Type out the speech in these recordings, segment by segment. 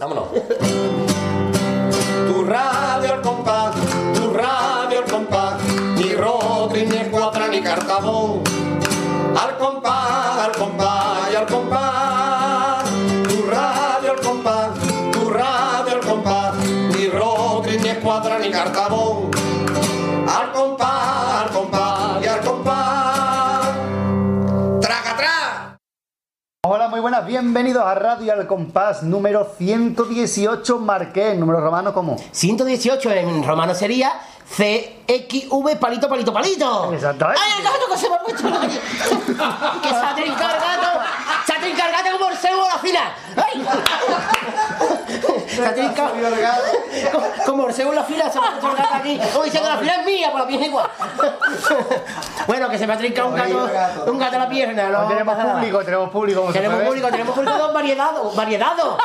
Vámonos. Tu radio al compás, tu radio al compás, ni Rodri, ni Escuadra, ni Cartabón. Buenas, bienvenidos a Radio Al Compás número 118 Marqués, número romano como 118 en romano sería CXV palito palito palito. Exactamente. ¡Ay, el gato que se me ha puesto! ¡Que se ha trincado el gato! ¡Se ha trincado el gato como el cebo a la fila! ¡Ay! Trincado. Como, en la fila, se me ha gato aquí. Como diciendo, la fila es mía, por la pierna igual. Bueno, que se me ha trincado un gato, un gato a la pierna. No tenemos público, tenemos público. Tenemos público, tenemos público de variedad, variedado.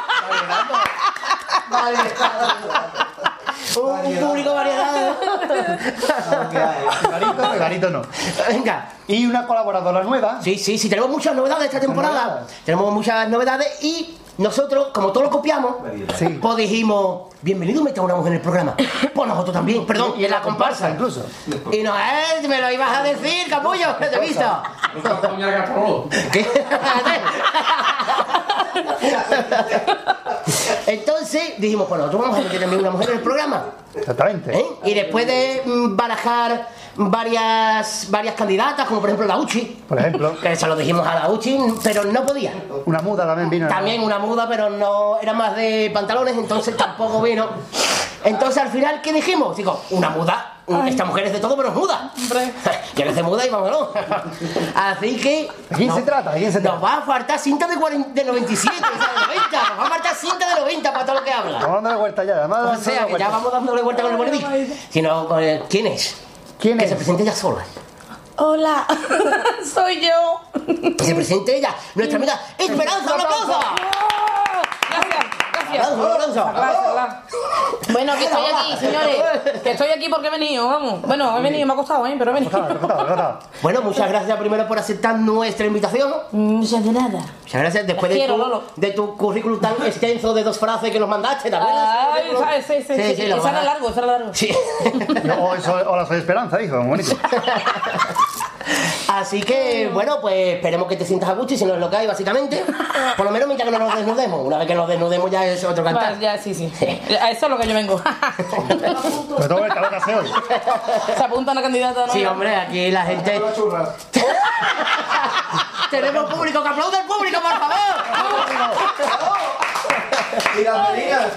Un público variedado. Garito, garito no. Venga. Y una colaboradora nueva. Sí, sí, sí, tenemos muchas novedades esta temporada. Tenemos muchas novedades y nosotros, como todo lo copiamos, Sí. pues dijimos, bienvenido meta una mujer en el programa. Pues nosotros también, perdón, y en la comparsa incluso. Y no, eh, me lo ibas a decir, capullo, que te he visto. ¿Qué? Entonces dijimos, pues nosotros vamos a meter también una mujer en el programa. Exactamente. ¿eh? Y después de mm, barajar varias, varias candidatas, como por ejemplo la Uchi, Por ejemplo, que se lo dijimos a la Uchi, pero no podía. una muda también vino. También una muda, pero no era más de pantalones, entonces tampoco vino. Entonces al final, ¿qué dijimos? Digo, una muda. Esta mujer es de todo menos muda. Ya que se muda y vámonos. Así que. ¿De quién se trata? ¿De quién se Nos trata? va a faltar cinta de, 40 de 97, o sea, de 90. Nos va a faltar cinta de 90 para todo lo que habla. Vamos dándole vuelta ya. Además, O sea, que ya vamos dándole vuelta con el bolivic. Sino, eh, ¿quién es? ¿Quién Que es? se presente ella sola. Hola, soy yo. Que se presente ella, nuestra amiga Esperanza, un aplauso. Gracias, gracias. Aplauso, aplauso. Gracias, gracias. Bueno, que estoy aquí, señores. Que estoy aquí porque he venido, vamos. Bueno, he venido, me ha costado, ¿eh? Pero he venido. Claro, claro, claro. Bueno, muchas gracias primero por aceptar nuestra invitación. Muchas de nada. Muchas gracias después de quiero, tu, de tu currículum tan extenso de dos frases que nos mandaste, ¿te acuerdas? Ay, ¿sabes? Sí, sí, sí. sí, lo Esa era largo, esa era largo. Sí. Soy- hola, soy Esperanza, hijo. Bonito. Así que, bueno, pues esperemos que te sientas a gusto y si no es lo que hay, básicamente. Por lo menos mientras que no nos desnudemos. Una vez que nos desnudemos ya es otro cantar. Vale, ya, sí, sí. A eso es lo que yo vengo. Todo. Se apunta una candidata, ¿no? Sí, hombre, aquí la gente. Tenemos público, que aplaude el público, por favor. Y las meninas.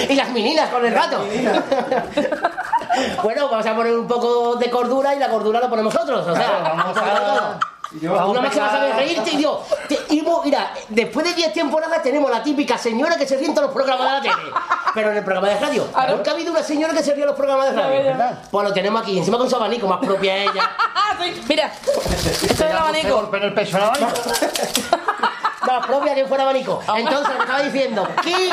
Y las meninas con el gato. Bueno, vamos a poner un poco de cordura y la cordura lo ponemos nosotros. O sea, Claro, vamos a- todo. Vamos Una a más que vas a ver reírte y Dios. Te, y vos, mira, después de 10 temporadas tenemos la típica señora que se ríe en todos los programas de la tele. Pero en el programa de radio. Nunca ha habido una señora que se ríe en los programas de radio. ¿Verdad? Pues lo tenemos aquí, encima con su abanico, más propia ella. Ah, sí. Mira, esto es el abanico. golpeo en el pecho en la propia que fuera abanico. Entonces, lo que estaba diciendo, que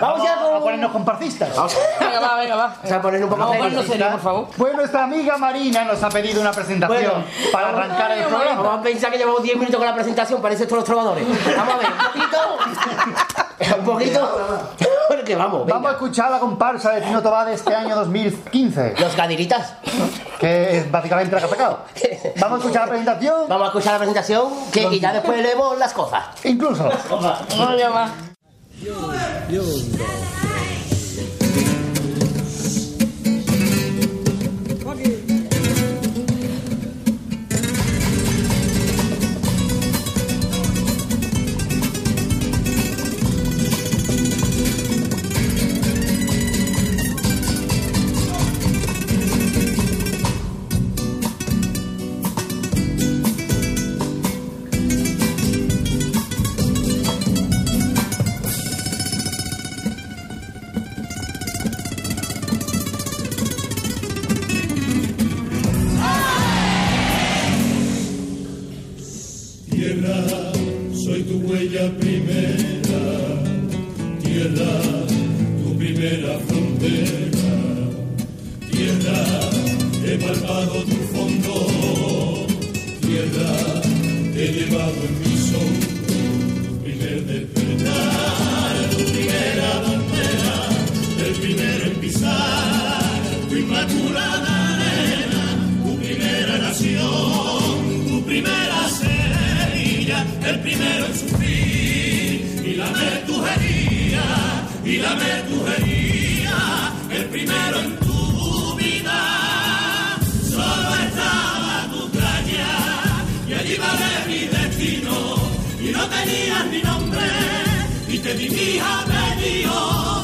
vamos ya Vamos a con. ponernos comparsistas. Vamos a- Venga, va, venga, va. vamos a poner un poco Vamos a serio. serios, por favor. Pues nuestra amiga Marina nos ha pedido una presentación Bueno, para arrancar el programa. Vamos a pensar que llevamos 10 minutos con la presentación, parece esto los trovadores. Vamos a ver, un poquito. Un poquito. Porque vamos, venga. Vamos a escuchar la comparsa de Tino Tobá de este año 2015, Los gadiritas. que es básicamente la que ha sacado. Vamos a escuchar la presentación, Vamos a escuchar la presentación que, y ya después leemos las cosas. incluso. No, ya va. Tierra, tu primera di mi apellido, el primer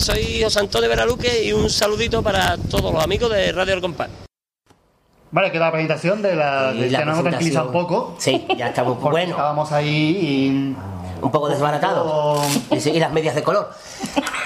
Hola, soy José Antonio Veraluque y un saludito para todos los amigos de Radio El Compás. Vale, queda la presentación de la. De la ya nos hemos tranquilizado un poco. Sí, ya estamos bueno, Estábamos ahí un poco desbaratados. Y, y las medias de color.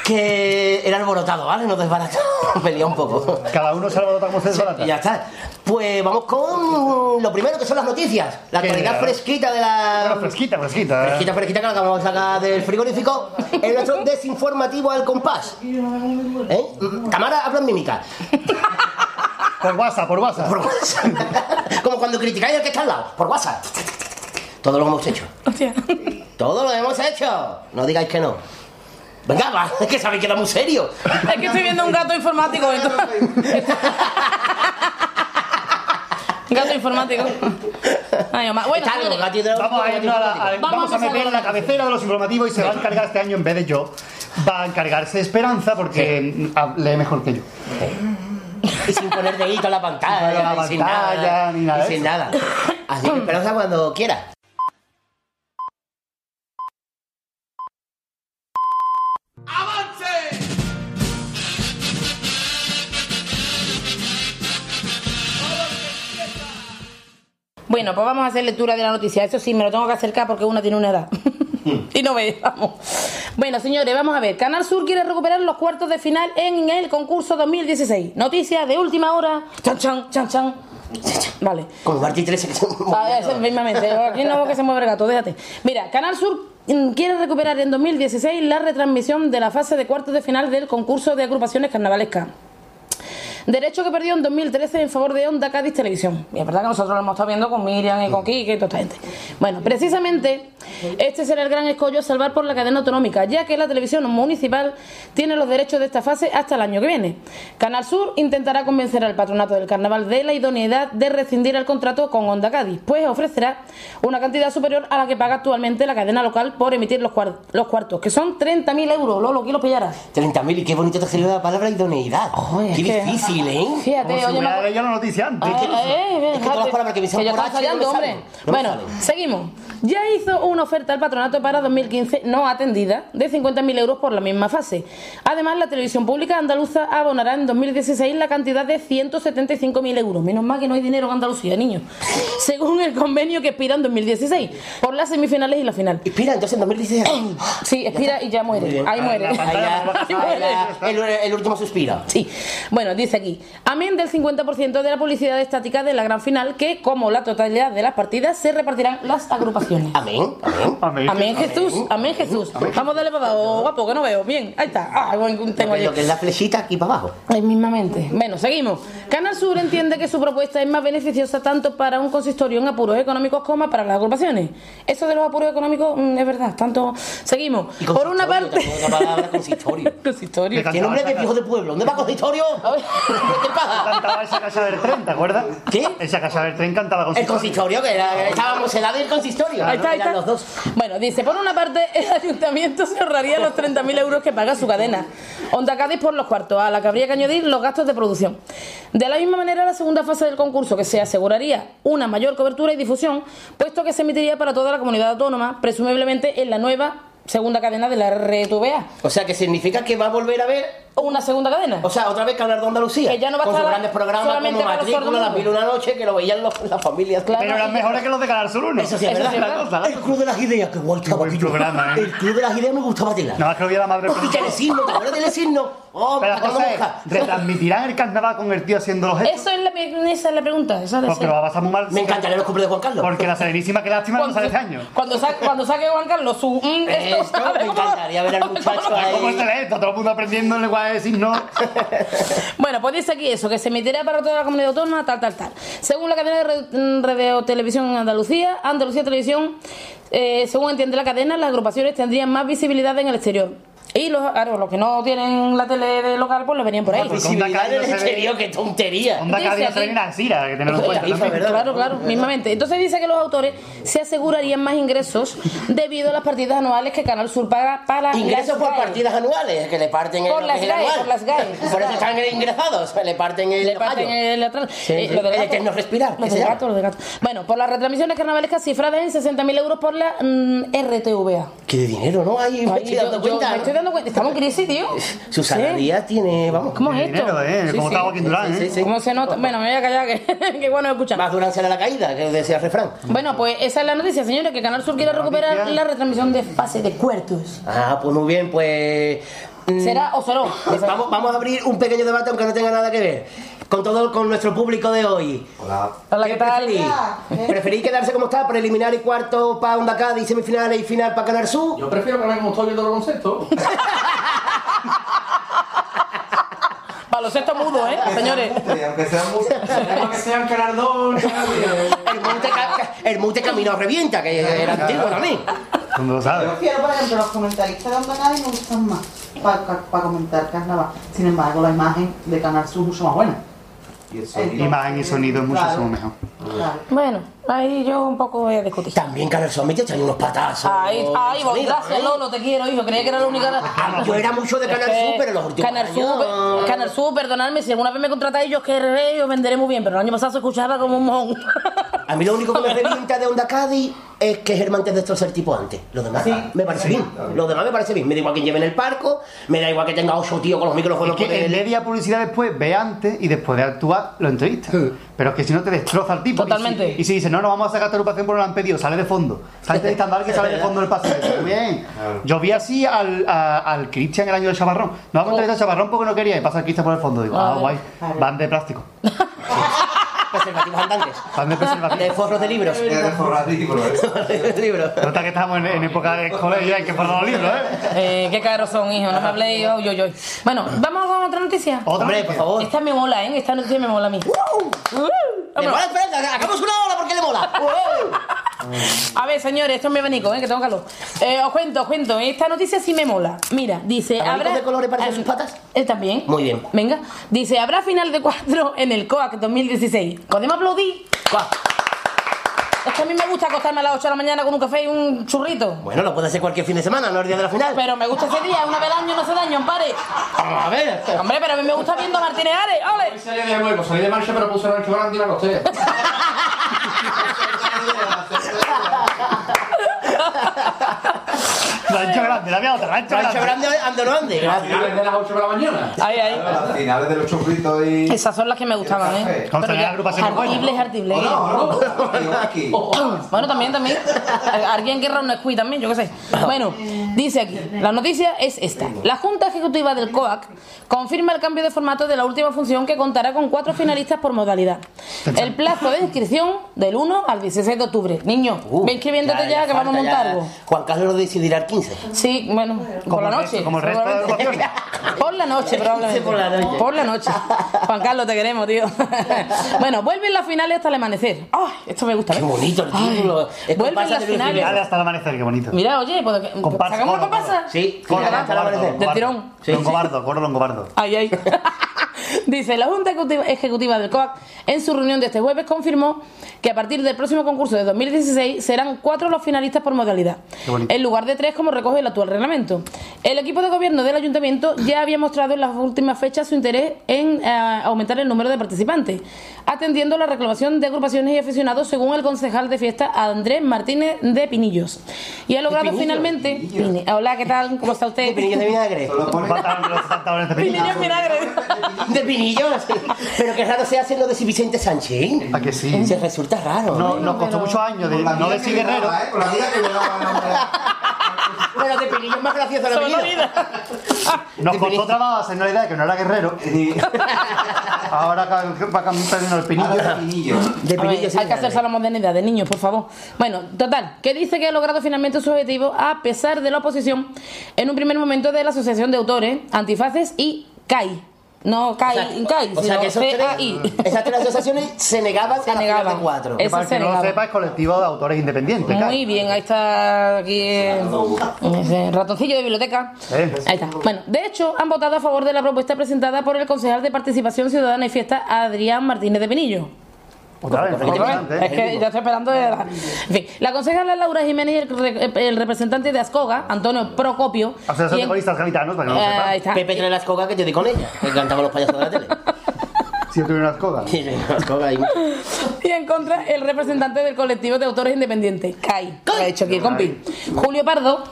Que era alborotado, ¿vale? No desbaratado. Me lía un poco. cada uno se alborota como se desbarata. Ya está. Pues vamos con lo primero que son las noticias. La ¿Qué actualidad fresquita de la. Bueno, fresquita, fresquita. ¿eh? Fresquita, fresquita que la acabamos de sacar del frigorífico. Es nuestro desinformativo al compás. ¿Eh? Tamara, habla en mímica. Por WhatsApp, por WhatsApp. Por WhatsApp. Como cuando criticáis al que está al lado. Por WhatsApp. Todo lo hemos hecho. Hostia. Todo lo hemos hecho. No digáis que no. Venga, va, es que sabéis que era muy serio. Es que estoy viendo un gato informático. entonces- gato informático. Ay. Bueno, Está Vamos a, irnos a, la- a- Vamos vamos a a empezar meter la cabecera de los informativos y se va a encargar este año en vez de yo. Va a encargarse Esperanza porque mm, lee mejor que yo. Y sin poner dedito en la pantalla. Sin poner la y sin nada. ni nada y sin nada. Así que esperanza cuando quiera. Bueno, pues vamos a hacer lectura de la noticia. Eso sí, me lo tengo que acercar porque una tiene una edad. y no ve, vamos. Bueno, señores, vamos a ver. Canal Sur quiere recuperar los cuartos de final en el concurso 2016. Noticia de última hora. Chan, chan, chan, chan. Vale. Como Martí 13 que se eso, mismamente. Aquí no veo que se mueve el gato, déjate. Mira, Canal Sur mm, quiere recuperar en 2016 la retransmisión de la fase de cuartos de final del concurso de agrupaciones carnavalescas. Derecho que perdió en 2013 en favor de Onda Cádiz Televisión. Y es verdad que nosotros lo hemos estado viendo con Miriam y con Kike y toda esta gente. Bueno, precisamente este será el gran escollo a salvar por la cadena autonómica, ya que la televisión municipal tiene los derechos de esta fase hasta el año que viene. Canal Sur intentará convencer al patronato del carnaval de la idoneidad de rescindir el contrato con Onda Cádiz, pues ofrecerá una cantidad superior a la que paga actualmente la cadena local por emitir los, cuar- los cuartos, que son 30.000 euros. Lolo, ¿quién lo pillará? 30.000 y qué bonito te salió la palabra idoneidad. Joder, qué difícil, Fíjate, Como si hubiera acu- leído la noticia antes. Ah, eh, Es que todas las palabras que me salen yo por estaba H no me ensayando, hombre. No bueno, seguimos. Ya hizo una oferta al patronato para 2015 no atendida de 50.000 euros por la misma fase. Además, la televisión pública andaluza abonará en 2016 la cantidad de 175.000 euros. Menos mal que no hay dinero en Andalucía, niños. Según el convenio que expira en 2016 por las semifinales y la final. Inspira, entonces en 2016. Sí, expira y ya muere. bien. Ahí muere. Ahí ya- Ahí ahí muere. ya- el, el último suspiro. Sí, bueno, dice aquí, amén del 50% de la publicidad estática de la gran final, que como la totalidad de las partidas se repartirán las agrupaciones. Amén, amén. Amén. Amén Jesús, amén Jesús. Vamos a darle para abajo, guapo, que no veo. Bien, ahí está. Ah, bueno, tengo Lo que es la flechita aquí para abajo. Ay, mismamente. Bueno, seguimos. Canal Sur entiende que su propuesta es más beneficiosa tanto para un consistorio en apuros económicos como para las agrupaciones. Eso de los apuros económicos mm, es verdad. Tanto. Seguimos. Y Por una parte. palabra, consistorio. consistorio. ¿Qué nombre de viejo de pueblo? ¿Dónde va consistorio? ¿Qué pasa? Cantaba esa casa del tren, ¿te acuerdas? ¿Qué? Esa casa del tren cantaba con El consistorio, que era, estábamos en la del consistorio. Ahí está, ahí está. los dos. Bueno, dice, por una parte, el ayuntamiento se ahorraría los 30.000 euros que paga su cadena. Onda Cádiz por los cuartos, a la que habría que añadir los gastos de producción. De la misma manera, la segunda fase del concurso, que se aseguraría una mayor cobertura y difusión, puesto que se emitiría para toda la comunidad autónoma, presumiblemente en la nueva segunda cadena de la RTVA. O sea, que significa que va a volver a ver, ¿O una segunda cadena? o sea, otra vez Canal de Andalucía. Que ya no va a con sus grandes programas solamente como para los Matrícula, La. Mil una noche, que lo veían los- las familias. Claro. Pero eran mejores que los de Canal Sur 1. Eso sí, es Eso verdad. sí, es verdad. Cosa, El Club de las Ideas, qué guay estaba buen aquello. programa, ¿eh? El Club de las Ideas me gustaba tela. Nada más que lo vi a la madre Y Telesigno, ¿te acuerdas de Telesigno? Oh, Pero la cosa es. ¿retransmitirán el carnaval con el tío haciendo los gestos? Eso es la, esa es la pregunta. Esa es Porque lo va a pasar muy mal. Me encantaría los cumpleaños de Juan Carlos. Porque la Serenísima, qué lástima, no sale este año. cuando, saque, cuando saque Juan Carlos su... mm, esto, Esto, a ver me cómo encantaría ver al muchacho cómo ahí. ¿Cómo se lee esto? Todo el mundo aprendiendo el lenguaje de signos. Bueno, pues dice aquí eso, que se emitirá para toda la comunidad autónoma, tal, tal, tal. Según la cadena de Re- mm, Radio Televisión en Andalucía, Andalucía Televisión, eh, según entiende la cadena, las agrupaciones tendrían más visibilidad en el exterior. Y los, claro, los que no tienen la tele de local, pues los venían por ahí. Ah, pues Onda Cádiz no se ve. qué tontería. Onda Dice Cádiz aquí- se ven a Sira, que tenerlo en cuenta. Claro, claro, mismamente. Entonces dice que los autores se asegurarían más ingresos debido a las partidas anuales que Canal Sur paga para Ingresos las por GAE. partidas anuales, que le parten el, Por lo las que es el GAE, anual. por las GAE. Por eso están ingresados, le parten el Le el atrás. Sí, Eh, sí. lo El eterno respirar, Los que se del llama. gato, los del gato. Bueno, por las retransmisiones carnavalescas cifradas en 60.000 euros por la mm, RTVA. Qué de dinero, ¿no? Ahí me Ay, estoy yo- dando yo cuenta. me estoy dando cuenta. Estamos en crisis, tío. Su ¿Sí? salaría tiene, vamos. ¿Cómo es esto? Dinero, ¿eh? Sí, Como sí. está Joaquín Durán, Sí, sí, ¿eh? sí. ¿Cómo se nota? Bueno, me voy a callar, que, que bueno escuchar. Más Durán será la caída, que decía el refrán. Bueno, pues esa es la noticia, señores, que Canal Sur quiere recuperar noticia. la retransmisión de fase de cuartos. Ah, pues muy bien, pues. Mm, ¿Será o será? Vamos, vamos a abrir un pequeño debate, aunque no tenga nada que ver. Con todo, con nuestro público de hoy. Hola, ¿qué tal? preferís? ¿Preferís quedarse como está, preliminar y cuarto para Onda Cádiz, semifinales y final para Canal Sur? Yo prefiero que me como estoy viendo los conceptos. Baloncesto mudo, ¿eh, señores? Aunque sean muchos. Tengo que sean Canardón, El monte, ca- el monte Camino revienta, que era antiguo también. Cuando lo Yo sabes. prefiero, por ejemplo, los comentaristas de Onda Cádiz me gustan más para comentar carnaval. Sin embargo, la imagen de Canal Sur es mucho más buena. Y el sonido. Imagen y sonido es muchísimo Claro. mejor. Claro. Bueno, ahí yo un poco voy a discutir. También Canal Sur me echan unos patazos. Ay, ay, vos, Sonido, gracias ¿eh? Lolo, te quiero, hijo. Creía que era la única. Ah, Yo era mucho de Canal que Sur, pero los últimos Canal años... Sur, Canal Sur, perdonadme, si alguna vez me contratáis, yo querré, yo venderé muy bien, pero el año pasado se escuchaba como un mojón. A mí lo único que me revienta de Onda Cádiz es que Germán te destrozó el tipo antes. Lo demás me parece bien. Lo demás me parece bien. Me da igual que lleve en el parco, me da igual que tenga ocho tíos con los micrófonos Es que el... media publicidad después ve antes y después de actuar lo entrevista. Pero es que si no te destroza el tipo. Totalmente. Y si, y si dice, no, no vamos a sacar esta agrupación porque lo han pedido, sale de fondo. Está entrevistando a alguien que sale de fondo del. Muy bien. Yo vi así al, a- al Cristian el año del chavarrón. No vamos a entrevistar al chavarrón porque no quería y pasa el Cristian por el fondo. Digo, ah, Ah, guay. Van de plástico. preservativos andantes. Van de De preservativo. forros de libros. Eres forradísimo, ¿eh? de libros. Nota que estamos en, en época de colegio, hay que poner los libros, ¿eh? Eh, qué caros son, hijo, no me habléis, yo, yo, yo. Bueno, vamos con otra noticia. Otra Hombre, por favor. Esta me mola, ¿eh? Esta noticia me mola a mí. Uh, Le hagamos una ola porque le mola. A ver, señores, esto es mi abanico, ¿eh? Que tengo calor. Eh, os cuento, os cuento. Esta noticia sí me mola. Mira, dice... ¿Abanicos habrá... de colores Ah, sus patas? Él también. Muy bien. Venga. Dice, habrá final de cuatro en el COAC 2016. ¿Podemos aplaudir? Buah. Es que a mí me gusta acostarme a las 8 de la mañana con un café y un churrito. Bueno, lo puede hacer cualquier fin de semana, no el día de la final. Pero me gusta ese día, una vez al año no hace daño, ampare. A ver. Hombre, pero a mí me gusta viendo a Martínez Ares, ¡ole! salí de nuevo, salí de marcha, pero puse el ancho grande y me acosté. La ancho grande, la había otra, la ancho Rancho grande. grande, ande no ande. A finales de las 8 de la mañana. Ahí, ahí. Las finales de los churritos y. Esas son las que me gustaban, ¿eh? Pero ya, la agrupación buena. Artibles, artibles. No, no, aquí. Bueno, también, también. Alguien querrá un Nesquik también, yo qué sé. Bueno, dice aquí, la noticia es esta. La Junta Ejecutiva del COAC confirma el cambio de formato de la última función que contará con cuatro finalistas por modalidad. El plazo de inscripción del 1 al 16 de octubre. Niño, Uh, ve inscribiéndote ya, que vamos a montar algo. Juan Carlos lo decidirá el 15. Sí, bueno, por la noche. como el resto de agrupaciones. Por la noche, probablemente. por la noche. Por la noche. Juan Carlos, te queremos, tío. bueno, vuelven las finales hasta el amanecer. ¡Ay! Esto me gusta. Qué ¿ves? bonito el título. Vuelven las finales. Hasta el amanecer, qué bonito. Mira, oye, pues, ¿sacamos coro, comparsa? Sí, hasta el amanecer. Del tirón. Sí, Longobardo, coro longobardo. Ay, ay. Dice, la Junta Ejecutiva- del COAC en su reunión de este jueves confirmó que a partir del próximo concurso de 2016 serán cuatro los finalistas por modalidad, en lugar de tres como recoge el actual reglamento. El equipo de gobierno del ayuntamiento ya había mostrado en las últimas fechas su interés en eh, aumentar el número de participantes, atendiendo la reclamación de agrupaciones y aficionados según el concejal de fiesta Andrés Martínez de Pinillos. Y ha logrado Pinillos? finalmente... Pini- Hola, ¿qué tal? ¿Cómo está usted? De pinillos de vinagre. De Pinillos pinillos. vinagre. De pinillos. Pero qué raro se hace lo de si Vicente Sánchez. ¿A que sí? Se resulta raro. No, ¿eh? nos costó muchos años de la no de Guerrero. daba, ¿eh? La vida que. Bueno, de pinillos más gracioso la vida. Nos costó trabajo hacer una idea de que no era guerrero. Y- Ahora va a cambiar el pinillo. Pinillo. De ver, pinillos. hay que hacerse a la modernidad de niños, por favor. Bueno, total, que dice que ha logrado finalmente su objetivo a pesar de la oposición en un primer momento de la Asociación de Autores, Antifaces y CAI. No CAI, CAI, o sea que esos CAI. tres, esas tres asociaciones se negaban Se a negaban. de cuatro. Esa Para el que no lo sepa, es colectivo de autores independientes. Muy bien, ahí está aquí ese ratoncillo de biblioteca. Eh. Ahí está. Bueno, de hecho, han votado a favor de la propuesta presentada por el concejal de Participación Ciudadana y Fiesta, Adrián Martínez de Pinillo. Otra vez, Otra vez. importante, Es ¿eh? que yo estoy esperando. de la... En fin, la concejala Laura Jiménez y el, re- el representante de Ascoga, Antonio Procopio. Asociación y de en- Colistas Gaditanos, para que no lo Eh, ahí sepa. está. Pepe trae las cocas que yo di con ella, que cantaban los payasos de la tele. Si yo tuviera unas cogas. Sí. Y en contra, el representante del colectivo de autores independientes, CAI, que ha hecho aquí compi, Julio Pardo.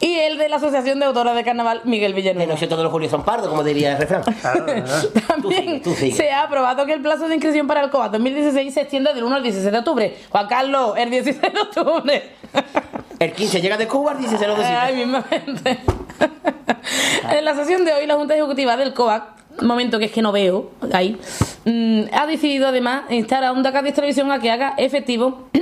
Y el de la Asociación de Autoras de Carnaval, Miguel Villanueva. no sé todos los Julios son pardos, como diría el refrán. También Tú sigue, tú sigue. se ha aprobado que el plazo de inscripción para el COA 2016 se extienda del 1 al 16 de octubre. Juan Carlos, el 16 de octubre. El 15 llega de Cuba, el 16 lo Ay, decide. mismamente. en la sesión de hoy, la Junta Ejecutiva del COAC, momento que es que no veo ahí, mm, ha decidido además instar a Onda Cádiz Televisión a que haga efectivo.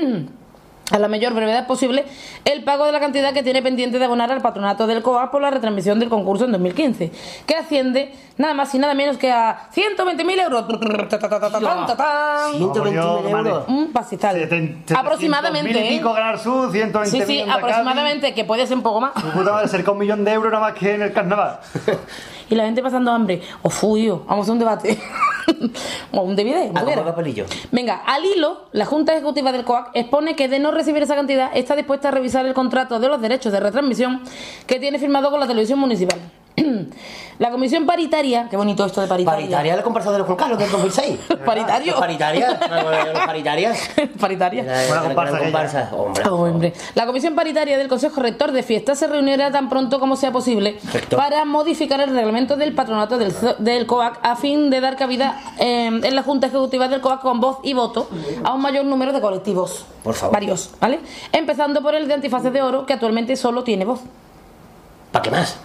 A la mayor brevedad posible, el pago de la cantidad que tiene pendiente de abonar al patronato del COAC por la retransmisión del concurso en 2015, que asciende nada más y nada menos que a 120.000 euros. Vamos, yo, 120.000 madre. euros. Un pastizal. Seten- 700.000 Aproximadamente, y ¿eh? pico ganar su, 120 Sí, sí, aproximadamente, que puede ser un poco más. Tu puta madre, cerca de un millón de euros nada más que en el carnaval. Y la gente pasando hambre. O fuyo, vamos a hacer un debate. o un DVD. Venga, al hilo, la Junta Ejecutiva del COAC expone que de no recibir esa cantidad está dispuesta a revisar el contrato de los derechos de retransmisión que tiene firmado con la televisión municipal. la comisión paritaria, qué bonito esto de paritaria. Paritaria la comparsa de los Juan Carlos del 2006. Paritario. Los Paritarias. Los paritarias. paritaria. Buena comparsa comparsa. Hombre. Oh, hombre. La comisión paritaria del Consejo Rector de Fiestas se reunirá tan pronto como sea posible Rector. para modificar el reglamento del patronato del, COAC a fin de dar cabida eh, en la Junta Ejecutiva del COAC con voz y voto a un mayor número de colectivos. Por favor. Varios, ¿vale? Empezando por el de Antifaces de Oro, que actualmente solo tiene voz. ¿Para qué más?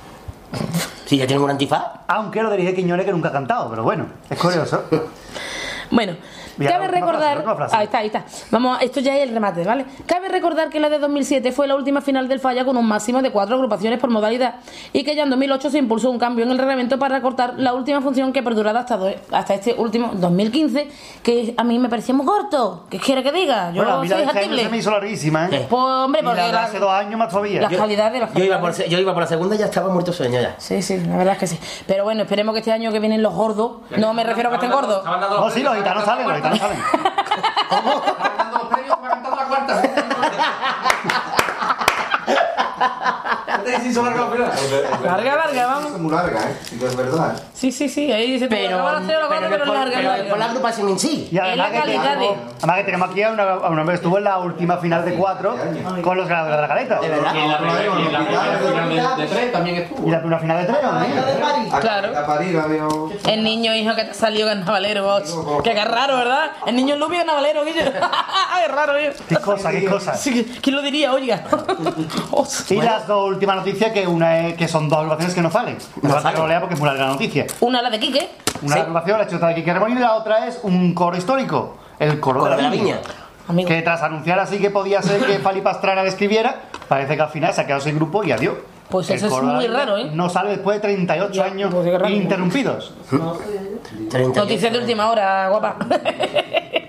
Si ya tienen un antifaz. Aunque lo dirige Quiñones que nunca ha cantado, pero bueno, es curioso. Bueno, cabe la recordar. frase, la. Ahí está, ahí está. Vamos, esto ya es el remate, ¿vale? Cabe recordar que la de 2007 fue la última final del falla con un máximo de cuatro agrupaciones por modalidad y que ya en 2008 se impulsó un cambio en el reglamento para recortar la última función que perduraba hasta, do- hasta este último 2015, que a mí me parecía muy corto. ¿Qué quiere que diga? Yo bueno, la soy de este se me hizo larguísima, ¿eh? Pues, hombre, porque la la- hace dos años más todavía. las calidades de las Yo iba, por, yo iba por la segunda y ya estaba muerto sueño ya. Sí, sí, la verdad es que sí. Pero bueno, esperemos que este año que vienen los gordos, no me refiero a que estén gordos. No, sí, los gitanos salen, los salen. dando los premios la cuarta. ¿Te hizo larga la primera? Larga, larga, vamos. Es muy larga, ¿eh? Sí es verdad. Sí, sí, sí, ahí dice, Pero, pero, pero, no es por, larga, pero por la agrupación en sí. Y además, Es la que calidad tenemos, de- además que tenemos aquí a una, a una que estuvo en la última final de cuatro con los ganadores de la caleta. De verdad. Y en la primera- final de, tres también estuvo. Y la primera final de tres, ¿no? A- Claro. A París la. El niño hijo que te salió carnavalero, vos. Que raro, ¿verdad? El niño Lupi carnavalero, Guillo. Qué raro, ¿eh? Qué cosa, qué cosa. ¿Quién lo diría, oiga? Y las dos últimas noticias, que una es que son dos agrupaciones que no salen. No lo lea porque es una gran noticia. Una la de Quique. Una Sí. agrupación, la chota de Quique Remolino, y la otra es un coro histórico, el coro, Coro de la, viña. Amigo. Que tras anunciar así que podía ser que Fali Pastrana le escribiera, parece que al final se ha quedado sin grupo y adiós. Pues El eso es de muy raro, ¿eh? No sale después de 38 Ya, años pues raro. ininterrumpidos. 38. Noticias de última hora, guapa.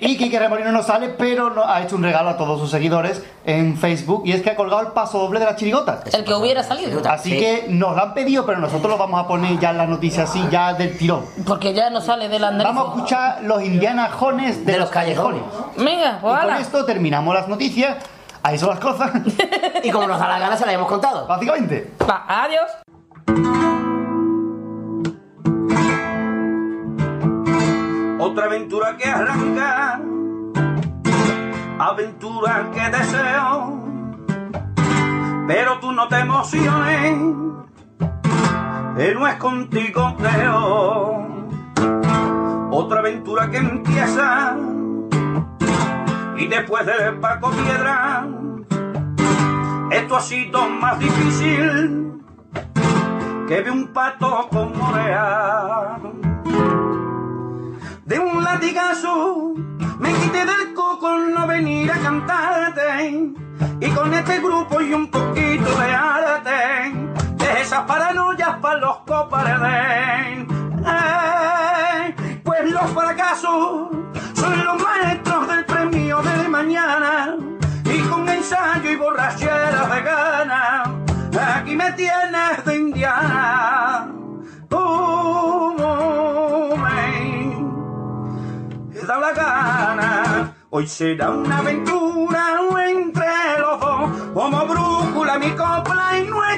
Y Quique Remolino no sale, pero no- ha hecho un regalo a todos sus seguidores en Facebook y es que ha colgado el paso doble de la chirigota. El que hubiera salido. Así que nos lo han pedido, pero nosotros lo vamos a poner ya en la noticia así, ya del tirón. Porque ya no sale del andén. Vamos a escuchar los indianajones de, los callejones. Venga, pues Y con esto terminamos las noticias. Ahí son las cosas. Y como nos da la gana, se la hemos contado. Básicamente. Va, adiós. otra aventura que arranca, aventura que deseo, pero tú no te emociones, que no es contigo creo. Otra aventura que empieza y después de Paco Piedra, esto ha sido más difícil que de un pato con morea. De un latigazo me quité del coco no venir a cantarte y con este grupo y un poquito de arte de esas paranoias para los coparedes Eh, pues los fracasos son los maestros ensayo y borrachera de gana aquí me tienes de indiana como me da la gana. Hoy será una aventura entre los dos, como brújula mi copla y luna.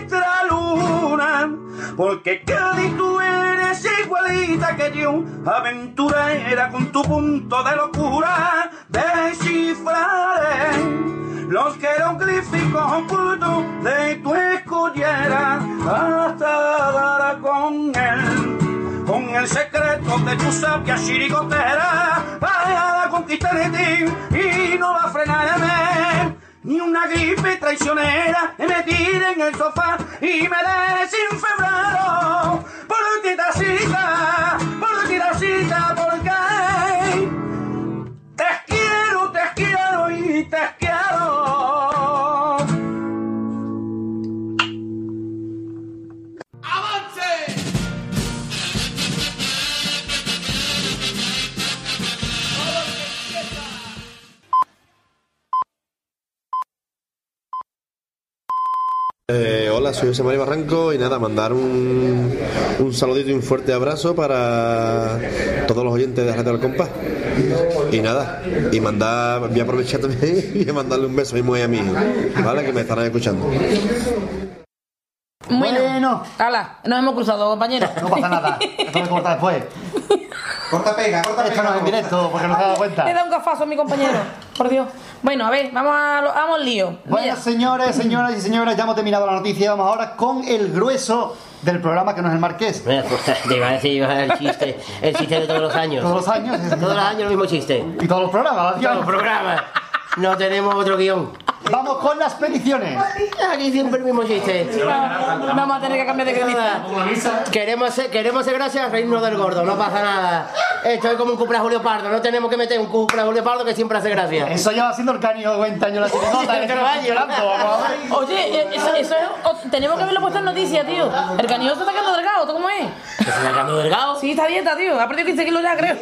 Porque Cádiz tú eres igualita que yo, aventurera con tu punto de locura. Descifraré los jeroglíficos ocultos de tu escollera hasta dar con él. Con el secreto de tu sabia chirigotera para conquistar de ti y no va a frenarme ni una gripe traicionera me tire en el sofá y me desenfebrado por ti tacita, por ti tacita, porque te quiero, te quiero y te quiero. Eh, hola, soy José María Barranco y nada, mandar un, un saludito y un fuerte abrazo para todos los oyentes de Radio del Compás. Y nada, y mandar, voy a aprovechar también y mandarle un beso a mi mujer y a mi hijo, ¿vale? Que me estarán escuchando. Bueno. Hala, nos hemos cruzado, compañero. No pasa nada. Esto me corta después. Corta pega, corta Esto no es en directo, porque no se ha dado cuenta. Le da un gafazo a mi compañero. Por Dios. Bueno, a ver, vamos, a, lo- vamos al lío. Bueno, señores, señoras y señores, ya hemos terminado la noticia. Vamos ahora con el grueso del programa que no es el Marqués. Mira, pues, te iba a decir iba a decir el chiste, el chiste de todos los años. Todos los años. Todos los años el mismo chiste. Y todos los programas, Todos los programas. No tenemos otro guion. Vamos con las peticiones. Aquí siempre el mismo chiste. Vamos a tener que cambiar de camisa. Queremos ser, queremos ser gracias al reino del gordo, no pasa nada. Esto es como un cupra Julio Pardo, no tenemos que meter un cupra Julio Pardo que siempre hace gracia. Eso lleva haciendo el canio 20 años la tirenota, que va llorando. Oye, eh, eso, es, oh, tenemos que haberlo puesto en noticias, tío. El canio se está quedando delgado, ¿tú cómo es? Está quedando delgado? Sí, está dieta, tío. Ha perdido 15 kilos ya, creo.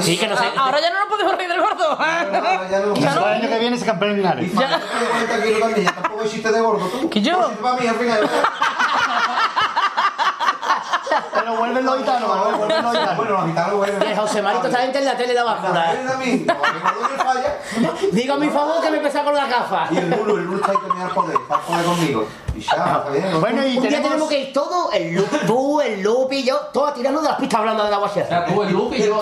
Sí, que no ah, sé. Ahora ya no nos podemos reír del gordo. Ya no. El año que viene es campeón de 50 kilos también, ya tampoco hiciste de gordo tú. ¿Que yo? Tú para mí, al final. Pero vuelven los gitanos, Manuel, vuelven los gitanos. Bueno, los gitanos vuelven. José Marito está gente en la tele de abajo. a mí, Digo a mi favor que me empezá con la gafa. Y el Lulu, el Lulu está ahí terminar por él, está por conmigo. Y ya, ah, está bien. Bueno, y un día tenemos que ir todos, el Lupi, tú, el Lupi, yo, todos tirando de las pistas hablando de la guachera. Tú, el Lupi, yo.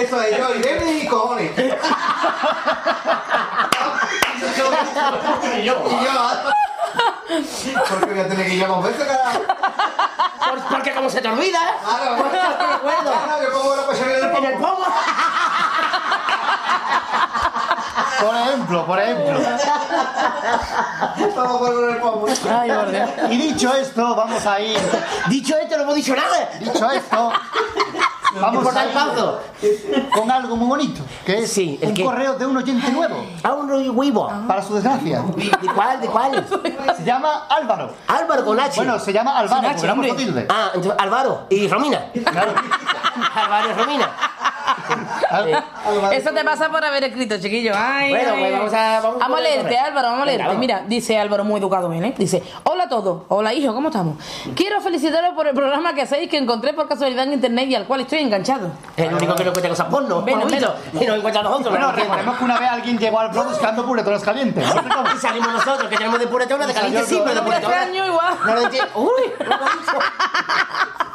Eso es, yo, Irene y cojones. Y yo. Y yo. Porque voy a tener que ir a dos veces, carajo. Por- porque como se te olvida, Claro, porque no te acuerdo. Claro, que pongo la cuchara en el En el pomo. pomo. Por ejemplo, por ejemplo. Todo por el pomo. Ay, por Dios. Y dicho esto, vamos a ir... Dicho esto, no hemos dicho nada. Dicho esto, vamos a paso. con algo muy bonito. que es Sí, ¿el un correo de un oyente nuevo, Ah, un huevo. para su desgracia. ¿De cuál? ¿De cuál? Se llama Álvaro. Álvaro con H. Bueno, se llama Álvaro, H, porque. Ah, entonces, Álvaro y Romina. Álvaro y Romina. Eso te pasa por haber escrito, chiquillo. Ay, Bueno, ay, pues vamos a- vamos Vamos a leerte. Álvaro, vamos a Venga, leerte. vamos. Mira, dice Álvaro, muy educado, bien, ¿eh? Dice, hola a todos, hola hijo, ¿cómo estamos? Quiero felicitaros por el programa que hacéis que encontré por casualidad en internet y al cual estoy enganchado. El único que no encuentra cosas porno. Lo visto. Y nos encuentra nosotros. Bueno, ¿no? recordemos que una vez alguien llegó al blog buscando puretones calientes. No sé cómo. Y salimos nosotros, que tenemos de puretona, de caliente sí, pero de este igual. No lo entiendo. Uy,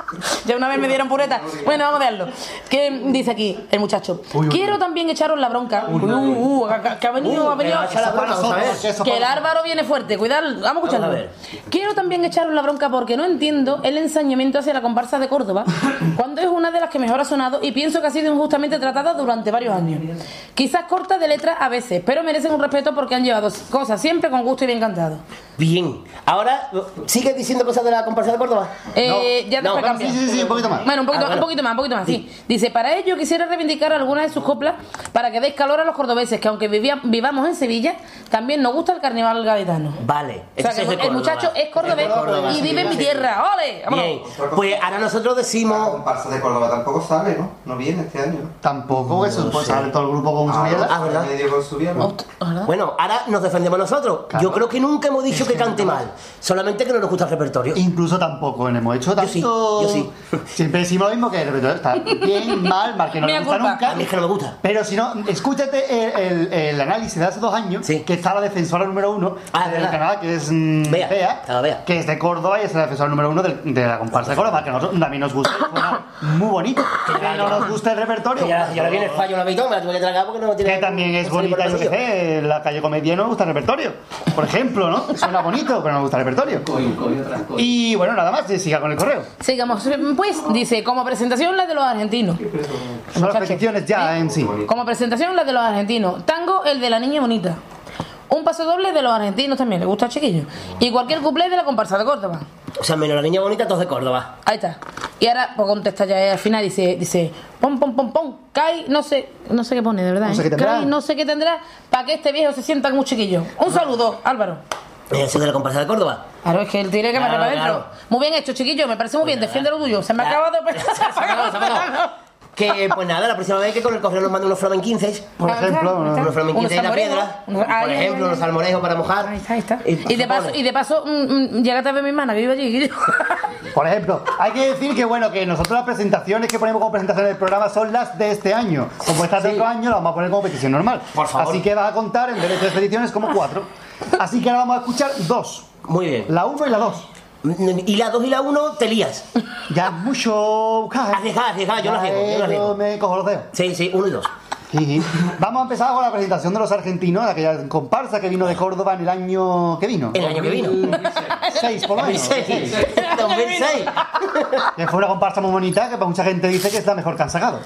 Ya una vez me dieron pureta. Bueno, vamos a verlo. ¿Qué dice aquí el muchacho? Quiero también echaros la bronca. Uh, uh, que- ha venido, Uh, ha venido. eso Que el Álvaro viene fuerte, cuidado, vamos a escucharlo. Vamos a ver. Quiero también echaros la bronca porque no entiendo el ensañamiento hacia la comparsa de Córdoba, cuando es una de las que mejor ha sonado y pienso que ha sido injustamente tratada durante varios años. Quizás corta de letra a veces, pero merecen un respeto porque han llevado cosas siempre con gusto y bien cantado. Bien. Ahora, ¿sigue diciendo cosas de la comparsa de Córdoba? Eh, ya no, después cambia. Sí, sí, sí, un poquito más. Bueno, un poquito, Ah, bueno. un poquito más, un poquito más, sí. Dice, para ello quisiera reivindicar algunas de sus coplas para que deis calor a los cordobeses, que aunque vivía- vivamos en Sevilla, también nos gusta el carnaval gaditano. Vale. O sea, que el Córdoba. muchacho es cordobés Córdoba, y sí, vive en mi sí. tierra. ¡Ole! Vámonos. Bien. Pues ahora nosotros La decimos. comparsa de Córdoba tampoco sale, ¿no? No viene este año. ¿no? Tampoco eso, pues sale todo el grupo con su Ah, mierda. Ah, ¿verdad? medio con su mierda. ¿Verdad? Bueno, ahora nos defendemos nosotros. Claro. Yo creo que nunca hemos dicho que cante mal. Solamente que no nos gusta el repertorio. Incluso tampoco hemos hecho tanto. sí, yo sí. Siempre decimos lo mismo que el repertorio está bien, mal, mal, que no le Mea gusta culpa. nunca. A mí es que no me gusta. Pero si no, escúchate el, el- el análisis de hace dos años, Sí. que está la defensora número uno Ah, del canal, que es mm, Bea, Bea, Bea. que es de Córdoba y es la defensora número uno del- de, la comparsa de Córdoba, que a nosotros también nos gusta, muy bonito. Que no nos gusta el repertorio. Que ya, ya la viene el fallo la mitad, me la tuve que tragar porque no tiene. Que también es bonita, yo que sé, la calle Comedia no me gusta el repertorio. Por ejemplo, ¿no? Suena bonito, pero no me gusta el repertorio. Y bueno, nada más, siga con el correo. Sigamos. Pues, dice, como presentación la de los argentinos. Son las peticiones ya en sí. Como presentación la de los argentinos. Tango, el de la niña bonita. Un paso doble de los argentinos también, le gusta al chiquillo. Y cualquier cuplé de la comparsa de Córdoba. O sea, menos la niña bonita, todos de Córdoba. Ahí está. Y ahora, pues contesta ya al final, dice, dice, pom, pom, pom, pom, cae, no sé, no sé qué pone, de verdad. No sé ¿eh? qué tendrá. Cae, no sé qué tendrá, para que este viejo se sienta como un chiquillo. Un saludo, Álvaro. De la comparsa de Córdoba. Claro, es que él tiene que Claro, para adentro. claro. Muy bien hecho, chiquillo, me parece muy bien, defiende lo tuyo. Se me acaba de... Se Se ha pegado. Que pues nada, la próxima vez que con el correo nos manden unos Flamen 15, Por ejemplo, unos 15 de la piedra, unos- por ejemplo, ahí. unos salmorejos para mojar. Ahí está, ahí está. Y, Y de paso, y de paso, mm, mm, llégate a ver mi hermana que vive allí. Por ejemplo, hay que decir que bueno, que nosotros las presentaciones que ponemos como presentaciones del programa son las de este año. Como estas de otro año, las vamos a poner como petición normal. Por favor. Así que vas a contar en vez de tres peticiones como cuatro. Así que ahora vamos a escuchar dos. Muy bien. La uno y la dos. Y la 2 y la 1 te lías. Ya es mucho. Arriesgada, arriesgada, yo Ya, arriesgo, yo arriesgo. me cojo los dedos. Sí, sí, 1 y 2. Sí, sí. Vamos a empezar con la presentación de los argentinos, de aquella comparsa que vino de Córdoba en el año que vino. El año que vino. 2006, por lo menos. 2006. 2006. Que fue una comparsa muy bonita que para mucha gente dice que es la mejor que han sacado.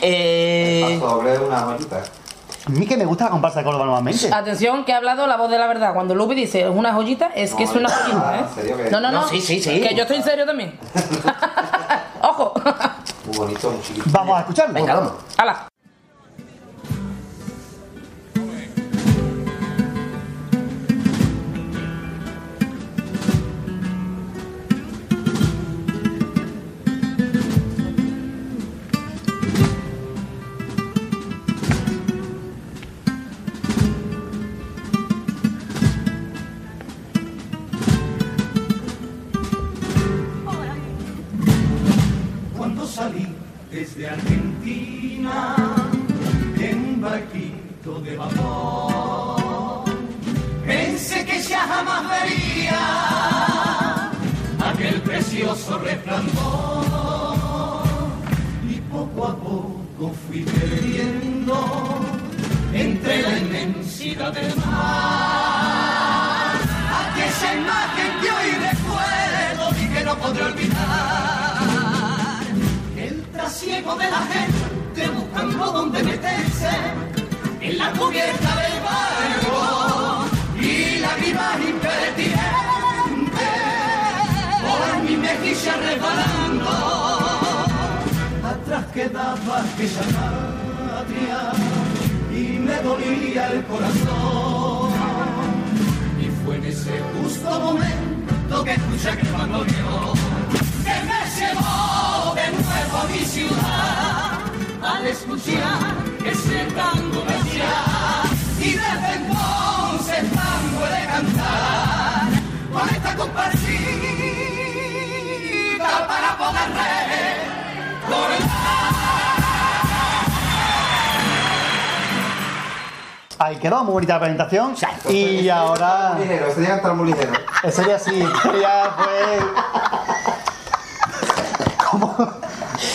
Eh, Sobre una joyita. A mí que me gusta la comparsa de Córdoba normalmente. Atención, que ha hablado la voz de la verdad. Cuando Lupi dice es una joyita, es que es una joyita, ¿En serio ¿eh? que- No, no, no. No, sí, sí, sí. Que yo estoy en serio también. Ojo. Muy bonito, muy chiquito. Vamos a escucharlo. venga, vamos. Hala. Bonita la presentación. Y ahora. Día cantar muy ligero. Ese día sí, ese día fue. Como,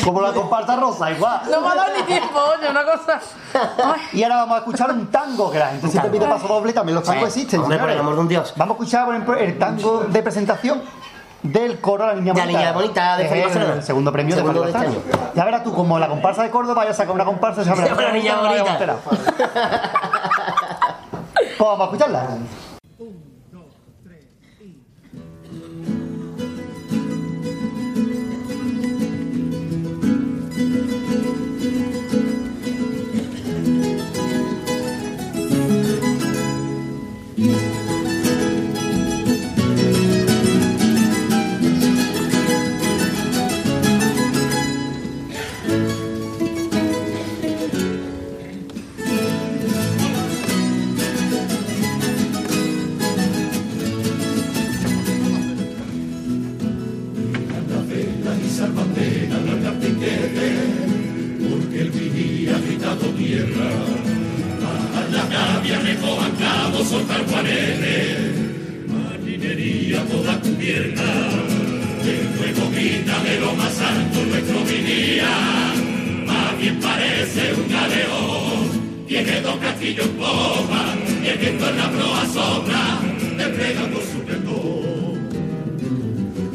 como la comparsa rosa, igual. No me ha dado ni tiempo, oye, una cosa. Y ahora vamos a escuchar un tango que la gente siempre pide paso doble. También los tangos Sí. existen. Hombre, por el amor de un Dios. Vamos a escuchar, por ejemplo, el tango de presentación del coro La Niña De la Bonita. Niña Bonita de Felipe el, segundo premio Segundo de de este Barcelona. Ya verás tú, como la comparsa de Córdoba, vaya a sacar una comparsa y se La Niña Bonita. Pues vamos a escucharla. y soltar guarenes, marinería toda cubierta. El fuego grita de lo más alto nuestro vinía, más bien parece un galeón. Tiene dos castillos en popa, y el viento en la proa sombra, desplegando su pendón.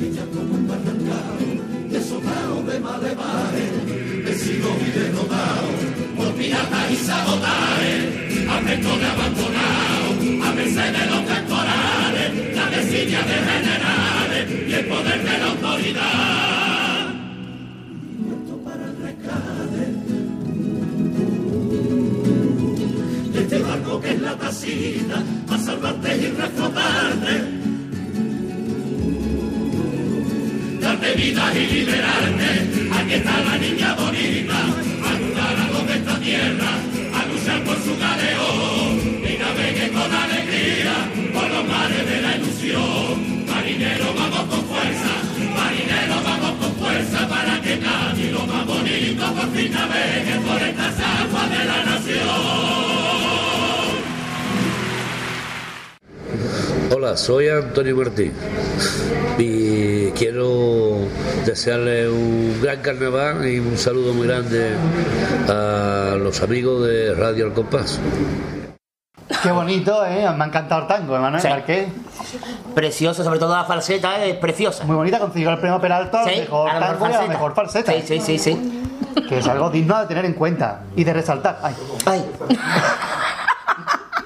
Ella como un barrancao, deshojado de malevares, vencido y derrotado, por piratas y sabotajes, al de abandonado, a merced de los temporales, la desidia de generales y el poder de la autoridad. Muerto para el rescate este barco que es la tacita, a salvarte y reflotarte. darte vida y liberarte. Aquí está la niña bonita, a ayudar a los de esta tierra, a su galeón. Y navegue con alegría por los mares de la ilusión. Marinero, vamos con fuerza, marinero, vamos con fuerza para que nadie lo más bonito por fin navegue por estas aguas de la nación. Hola, soy Antonio Martín y quiero desearle un gran carnaval y un saludo muy grande a los amigos de Radio Al Compás. Qué bonito, ¿eh? Me ha encantado el tango, Emanuel Sí. Marqués. Precioso, sobre todo la falseta es preciosa. Muy bonita, consiguió el premio Peralta al Sí, mejor a la mejor tango y a la falseta. mejor falseta. Sí, sí, sí, sí. Que es algo digno de tener en cuenta y de resaltar. Ay. Ay,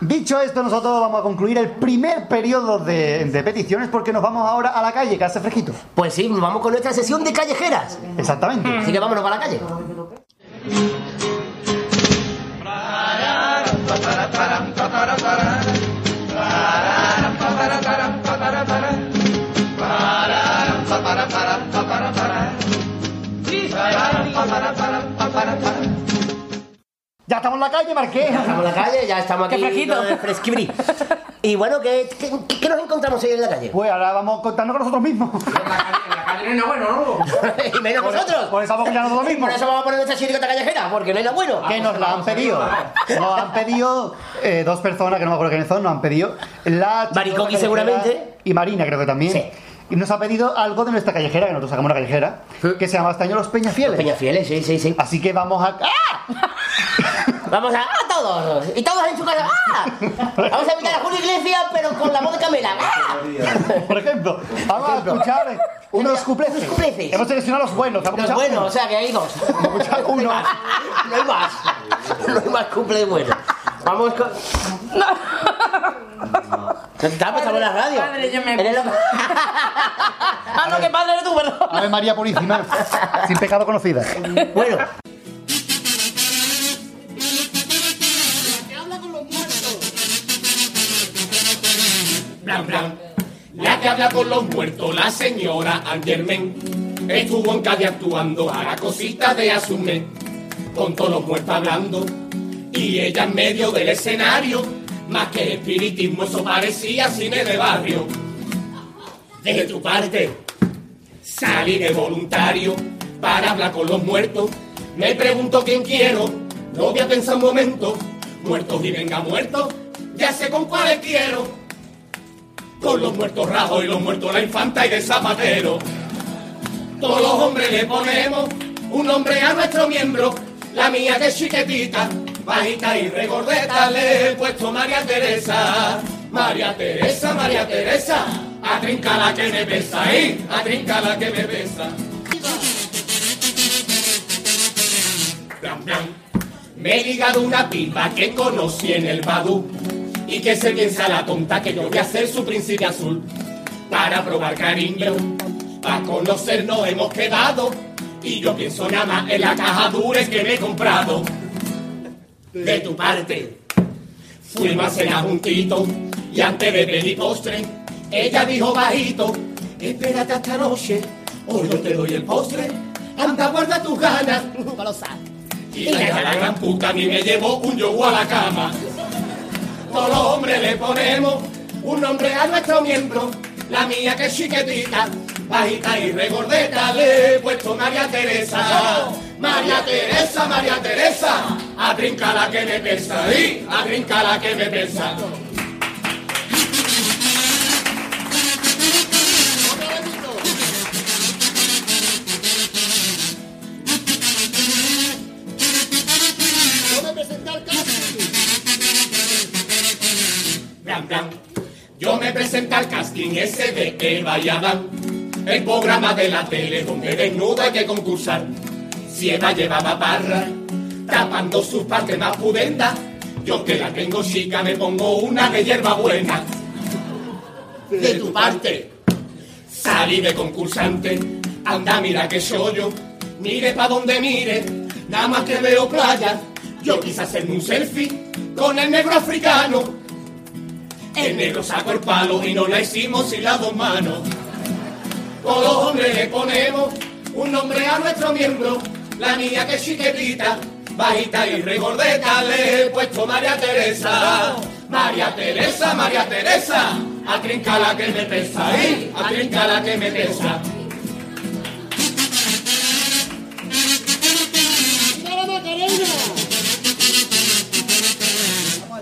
Dicho esto, nosotros vamos a concluir el primer periodo de, de peticiones porque nos vamos ahora a la calle, que hace fresquito. pues sí, vamos con nuestra sesión de callejeras. Exactamente. Así que vámonos para la calle. Ya estamos en la calle, Marqués. Estamos en la calle, ya estamos aquí. Qué fresquito. fresquibrí. Y bueno, ¿qué, qué, qué nos encontramos hoy en la calle? Pues ahora vamos a contarnos con nosotros mismos. En la calle no es bueno, ¿no? y menos nosotros. Por eso vamos a nosotros Por mismos. eso vamos a poner nuestra chiricota callejera, porque no es lo bueno. Que nos la han pedido. Nos han pedido eh, dos personas que no me acuerdo quiénes son, nos han pedido la Maricoqui, seguramente. Y Marina, creo que también. Sí. Y nos ha pedido algo de nuestra callejera, que nosotros sacamos una callejera, que se llama este año Los Peñafieles. Peñafieles, sí, sí, sí. Así que vamos a. ¡Ah! Vamos a, a todos. Y todos en su casa. ¡Ah! Vamos a invitar a Julio Iglesias, pero con la voz de Camela. ¡Ah! Por ejemplo, vamos a escuchar unos cupleces. Unos cupleces. Hemos seleccionado los buenos. vamos a Los escuchar buenos, uno. o sea que hay dos. No uno. más. No hay más. No hay más cumple buenos. Vamos con. Estamos en la radio. Padre, yo me Eres lo- Ah, no, que padre eres tú, perdón. Ave María Purísima, sin pecado conocida. Bueno, Blan, blan. La que habla con los muertos, la señora Angermen. Estuvo en Cádiz actuando a la cosita de Asumen. Con todos los muertos hablando. Y ella en medio del escenario. Más que espiritismo, eso parecía cine de barrio. De tu parte, salí de voluntario para hablar con los muertos. Me pregunto quién quiero, no voy a pensar un momento. Muertos y venga muertos, ya sé con cuáles quiero. Con los muertos rajos y los muertos la infanta y de zapatero. Todos los hombres le ponemos un nombre a nuestro miembro. La mía que es chiquitita, bajita y regordeta, le he puesto María Teresa. María Teresa, María Teresa, a trinca la que me besa, ¿eh? A trinca la que me blan. Me he ligado una pipa que conocí en el Badú y que se piensa la tonta que yo voy a ser su príncipe azul para probar cariño. Para conocernos hemos quedado y yo pienso nada más en la caja dura que me he comprado. De tu parte, fuimos a cenar juntito y antes de pedir postre, ella dijo bajito, espérate hasta noche, hoy yo te doy el postre, anda guarda tus ganas. Y la gran puta a mí me llevó un yogur a la cama. Los hombres le ponemos un nombre a nuestro miembro. La mía que es chiquitita, bajita y regordeta, le he puesto María Teresa. María Teresa, María Teresa, a trinca la que me pesa, y a trinca la que me pesa. Al casting ese de Eva y Adán, el programa de la tele donde desnudo hay que concursar. Si Eva llevaba barra, tapando sus partes más pudendas, yo que la tengo chica me pongo una de hierba buena. De tu parte, salí de concursante, anda mira que soy yo, mire pa' donde mire, nada más que veo playa, yo quise hacerme un selfie con el negro africano. El negro sacó el palo y no la hicimos sin las dos manos. Todos los hombres le ponemos un nombre a nuestro miembro. La niña que es chiquitita, bajita y regordeta, le he puesto María Teresa. María Teresa, María Teresa, a trinca la que me pesa, ¿eh? A trinca la que me pesa.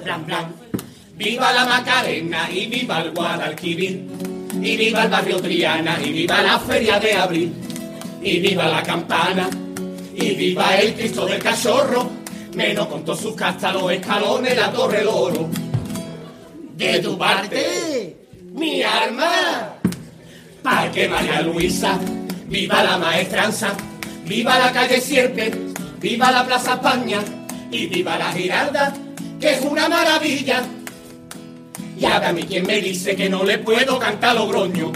Blan, blan. Viva la Macarena y viva el Guadalquivir. Y viva el barrio Triana y viva la feria de abril. Y viva la campana y viva el Cristo del Cachorro. Menos con todos sus castas, los escalones, la torre del oro. De tu parte, mi arma. Parque María Luisa, viva la maestranza, viva la calle Sierpe, viva la Plaza España y viva la Giralda, que es una maravilla. Y mí quien me dice que no le puedo cantar Logroño.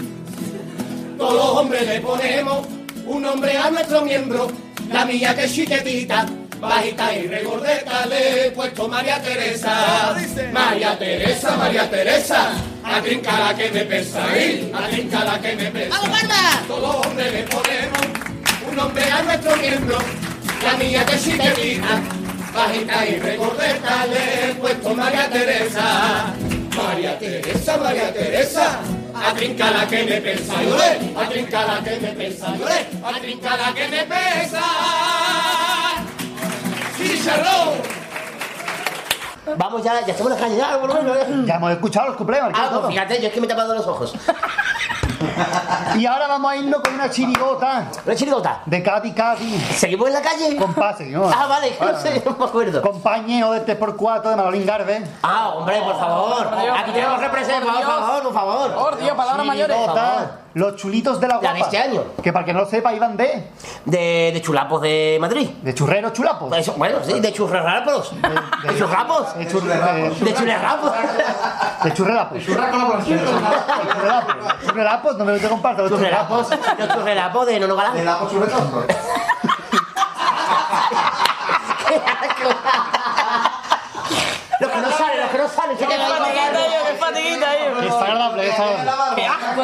Todos los hombres le ponemos un nombre a nuestro miembro. La mía que es chiquitita, bajita y regordeta, le he puesto María Teresa. María Teresa, María Teresa, a trinca la que me pesa, ¿eh? a trinca la que me pesa. Todos los hombres le ponemos un nombre a nuestro miembro. La mía que es chiquitita, bajita y regordeta, le he puesto María Teresa. María Teresa, María Teresa, a trinca la que me pesa, lloré, a trinca la que me pesa, lloré, a trinca la que me pesa. ¡Chicharrón! Vamos ya, ya estamos en la calle, ya, por lo menos. Ya hemos escuchado los cumpleaños. Ah, pues fíjate, yo es que me he tapado los ojos. Y ahora vamos a irnos con una chirigota. ¿Una chirigota? De Cati Cati. ¿Seguimos en la calle? Compás, seguimos. Ah, vale, no sé, no me acuerdo. Compañero de 3x4 de Manolín Garbe. Ah, hombre, por favor. Aquí tenemos representación, por favor, por favor. Por Dios, palabras mayores. Los chulitos de la guapa. de este año. Que para que no lo sepa, iban de. De, de chulapos de Madrid. De churreros chulapos. Eso, bueno, sí, de churrerapos. De churrapos. De churre- De churrerapos. De churrelapos. Churra con la población relapos, no me meto con parto. Tus relapos, los tus relapos de Nono Galán. Le damos un retorno. Los que no salen, los que no salen. Que me qué fatiguita, Qué asco,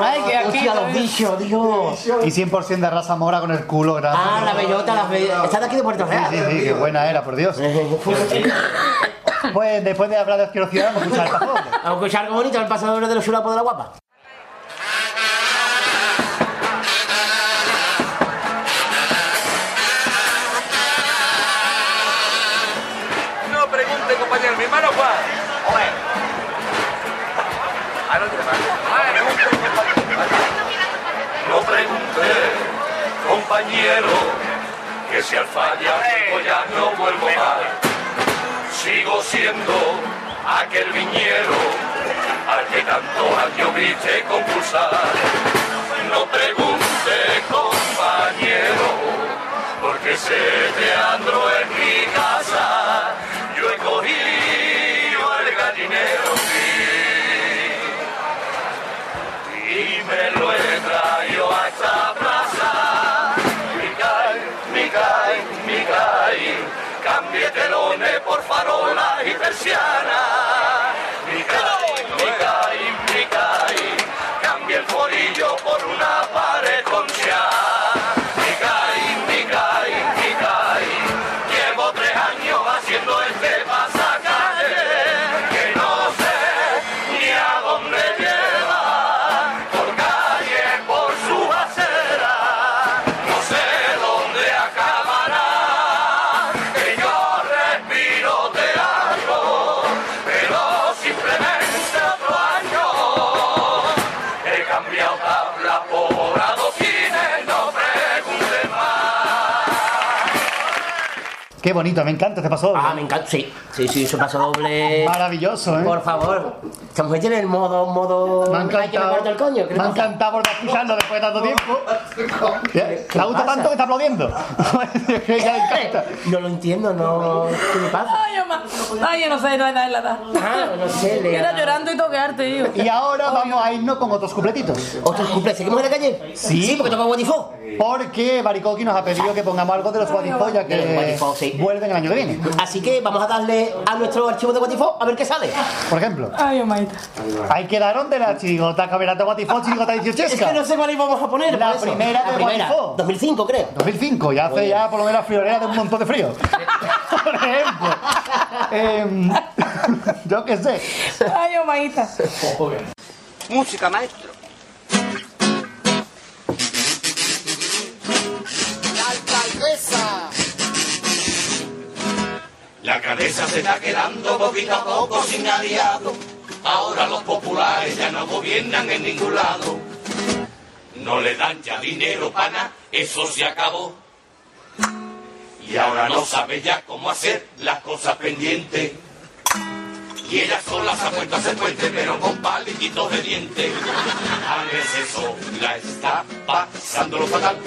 Ay, que aquí a los bichos, Dios. Y 100% de raza mora con el culo grande. Ah, la bellota, la bellota. Está de aquí de Puerto Sí, Real. sí, sí, qué buena era, por Dios. Pues después de hablar de asquerosidad, vamos a escuchar el pasador. Vamos a escuchar algo bonito, el pasador de los chulapos de la guapa. Compañero, que si al fallar ya no vuelvo más. Sigo siendo aquel viñero al que tantos años viste compulsar. No pregunte, compañero, porque se teatro en mi casa. Y persianas. Qué bonito, me encanta este pasador. Ah, me encanta, sí. Sí, sí, su paso doble. Maravilloso, ¿eh? Por favor. Esta mujer tiene el modo, modo. Me ha Ay, que me encantado. el coño. ¿qué le Me ha encantado volver a escucharlo después de tanto tiempo. ¿Qué? ¿Te gustado pasa? tanto que está aplaudiendo? encanta. No lo entiendo, no. ¿Qué le pasa? Ay, mamá. Ay, yo no sé, no hay nada en la edad. Ah, no sé, le Mira, llorando y toquearte, hijo. Y ahora vamos a irnos con otros cupletitos. ¿Otros cumples? ¿Seguimos en la calle? Sí. Sí, porque toca Guatifó. Porque Baricoqui nos ha pedido que pongamos algo de los Guatifó ya que. Vuelven el año que viene. Así que vamos a darle a nuestro archivo de Guatifó a ver qué sale. Por ejemplo, Ay, maita. ahí quedaron de la chirigota Camerata Guatifó, chirigota Es que 18 no sé cuál íbamos a poner. La por eso. primera de La primera. Guatifó. 2005, creo. 2005, ya hace ya por lo menos la friolera de un montón de frío. Por ejemplo. Em, yo qué sé. Ay, maita. Música, maestro. La cabeza se está quedando poquito a poco sin aliado. Ahora los populares ya no gobiernan en ningún lado. No le dan ya dinero para nada, eso se acabó. Y ahora no sabe ya cómo hacer las cosas pendientes. Y ella sola se ha puesto a hacer puente, pero con palititos de dientes. A veces sola está pasando lo fatal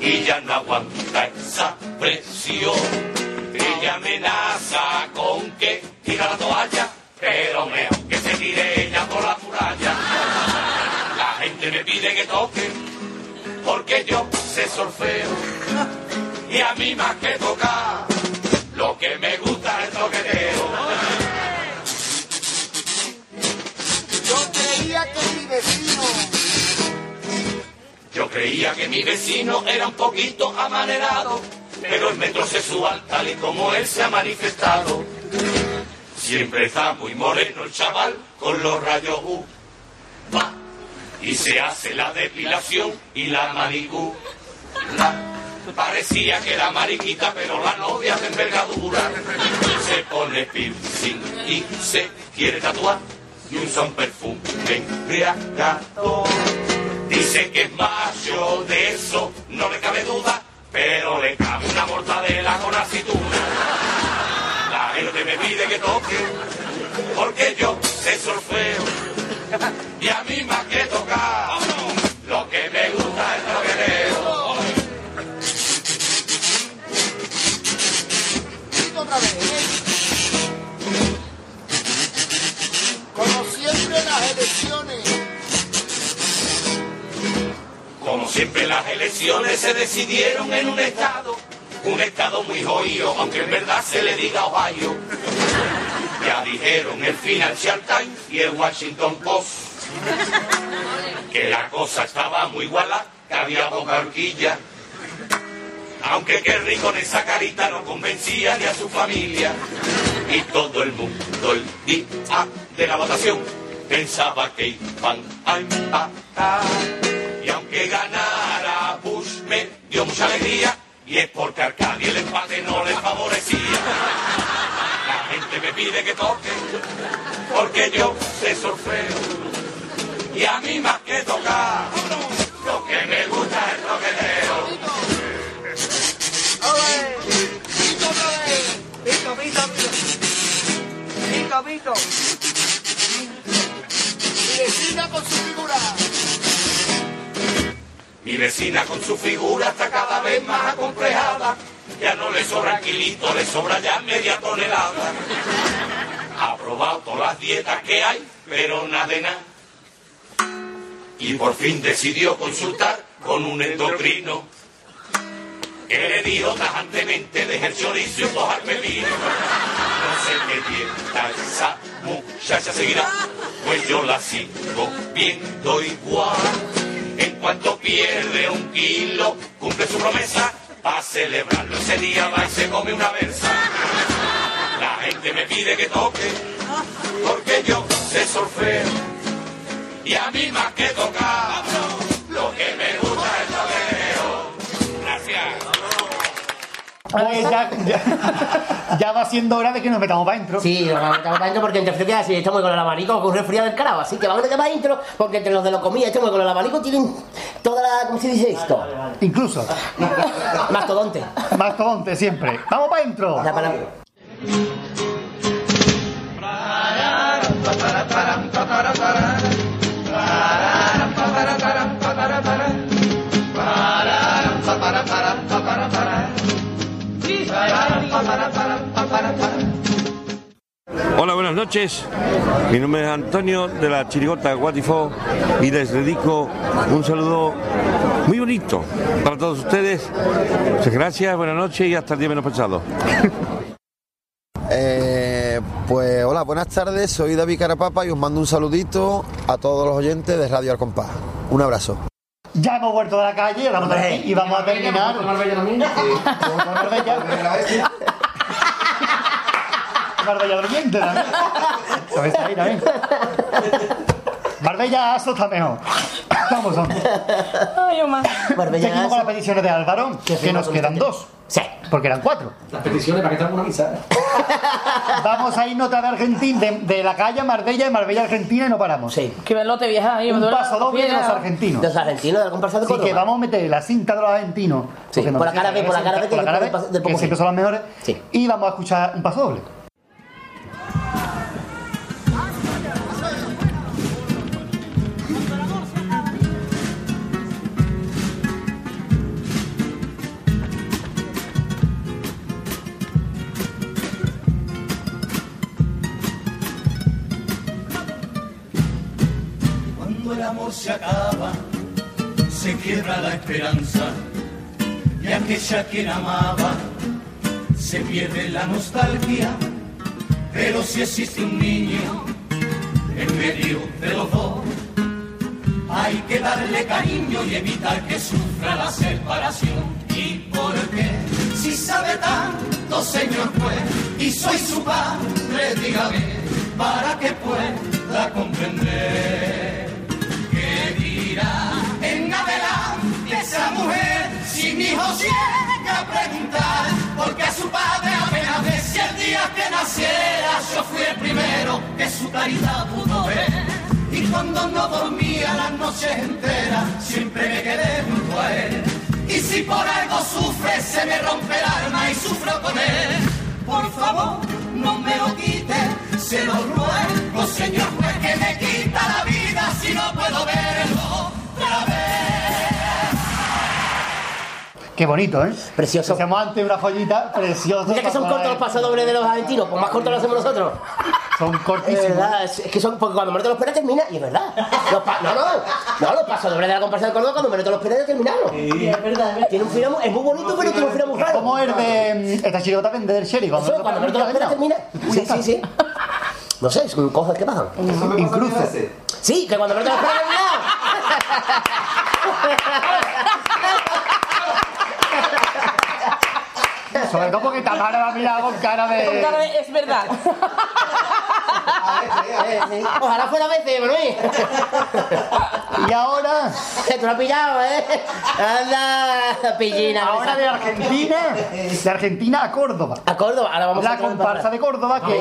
y ya no aguanta esa presión. Ella amenaza con que tira la toalla, pero mejor que se tire ella por la muralla. La gente me pide que toque, porque yo sé solfeo. Y a mí más que tocar, lo que me gusta es toqueteo. Yo creía que mi vecino Yo creía que mi vecino era un poquito amanerado, pero es metrosexual tal y como él se ha manifestado. Siempre está muy moreno el chaval con los rayos U. Va, Y se hace la depilación y la manicura. Parecía que era mariquita, pero la novia de envergadura. Se pone piercing y se quiere tatuar. Y usa un perfume embriagador. Dice que es macho, de eso no le cabe duda, pero le cabe una mortadela con aceituna. La gente me pide que toque, porque yo sé solfeo, y a mí más que tocar, siempre las elecciones se decidieron en un estado, un estado muy jodido, aunque en verdad se le diga Ohio. Ya dijeron el Financial Times y el Washington Post Que la cosa estaba muy guala, que había poca horquilla. Aunque qué rico en esa carita no convencía ni a su familia. Y todo el mundo el día de la votación pensaba que iban a empatar. Y aunque ganara Bush me dio mucha alegría. Y es porque Arcadia el empate no le favorecía. La gente me pide que toque, porque yo sé solfeo. Y a mí más que tocar, lo que me gusta es pito. Pito, pito. Mi vecina con su figura. Mi vecina con su figura está cada vez más acomplejada. Ya no le sobra kilito, le sobra ya media tonelada. Ha probado todas las dietas que hay, pero nada de nada. Y por fin decidió consultar con un endocrino. Que le dijo tajantemente deje el chorizo y el pepino. No sé qué dieta esa muchacha seguirá, pues yo la sigo viendo igual. En cuanto pierde un kilo, cumple su promesa, para celebrarlo ese día va y se come una versa. La gente me pide que toque, porque yo sé solfeo. Y a mí más que tocar, Pues ya, ya, ya va siendo hora de que nos metamos para adentro. Sí, nos meter para adentro porque entre frío queda así, estamos con el abanico con un resfriado del carajo, así que vamos a meter para adentro porque entre los de los comida estamos con el abanico tienen toda la, ¿cómo se dice esto? Incluso. Mastodonte. Mastodonte siempre. ¡Vamos para adentro! Ya para- Hola, buenas noches. Mi nombre es Antonio de la Chirigota Guatifó y les dedico un saludo muy bonito para todos ustedes. Muchas gracias, buenas noches y hasta el día menos pensado. Eh, pues hola, buenas tardes, soy David Carapapa y os mando un saludito a todos los oyentes de Radio Al Compás. Un abrazo. Ya hemos vuelto de la calle, ahora vamos a aquí y vamos a terminar. Marbella también. Marbella. Marbella durmiente también. ¿Sabes ahí también? Marbella Aso está mejor. Vamos, hombre. Ay, Omar. Seguimos con las peticiones de Álvaro, que nos quedan dos. Sí. Porque eran cuatro. Las peticiones para que estamos una misa. Vamos a irnos otra de Argentina, de, de la calle a Marbella, de Marbella a Argentina y no paramos. Sí. Que velote vieja ahí. Un paso doble de los argentinos. De los argentinos, de comparsa de Así que vamos a meter la cinta de los argentinos. Sí, por la cara B, que por la cara la que del que poco siempre son las mejores. Sí. Y vamos a escuchar un paso doble. Se acaba, se quiebra la esperanza. Y aquella quien amaba, se pierde la nostalgia. Pero si existe un niño en medio de los dos, hay que darle cariño y evitar que sufra la separación. ¿Y por qué? Si sabe tanto, señor juez, y soy su padre, dígame, para que pueda comprender. ¿Qué dirá en adelante esa mujer si mi hijo llega a preguntar? Porque a su padre apenas decía el día que naciera, yo fui el primero que su caridad pudo ver. Y cuando no dormía las noches enteras, siempre me quedé junto a él. Y si por algo sufre, se me rompe el alma y sufro con él. Por favor, no me lo quite, se lo ruego, señor juez, que me quita la vida si no puedo verlo otra vez. Qué bonito, ¿eh? Precioso. Hacemos antes una joyita preciosa. Mira que son cortos los pasodobles de los argentinos, pues más cortos lo hacemos nosotros. Son Es cortísimos. verdad, es es que son, porque cuando menos te lo esperas termina, y es verdad. Los pa- no, no, no, los pasodobles de la comparsa de Córdoba, cuando menos te lo esperas ya terminaron. es verdad. Tiene un final, es muy bonito, pero tiene un final muy raro. ¿Cómo es de mm, esta chirigota vende del Sherry? Eso, cuando menos te lo esperas termina. Sí, sí, sí. No sé, son cosas que pasan. Incluso. Sí, que cuando no te lo esperas lado. Sobre todo porque Tamara me ha mirado con cara de... Con cara de, es verdad. Ojalá fuera veces, Manuel. Y ahora... Te lo has pillado, ¿eh? Anda, pillina. Ahora de Argentina, de Argentina a Córdoba. A Córdoba, ahora vamos La a comparsa de Córdoba que...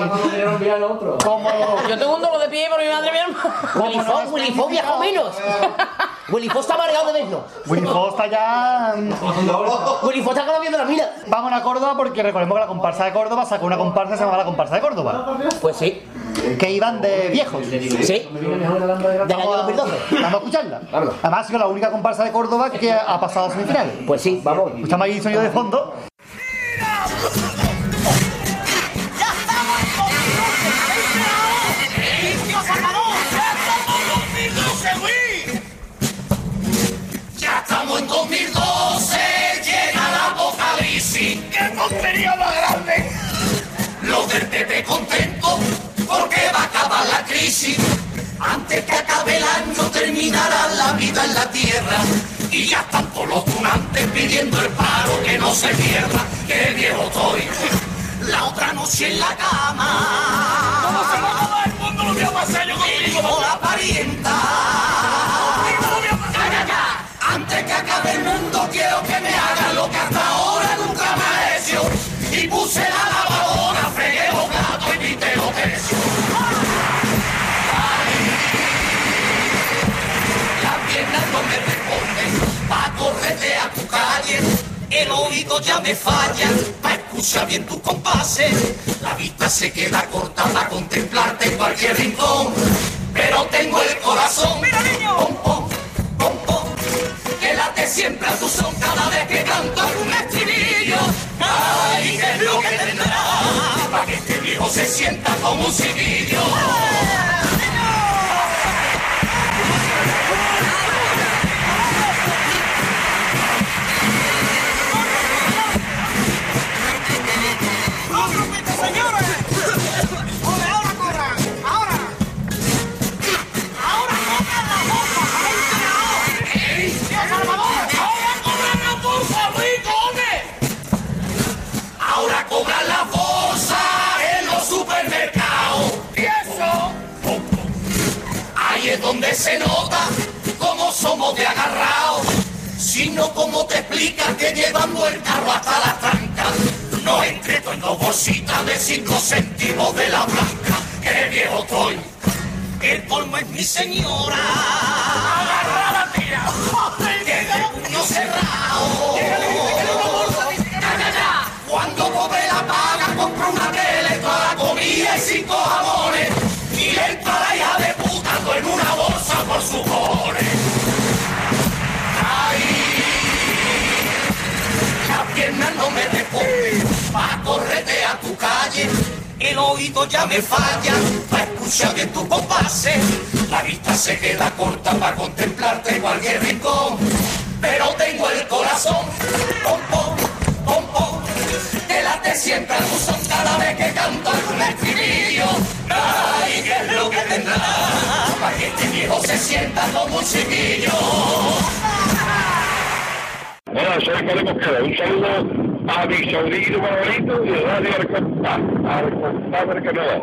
Como... Yo tengo un dolor de pie por mi madre mía. Willy Fox, Willy Fox viajó menos. Willy Fox está amargado de vernos. Willy Fox está ya... Willy Fox está con la viendo la mina. Vamos a Córdoba porque recordemos que la comparsa de Córdoba sacó una comparsa que se llamaba la comparsa de Córdoba. Pues sí. Que iban de viejos. Sí. Del año 2012. Vamos a escucharla. Además, ha sido la única comparsa de Córdoba que ha pasado a semifinales. Pues sí, vamos. Escuchamos ahí sonido de fondo. Ya estamos en 2012, llega apocalipsis. ¡Qué tontería más grande! Los del contento la crisis. Antes que acabe el año terminará la vida en la tierra. Y ya están todos los tunantes pidiendo el paro que no se pierda. ¡Qué viejo estoy! La otra noche en la cama. ¿Cómo se va a acabar el mundo? Lo voy a pasar yo contigo. la parienta. Ya. Antes que acabe el mundo quiero que me hagan lo que hasta ahora nunca me ha hecho. Y puse la El oído ya me falla, pa' escuchar bien tus compases. La vista se queda corta para contemplarte en cualquier rincón. Pero tengo el corazón, pom, pom, pom, pom, que late siempre a tu son cada vez que canto algún estribillo. Ay, qué es lo que tendrá, para que este viejo se sienta como un civillo. Si no, ¿cómo te explicas que llevando el carro hasta la tranca? No entre en dos bolsitas de cinco céntimos de la blanca. ¡Qué viejo estoy! El polvo es mi señora. Agarrada, tira. Tiene el puño cerrado. Cuando cobre la paga, compro una tele, toda la comida y cinco jamones. Y entra la hija de puta en una bolsa por sus cojones. No me responden, pa' correrte a tu calle. El oído ya me falla, pa' escuchar bien tu compase. La vista se queda corta pa' contemplarte en cualquier rincón. Pero tengo el corazón, pom, pom, pom, pom, que late siempre al buzón cada vez que canto algún estribillo. Ay, ¿qué es lo que tendrá? Pa' que este viejo se sienta como un chiquillo. Hola, soy Podemos Queda. Un saludo a mi sobrino favorito y a Radio Arcontá. Arcontá del Canadá.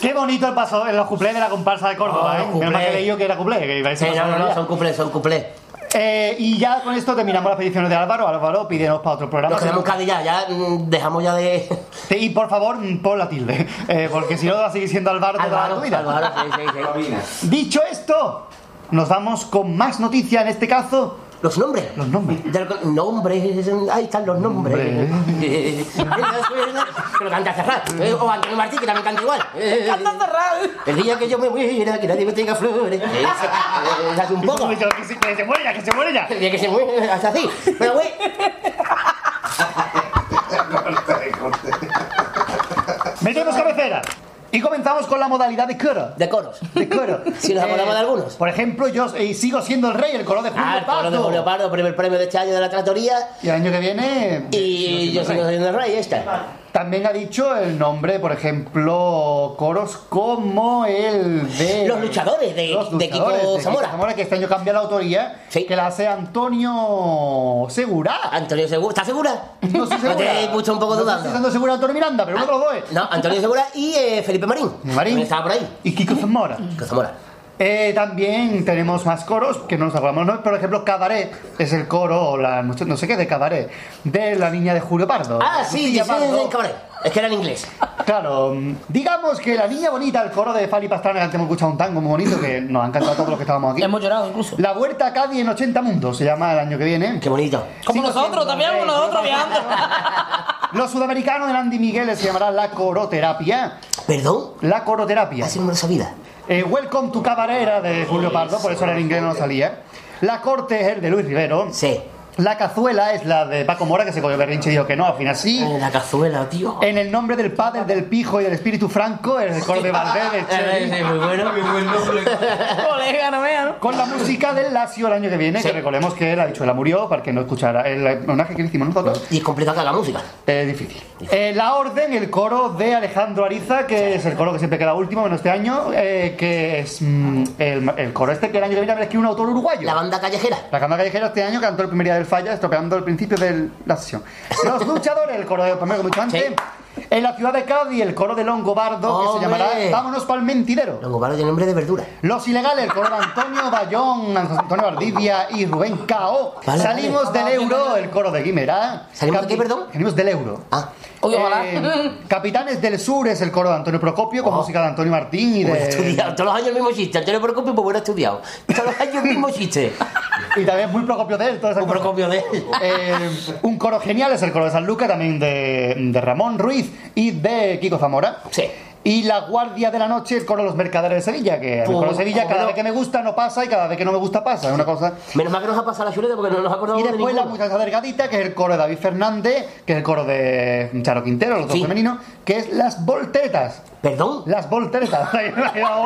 Qué bonito el paso en los cuplés de la comparsa de Córdoba, Oh, ¿eh? Menos mal que leí yo que era cuplé. Que iba a decir Sí, no, no, no, son cuplés, son cuplés. Eh, y ya con esto terminamos las peticiones de Álvaro. Álvaro, pídenos para otro programa. Nos quedamos casi ya, ya mm, dejamos ya de. Y por favor, mm, pon la tilde. eh, porque si no, va a seguir siendo Álvaro toda tu vida. Álvaro, sí, sí, sí. Dicho esto, nos vamos con más noticia en este caso. Los nombres. Los nombres. Del- nombres, ahí están los nombres. que lo canta Cerrar. Eh, O Antonio Martí, que también canta igual. Canta Cerrar. El día que yo me muera, que nadie me tenga flores. Hace un poco. Que se, que se muere ya, que se muere ya. El día que se muere, hasta así. Pero, güey. Metemos cabecera. Y comenzamos con la modalidad de coro. De coros. De coro. Si nos acordamos de algunos. Por ejemplo, yo eh, sigo siendo el rey, el coro de Julio Ah, el coro de. Julio Pardo, primer premio de este año de la tractoría. Y el año que viene. Y yo sigo siendo el rey, esta. También ha dicho el nombre, por ejemplo, coros como el de. Los luchadores de- Los de Kiko luchadores de Zamora. que este año cambia la autoría, que la hace Antonio Segura. Antonio Segura. ¿Estás segura? No estoy segura. te puesto un poco No sé dudando. estando segura Antonio Miranda, pero uno de los dos es. No, Antonio Segura y eh, Felipe Marín. Marín. Estaba por ahí. Y Kiko Zamora. Kiko Zamora. Eh, también tenemos más coros que no nos acordamos. ¿no? Por ejemplo, Cabaret es el coro, o la, no sé- no sé qué, de Cabaret, de la niña de Julio Pardo. Ah, sí, sí, sí, Pardo. sí, cabrón. Es que era en inglés. Claro, digamos que la niña bonita, el coro de Fali Pastrana, que antes hemos escuchado un tango muy bonito que nos ha encantado a todos los que estábamos aquí. Hemos llorado incluso. La Vuelta a Cádiz en 80 mundos se llama el año que viene. Qué bonito. Como nosotros, también como nosotros viajando. Los sudamericanos de Andy Miguel se llamará la coroterapia. ¿Perdón? La coroterapia. Así no me lo sabía. Eh, Welcome to Cabarera de Julio Pardo, por eso era en inglés no salía. La corte es el de Luis Rivero. Sí. La cazuela es la de Paco Mora, que se cogió berrinche y dijo que no, al final sí. Eh, La cazuela, tío. En el nombre del padre, del pijo y del espíritu franco, el coro de Valdés, de Eh, Cheli. sí, muy bueno. Colega, no vea, ¿no? Con la música del Lazio el año que viene, que recordemos que la dichuela murió para que no escuchara el homenaje que le hicimos nosotros. Y es complicado que haga música. Es difícil. Eh, la Orden, el coro de Alejandro Ariza, que es el coro que siempre queda último, menos este año, eh, que es mm, el, el coro este que el año que viene habrá escrito un autor uruguayo. La banda callejera. La banda callejera este año cantó el primer día del falla, estropeando el principio de la sesión. Los luchadores, el coro de primero dicho antes. En la ciudad de Cádiz, el coro de Longobardo, que se ¡Hombre! llamará Vámonos pa'l mentidero. Longobardo tiene nombre de verdura. Los ilegales, el coro de Antonio Bayón, Antonio Valdivia y Rubén Cao. Vale, Salimos vale. del euro, el coro de Guimerá. ¿Salimos de qué, perdón? Salimos del euro. Ah. Ojalá. Eh, Capitanes del Sur es el coro de Antonio Procopio, con música de Antonio Martín y de. estudiado. Todos los años el mismo chiste. Antonio Procopio, pues bueno estudiado. Todos los años el mismo chiste. Y también muy Procopio de él, Un cosas. Procopio de él. Eh, un coro genial es el coro de San Lucas, también de, de Ramón Ruiz y de Kiko Zamora. Sí. Y la Guardia de la Noche, el coro de los Mercaderes de Sevilla, que el Pues, coro de Sevilla cada vez que me gusta no pasa y cada vez que no me gusta pasa, es una cosa. Menos mal que nos ha pasado la chuleta porque no nos acordamos Y de después la ninguno. muchacha delgadita, que es el coro de David Fernández, que es el coro de Charo Quintero, los dos Sí. femeninos, que es Las Volteretas. ¿Perdón? Las Volteretas.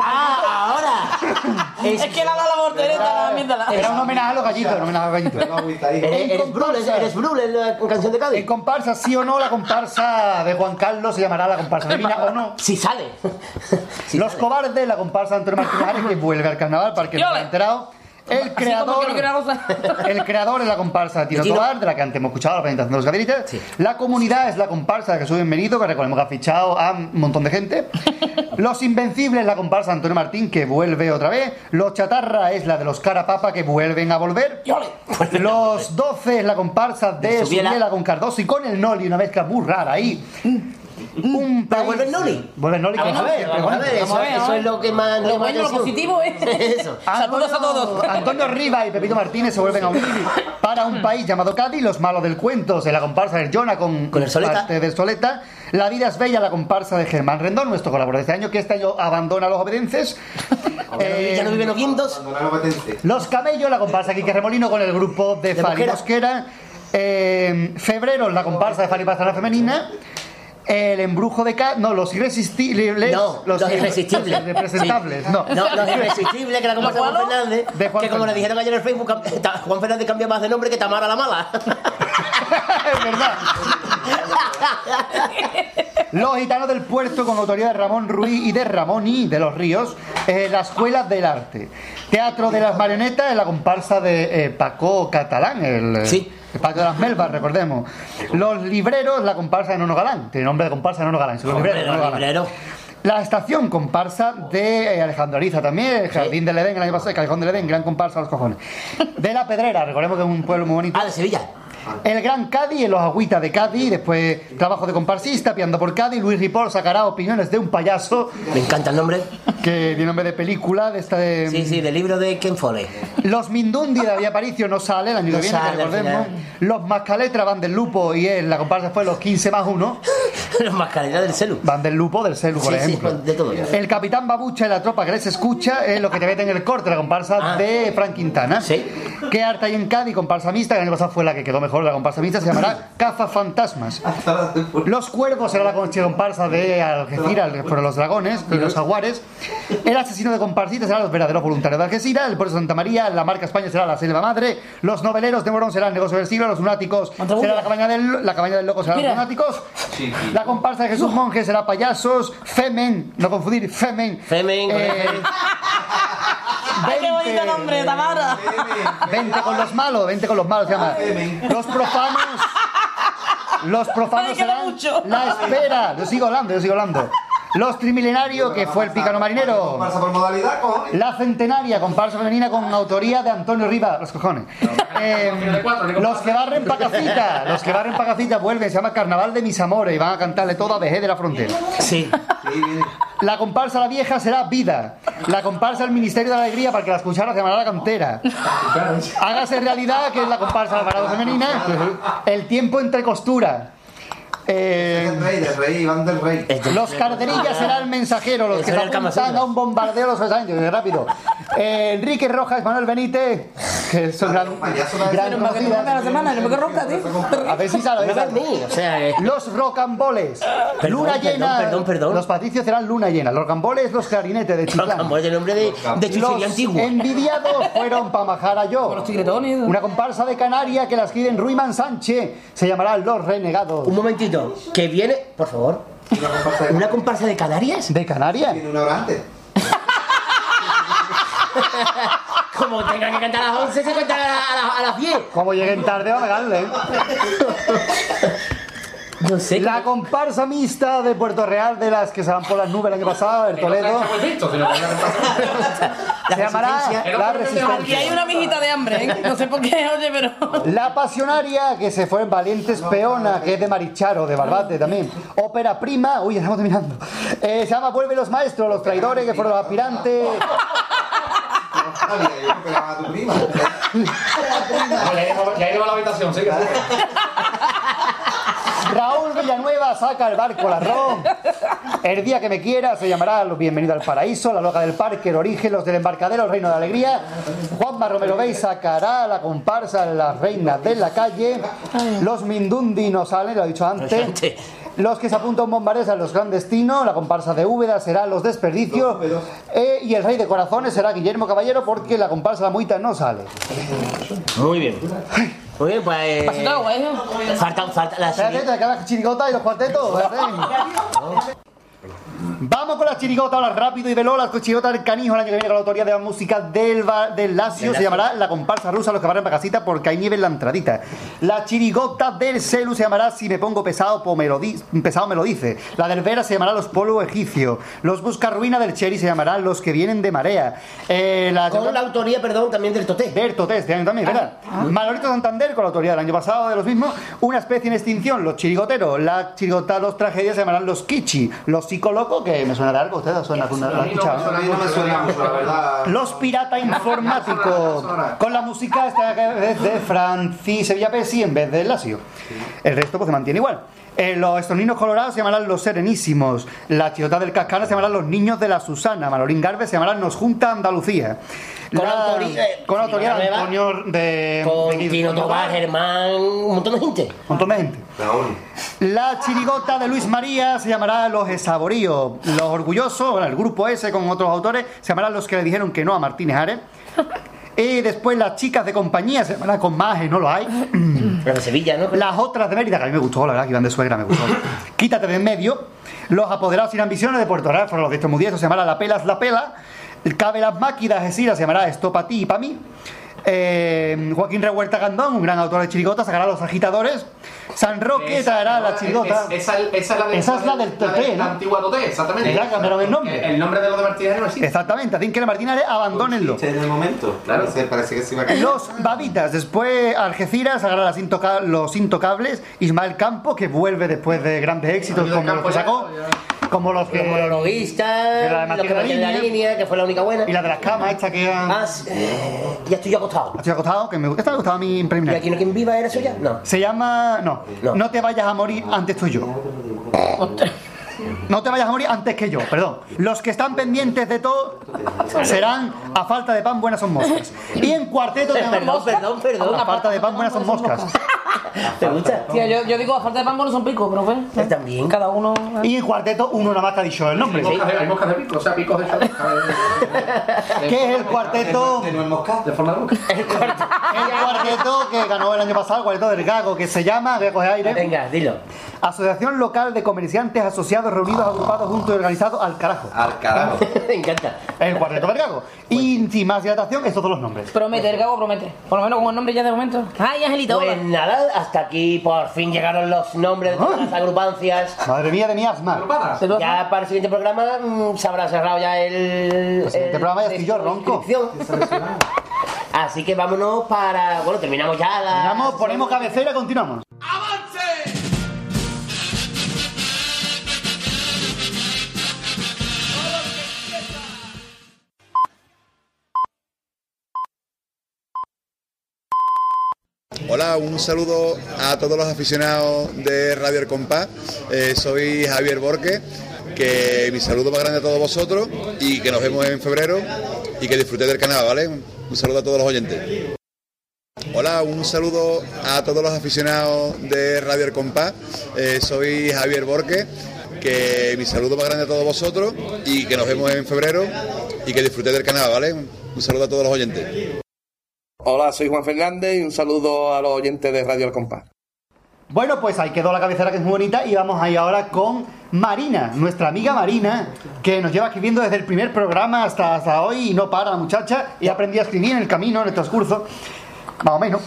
¡Ah, ahora! Es que la da la voltereta, la mierda. Era un homenaje a los gallitos, un homenaje a los gallitos. Eres, eres Brul, eres, Brul en la canción de En Cádiz. comparsa, sí o no, la comparsa de Juan Carlos se llamará la comparsa femenina o no. Si sale. Si Los sale. cobardes, la comparsa de Antonio Martínez Ares, que vuelve al carnaval, para que no se Yole. haya enterado. El creador, el creador es la comparsa de Tino ¿De Tino? Tobar, de la que antes hemos escuchado la presentación de los gabinetes. Sí. La comunidad es la comparsa de Jesús Bienvenido, que recordemos que ha fichado a un montón de gente. Los Invencibles, la comparsa de Antonio Martín, que vuelve otra vez. Los Chatarra es la de los Carapapa, que vuelven a volver. Los 12 es la comparsa de De Subiela. Subiela con Cardoso y con el Noli, una mezcla muy rara ahí. Un Pero país- vuelve el Noli. Vuelve el Noli, que Vamos a ver, vamos a ver. vamos Eso, a ver, eso es lo que más Lo bueno, lo positivo es. Eso. Saludos a todos. Antonio Riva y Pepito Martínez se vuelven a unir para un país llamado Cádiz. Los malos del cuento se la comparsa del Jonah con, Con el Soleta. parte del Soleta. La vida es bella, la comparsa de Germán Rendón, nuestro colaborador de este año, que este año abandona a los obedenses. Eh, Ya no viven los vientos. los camellos, la comparsa Quique Remolino con el grupo de, De Fali Mosquera. Mosquera. Eh, febrero, la comparsa de Fali Pastrana Femenina. El embrujo de Cádiz. No, los irresistibles. No, los, irresistibles. Los representables. Sí. No. No, los irresistibles, que era como ¿Los Juan? Fernández. De Juan que como le dijeron ayer en el Facebook, Juan Fernández cambia más de nombre que Tamara la mala. es verdad. Los gitanos del puerto con autoría de Ramón Ruiz y de Ramoni de los Ríos, eh, la Escuela del Arte. Teatro de las Marionetas en la comparsa de eh, Paco Catalán, el, eh, Sí. el Paco de las Melvas, recordemos. Los Libreros, la comparsa de Nono Galán. Tiene nombre de comparsa de Nono Galán. los Hombre, libreros, Nono Galán. La estación comparsa de eh, Alejandro Ariza también, el Jardín del Edén, el año pasado, el Callejón del Edén, gran comparsa a los cojones. De La Pedrera, recordemos que es un pueblo muy bonito. Ah, de Sevilla. El Gran Cádiz, en los agüitas de Cádiz, después trabajo de comparsista, piando por Cádiz, Luis Ripoll sacará opiniones de un payaso, Me encanta el nombre. que tiene nombre de película, de esta de... Sí, sí, del libro de Ken Foley. Los Mindundi de David Aparicio no sale el año No que viene, sale recordemos. Los Mascaletra van del Lupo y él, la comparsa fue los 15 más 1. Los mascaretas del celu. Van del Lupo, del Celu, por Sí, sí, ejemplo. de todo. El Capitán Babucha y la tropa que les escucha es lo que te meten en el corte, la comparsa Ah. de Frank Quintana. Sí. ¿Qué arte hay en Cádiz? Comparsa mixta, que el año pasado fue la que quedó mejor, la comparsa mixta, se llamará Caza Fantasmas. Los cuervos será la comparsa de Algeciras, por los dragones y los jaguares. El asesino de comparsita será los verdaderos voluntarios de Algeciras. El puerto de Santa María, la marca España será la Selva Madre. Los noveleros de Morón será el negocio del siglo. Los lunáticos será la cabaña del, la cabaña del loco será Mira. los lunáticos. La comparsa de Jesús Monje será payasos. Femen, no confundir, Femen. Femen. Eh, ¡Ay, qué bonito nombre, Tamara! Vente con los malos, vente con los malos, se llama. Los profanos. Los profanos Ay, queda serán mucho. la espera. Yo sigo hablando, yo sigo hablando. Los trimilenarios, que fue el pícaro marinero. Comparsa por modalidad, cojones. La centenaria, comparsa femenina con autoría de Antonio Riva, los cojones. Eh, los que barren Pacacita, los que barren Pacacita vuelven, se llama Carnaval de mis amores y van a cantarle todo a Vejez de la Frontera. Sí. La comparsa La Vieja será Vida. La comparsa El Ministerio de la Alegría, para que la escuchara, se llamará La Cantera. Hágase realidad, que es la comparsa de la parada femenina. El tiempo entre costura. Eh, Del rey, del rey, Iván del rey. los carterillas será el mensajero, los que se el apuntan a un bombardeo los años, rápido. Eh, Enrique Rojas, Manuel Benítez, que son gran, gran tío. A ver si sabe. Eh, Los rocamboles. Luna llena. perdón, perdón. Los patricios serán luna llena. Los rocamboles, los clarinetes de Chiclán. Rocambole es el nombre de, de antigua. envidiados fueron para Majara yo. Los tigretones. Una comparsa de Canaria que la escriben Ruiman Sánchez. Se llamará Los Renegados. Un momentito, que viene, por favor. Una comparsa de ¿Una comparsa de Canarias? ¿De Canarias? Viene una hora antes. Como tenga que cantar a las 11, se cuenta a, la- a las 10. Como lleguen tarde, va a pegarle. La comparsa mixta de Puerto Real, de las que se van por las nubes el año pasado, el Toledo, se llamará La Aquí hay Resistencia. una mijita de hambre, ¿eh? No sé por qué, oye, pero. La Pasionaria, que se fue en Valientes Peona, que es de Maricharo, de Barbate también. Ópera Prima, uy, estamos terminando. Eh, se llama Vuelve los Maestros, los traidores, que fueron los aspirantes. A tu prima. Ya iba a la habitación, sí. Villanueva saca el barco Larrón. El día que me quiera se llamará Los Bienvenidos al Paraíso, La Loca del Parque, El Origen, Los del Embarcadero, El Reino de Alegría. Juanma Romero Bey sacará la comparsa Las Reinas de la Calle. Los Mindundi no salen, lo he dicho antes. Los que se apuntan a un bombardeo serán los clandestinos, la comparsa de Úbeda será los desperdicios eh, y el rey de corazones será Guillermo Caballero porque la comparsa La Muita no sale. Muy bien. Muy bien, pues. eh, Pasito, güey. Falta, falta la Espérate, te quedan las chirigotas y los cuartetos. Vamos con las chirigotas ahora rápido y veloz. Las chirigotas del canijo el año que viene con la autoría de la música del, del Lazio. Se llamará la comparsa rusa los que van para casita porque hay nieve en la entradita. La chirigota del Celu se llamará Si me pongo pesado, pues me lo di- pesado me lo dice. La del Vera se llamará Los Polvo Egipcio. Los Buscarruina del Cheri se llamarán Los que vienen de marea. Eh, la Con la autoría, perdón, también del Toté. del Toté este año también, ¿verdad? Manolito Santander, con la autoridad del año pasado de los mismos, una especie en extinción, los chirigoteros, la chirigota, los tragedias se llamarán los kichi, los psicolocos, que me suena de algo, ustedes suena, ¿lo han escuchado? A mí no me suena mucho, la verdad. Los pirata informáticos, con la música esta vez de Francis Sevilla Pesci en vez de Lazio. El resto pues se mantiene igual. Eh, los estorninos colorados se llamarán los serenísimos. La chirota del cascana se llamarán los niños de la Susana. Manolín Garbe se llamarán Nos Junta Andalucía. Con La- autoría- eh, con autoría de. Antonio de. Con Tino Tobar, Germán, un montón de gente. Un montón de gente. La chirigota de Luis María se llamará Los Esaboríos. Los Orgullosos, bueno, el grupo ese con otros autores, se llamarán Los que le dijeron que no a Martínez Ares. Y después las chicas de compañía se con más, no lo hay. Las de Sevilla, ¿no? Las otras de Mérida, que a mí me gustó, la verdad, que iban de suegra, me gustó. Quítate de en medio. Los apoderados sin ambiciones de Puerto Real fueron los de estos mudiesos, se llamará La Pelas La Pela. El Cabe las Máquinas, Gesira, se llamará Esto pa' ti y pa' mí. Eh, Joaquín Rehuerta Gandón, un gran autor de chirigota, sacará Los Agitadores. San Roque Esa- traerá la es- chirigota. Esa, esa es la de- Esa es la del la de- Toté, La ¿no? antigua Toté, exactamente. Ya cambiaron el nombre. El, nombre de los de Martínez no existe. Exactamente, hacen que la Martínez abandónenlo. En el momento. Claro. Parece, parece que se iba a caer. Los babitas, después Algeciras sacará las intoca- los intocables, Ismael Campo, que vuelve después de grandes éxitos como los que sacó, como los que... Los monologuistas, Era de los que meten la Línea. línea, que fue la única buena. Y la de las camas, esta que... Ah, sí. ya estoy yo acostado. Estoy acostado, que me gusta, esta me gustaba mí en ¿Y preliminar. aquí no quien viva era suya? No. Se llama... No, No. no te vayas a morir, antes estoy yo. No te vayas a morir antes que yo, perdón. Los que están pendientes de todo serán a falta de pan buenas son moscas. Y en cuarteto tenemos Perdón, perdón, perdón. A falta de pan buenas son moscas. ¿Te gusta? Tía, yo, yo digo, a falta de pan, no son picos, pero pues. También. Cada uno. Y en cuarteto uno nada más que ha dicho el nombre. Hay moscas de- hay moscas de pico, o sea, picos de ¿Qué es el cuarteto? De nuez mosca. De forma de mosca. El cuarteto que ganó el año pasado, el cuarteto del Gago, que se llama, voy a coger aire. Venga, dilo. Asociación Local de Comerciantes Asociados Reunidos, Agrupados, Juntos y Organizados al carajo. Al carajo. Me encanta. El cuarteto del Gago. Y sin más dilatación, estos son los nombres. Promete, el gago promete. Por lo menos con el nombre ya de momento. Ay, Angelito. Pues nada, hasta aquí por fin llegaron los nombres de todas las agrupancias. Madre mía de mi asma. Ya para el siguiente programa mm, se habrá cerrado ya el. El siguiente programa ya estoy yo, ronco. Así que vámonos para. Bueno, terminamos ya la. Terminamos, ponemos cabecera y continuamos. Hola, un saludo a todos los aficionados de Radio El Compás. Eh, soy Javier Borque, que mi saludo más grande a todos vosotros y que nos vemos en febrero y que disfrutéis del canal, ¿vale? Un saludo a todos los oyentes. Hola, un saludo a todos los aficionados de Radio El Compás. Eh, soy Javier Borque, que mi saludo más grande a todos vosotros y que nos vemos en febrero y que disfrutéis del canal, ¿vale? Un saludo a todos los oyentes. Hola, soy Juan Fernández y un saludo a los oyentes de Radio El Compás. Bueno, pues ahí quedó la cabecera que es muy bonita y vamos ahí ahora con Marina, nuestra amiga Marina, que nos lleva escribiendo desde el primer programa hasta, hasta hoy y no para la muchacha y aprendí a escribir en el camino, en el transcurso, más o menos.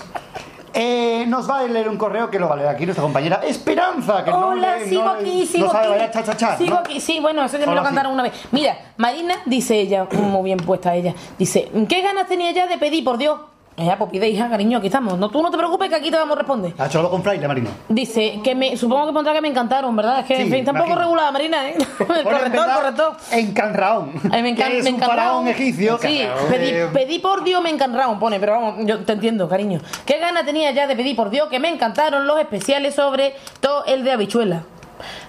Eh, nos va a leer un correo que lo va a leer aquí nuestra compañera Esperanza, que no, Hola, lee- sigo no- aquí, sigo no sabe aquí. bailar cha cha cha. Sigo ¿no? aquí, sí, bueno, eso ya me Hola, lo cantaron sí. una vez. Mira, Marina, dice ella, muy bien puesta ella, dice, ¿qué ganas tenía ya de pedir, por Dios? Ya, pues pide, hija, cariño, aquí estamos. No, tú no te preocupes que aquí te vamos a responder. Ha hecho algo con Fraile, Marina. Dice que me, supongo que pondrá que me encantaron, ¿verdad? Es que, en Sí, fin, tampoco imagino. regulada, Marina, ¿eh? El Pone corrector, empezar corrector. En Canraón. Ay, me es me un encantaron. faraón egipcio. Sí, pedí, Eh, pedí por Dios, me encantaron, pone, pero vamos, yo te entiendo, cariño. ¿Qué gana tenía ya de pedir por Dios que me encantaron los especiales sobre todo el de habichuela?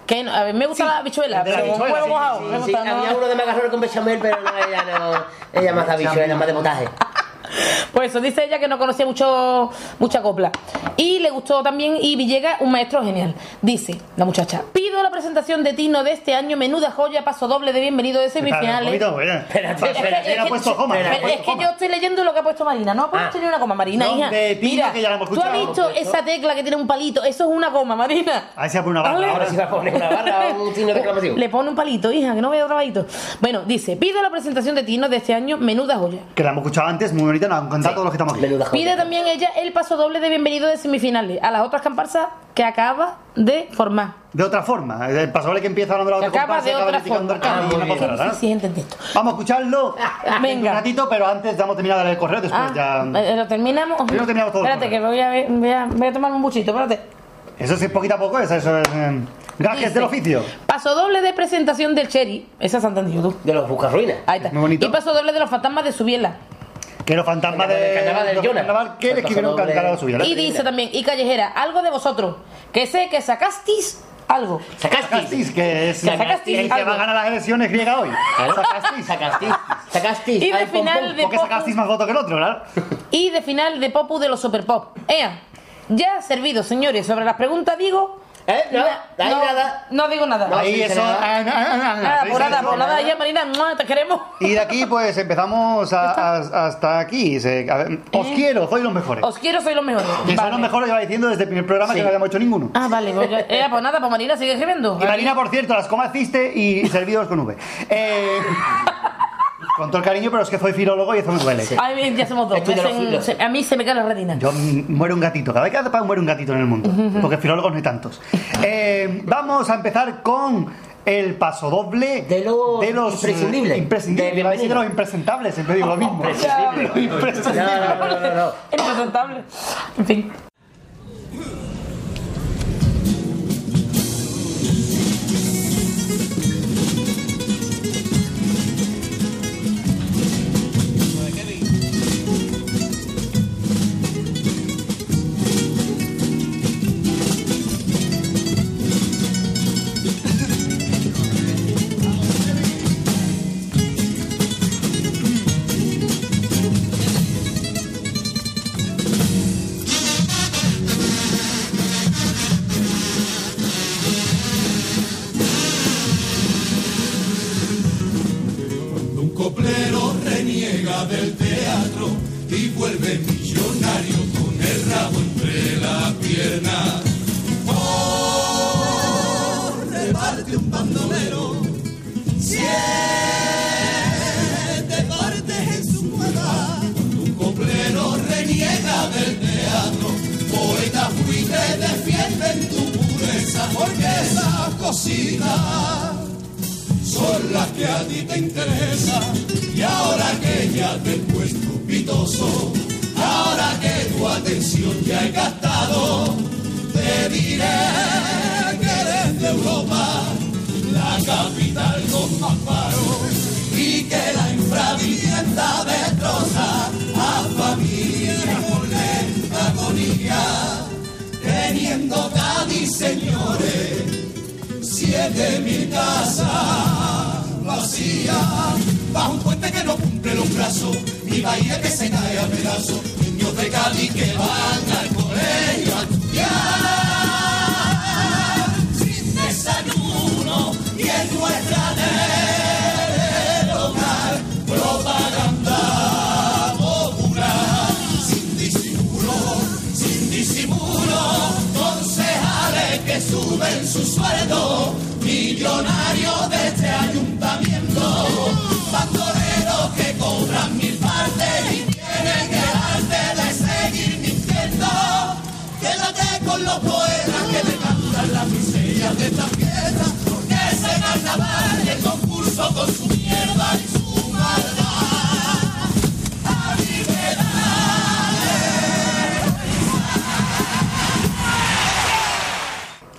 Que no- a ver, me gusta la habichuela, El de la pero un huevo mojado. sí, me sí, gusta, ¿no? Había uno de macarrones con bechamel, pero no, ella no. Ella más de habichuela, más de potaje. Pues eso dice ella que no conocía mucho mucha copla. Y le gustó también y Villegas, un maestro genial. Dice la muchacha, pido la presentación de Tino de este año, menuda joya, paso doble de bienvenido de semifinales. Es que- yo estoy leyendo lo que ha puesto Marina. No ha puesto ni una coma, Marina, No, hija. de Tino, Mira, que ya la hemos tú has escuchado. visto esa tecla que tiene un palito. Eso es una coma, Marina. Ahí se va a poner una Vale. barra. Ahora sí va a poner una barra o un signo de exclamación. Le pone un palito, hija, que no vea otro palito. Bueno, dice, pido la presentación de Tino de este año, menuda joya. Que la hemos escuchado antes, muy bonita, nos han contado todos los que estamos aquí. Pide también ella el paso doble de bienvenido de semifinales a las otras comparsas que acaba de formar. De otra forma, el pasador que empieza hablando de la otra acaba de acaba otra forma. Ah, una muy cosa rara, Sí, ¿no? sí, entendí esto. Vamos a escucharlo Venga. un ratito, pero antes damos terminado el correo, después Ah, ya... eh, ¿Lo terminamos? Primero terminamos todo Espérate, que voy a, ver- voy, a, voy a tomar un buchito, espérate. Eso sí es poquito a poco, eso, eso es... eh, gajes Dice, del oficio. Paso doble de presentación del Cherry. Esa es entendido tú. De los Buscarruinas. Ahí está. Muy bonito. Y paso doble de los fantasmas de Subiela. Que los fantasmas Del de... carnaval del los Jonas. carnaval que le El escribieron cantar a su vida. Y dice también, y callejera, algo de vosotros. Que sé que sacasteis algo. Sacastis, que es Sacastis, el que algo. va a ganar las elecciones griegas hoy. Sacastis. Sacastis. Sacastis. Y de Ay, pom, final pom. de Porque sacastis más votos que el otro, claro. Y de final de Popu de los Super Pop. Ea, ya servido, señores. Sobre las preguntas digo. ¿Eh? No, no, ahí nada. no digo nada. Ahí sí, eso... será. ah, Nada, ¿veis por nada, por nada, ya Marina, ¡mua! te queremos. Y de aquí pues empezamos a- a- hasta aquí. Se- a ver, os quiero, sois los mejores. Os quiero, soy los mejores. Que sois Vale. los mejores lleva diciendo desde el primer programa Sí. que no habíamos hecho ninguno. Ah, vale, pues, ya- eh, pues nada, pues Marina sigue escribiendo. Y Marina, por cierto, las comas existe y servidos con V. Eh, con todo el cariño, pero es que soy filólogo y eso me duele. Ya somos dos. Estoy Me de los hacen- filos. se- a mí se me cae la retina. Yo mm, muero un gatito. Cada vez que hace pan muere un gatito en el mundo. Porque filólogos no hay tantos. Eh, vamos a empezar con el paso doble De los de los imprescindibles. imprescindibles. De Iba a decir de los impresentables, siempre digo lo mismo. Imprescindible. Los imprescindibles. No, no, no, no, no. Impresentable. En fin.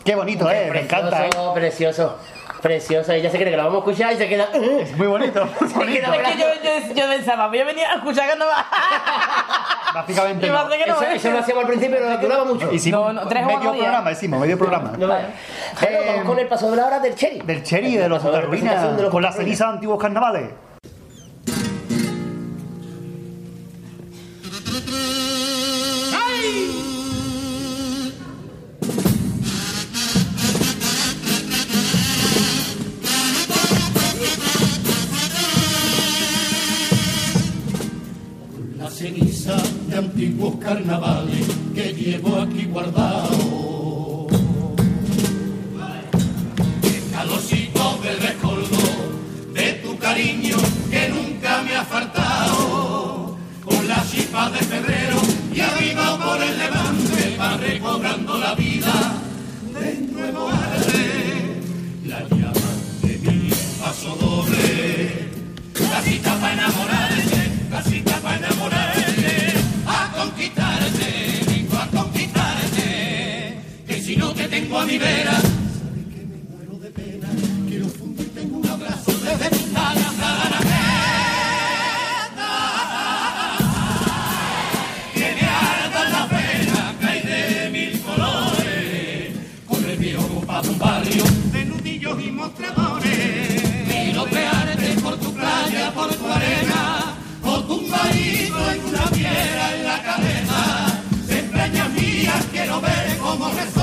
Qué bonito, eh, me encanta, eh. Precioso, precioso. Precioso. Ella se cree que lo vamos a escuchar y se queda. Es muy bonito. Es que yo, yo, yo pensaba, voy a venir a escuchar carnaval. Básicamente Y no. me hace que no, Eso, ¿eh? eso lo hacíamos al principio, pero duraba mucho. Hicimos No, no, tres medio programa, hicimos medio programa. No vaya. Bueno, vamos con el paso de la hora del Cherry. Del Cherry, de los de la presentación de los con las Ruinas. cenizas de antiguos carnavales. De antiguos carnavales que llevo aquí guardado. El calorcito del recuerdo de tu cariño que nunca me ha faltado. Con la chispa de febrero y arriba por el levante va recobrando la vida de nuevo arde la llama de mi paso doble. Casita para enamorarte, casita a mi vera, sabes que me muero de pena, quiero fundirte en un abrazo desde Montana hasta la que me ardan las venas, que hay de mil colores, con el viejo compadre un barrio de nudillos y mostradores, quiero crearte por tu playa, por tu arena, o tumbadito en una piedra en la cadena, de mías quiero ver cómo resopla,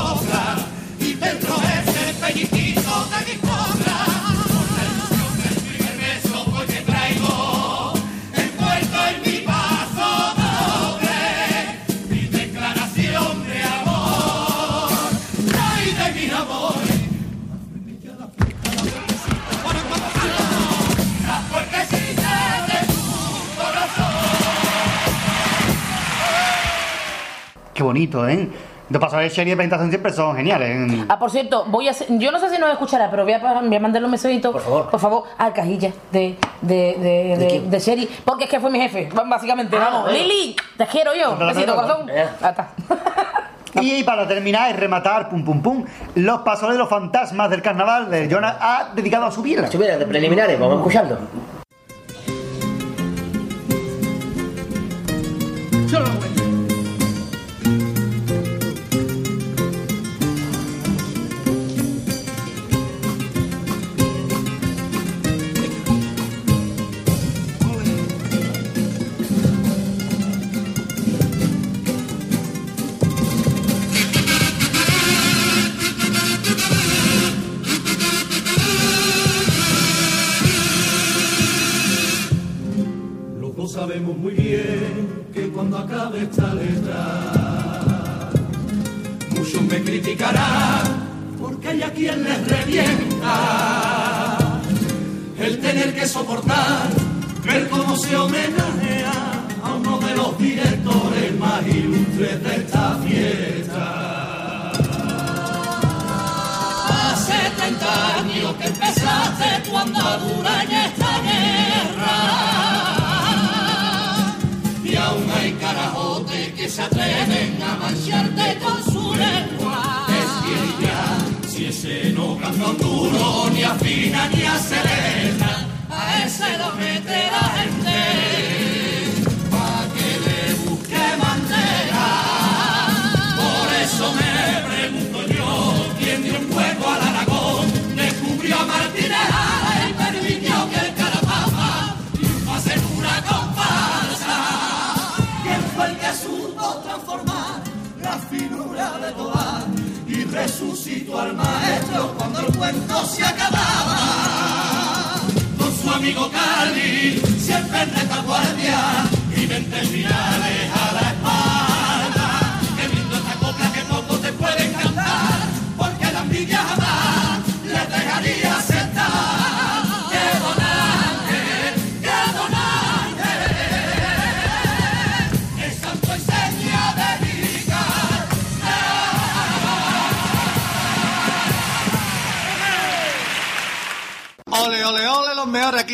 Qué bonito, ¿eh? De paso, el Cherry de presentación siempre son geniales. ¿eh? Ah, por cierto, voy a hacer- yo no sé si nos escuchará, pero voy a, voy a mandarle un mensajito, por favor, por favor al cajilla de, de, de, de, de Sherry, porque es que fue mi jefe, básicamente, Ah, vamos. bueno. Lili, te quiero yo, besito, corazón. Eh. Ya está. Y para terminar y rematar, pum pum pum, los pasoleros fantasmas del carnaval de Jonas ha dedicado a su vida. Subida de preliminares, vamos a escucharlo.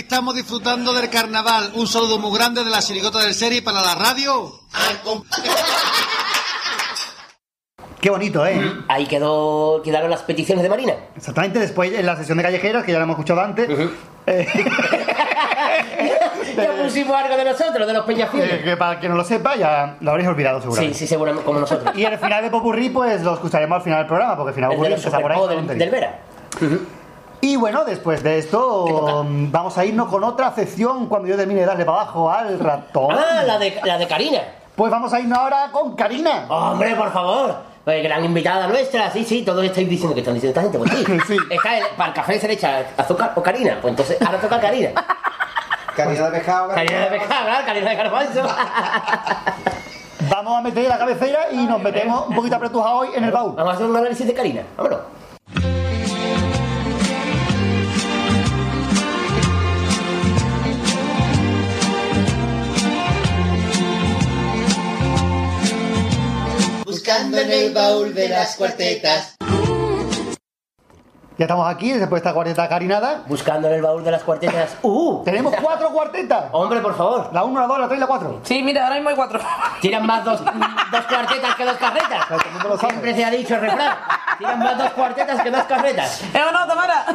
Estamos disfrutando del carnaval. Un saludo muy grande de la chirigota del serie para la radio. Qué bonito, ¿eh? Ahí quedó, quedaron las peticiones de Marina. Exactamente, después en la sesión de callejeros, que ya lo hemos escuchado antes, eh, Ya pusimos algo de nosotros, de los peñafieles. que para quien no lo sepa, ya lo habréis olvidado seguramente. Sí, sí, seguramente, como nosotros. Y el final de Popurrí, pues lo escucharemos al final del programa, porque el final de El de Popurrí los por ahí. Con del, tonterías. del Vera. Y bueno, después de esto, mm, vamos a irnos con otra sección cuando yo termine de darle para abajo al ratón. Ah, la de, la de Karina. Pues vamos a irnos ahora con Karina. Hombre, por favor. Pues gran invitada nuestra, sí, sí, todos estáis diciendo que están diciendo esta gente, pues sí. Está el- para el café se le echa azúcar o Karina, pues entonces ahora toca Karina. Karina de pescado. Karina de pescado, ¿verdad? Karina de garbanzo. Vamos a meter la cabecera y nos metemos un poquito apretujados hoy en el baúl. Vamos a hacer un análisis de Karina, vámonos. Buscando en el baúl de las cuartetas. Ya estamos aquí, después de esta cuarteta carinada. Buscando en el baúl de las cuartetas. ¡Uh! Tenemos cuatro cuartetas. Hombre, por favor. La 1, la 2, la 3 y la 4. Sí, mira, ahora mismo hay cuatro. Tiran más dos, dos cuartetas que dos carretas. Siempre se ha dicho el refrán. Tiran más dos cuartetas que dos carretas. ¿Eh o no, Tamara?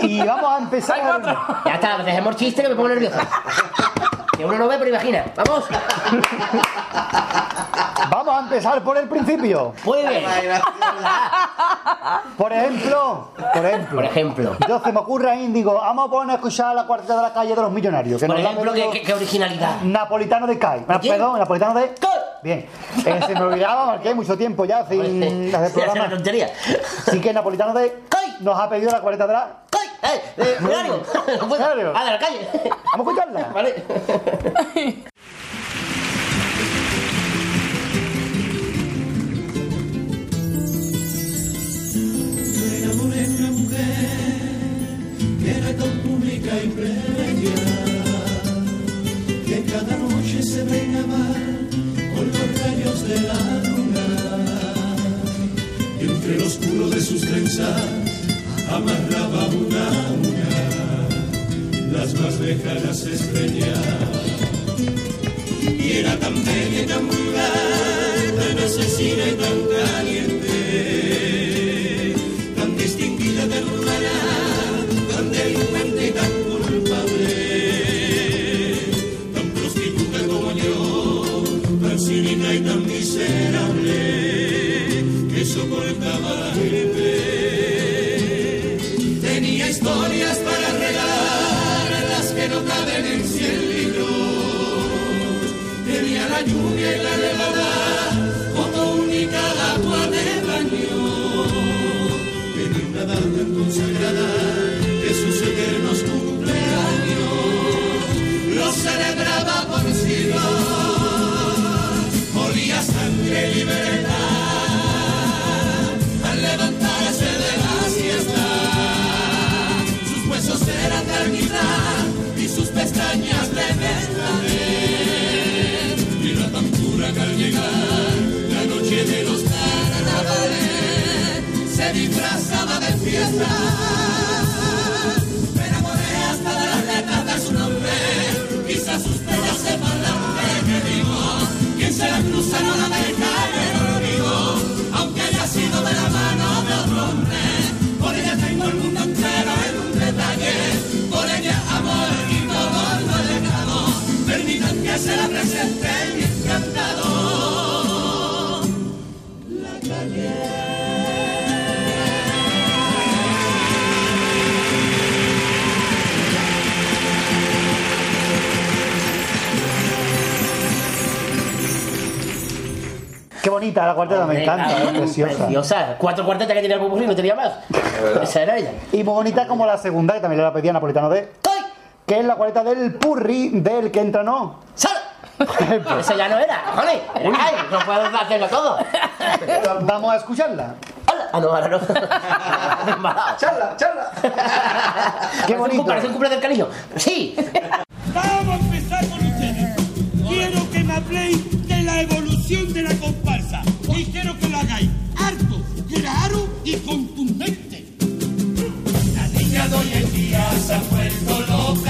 Y vamos a empezar. Ya está, dejemos chiste que me pongo nervioso. Que uno no ve, pero imagina. ¡Vamos! Vamos a empezar por el principio. Muy bien. Por ejemplo, por ejemplo. Por ejemplo. Yo se me ocurre ahí, digo, vamos a poner a escuchar la cuarteta de la calle de los millonarios. Que Por ejemplo, qué, originalidad. Napolitano de quién? Perdón, Napolitano de Bien. Eh, se me olvidaba hay mucho tiempo ya sin hacer programa. tontería. Así que Napolitano de nos ha pedido la cuarteta de la. ¡Eh! eh ¡Horario! No puedo. Horario. ¡Ah, de la calle! Vamos a escucharla. Vale. Me enamoré de una mujer que era tan pública y bella que cada noche se a amar con los rayos de la luna y entre lo oscuro de sus trenzas amarraba una una las más lejanas estrellas y era tan bella y tan vulgar tan asesina y tan caliente tan distinguida, tan rara, tan delincuente y tan culpable, tan prostituta como yo, tan cínica y tan miserable, que soportaba la Yeah. Bonita la cuarteta, me encanta, es preciosa. Preciosa. Cuatro cuartetas que tenía el popurrí, no tenía más. Esa era ella. Y muy bonita como la segunda, que también le la pedía Napolitano de. Que es la cuarteta del purri del que entra no. ¡Sal! Esa ya no era, cojones. Ay, no puedo hacerlo todo. Vamos a escucharla. Ah, no, ahora no. charla, charla. Qué bonito. Parece un cumple del cariño. Sí. Vamos a empezar con ustedes. Quiero que me habléis la evolución de la comparsa. Y quiero que lo hagáis harto, claro y contundente. La niña de hoy en día se ha vuelto loca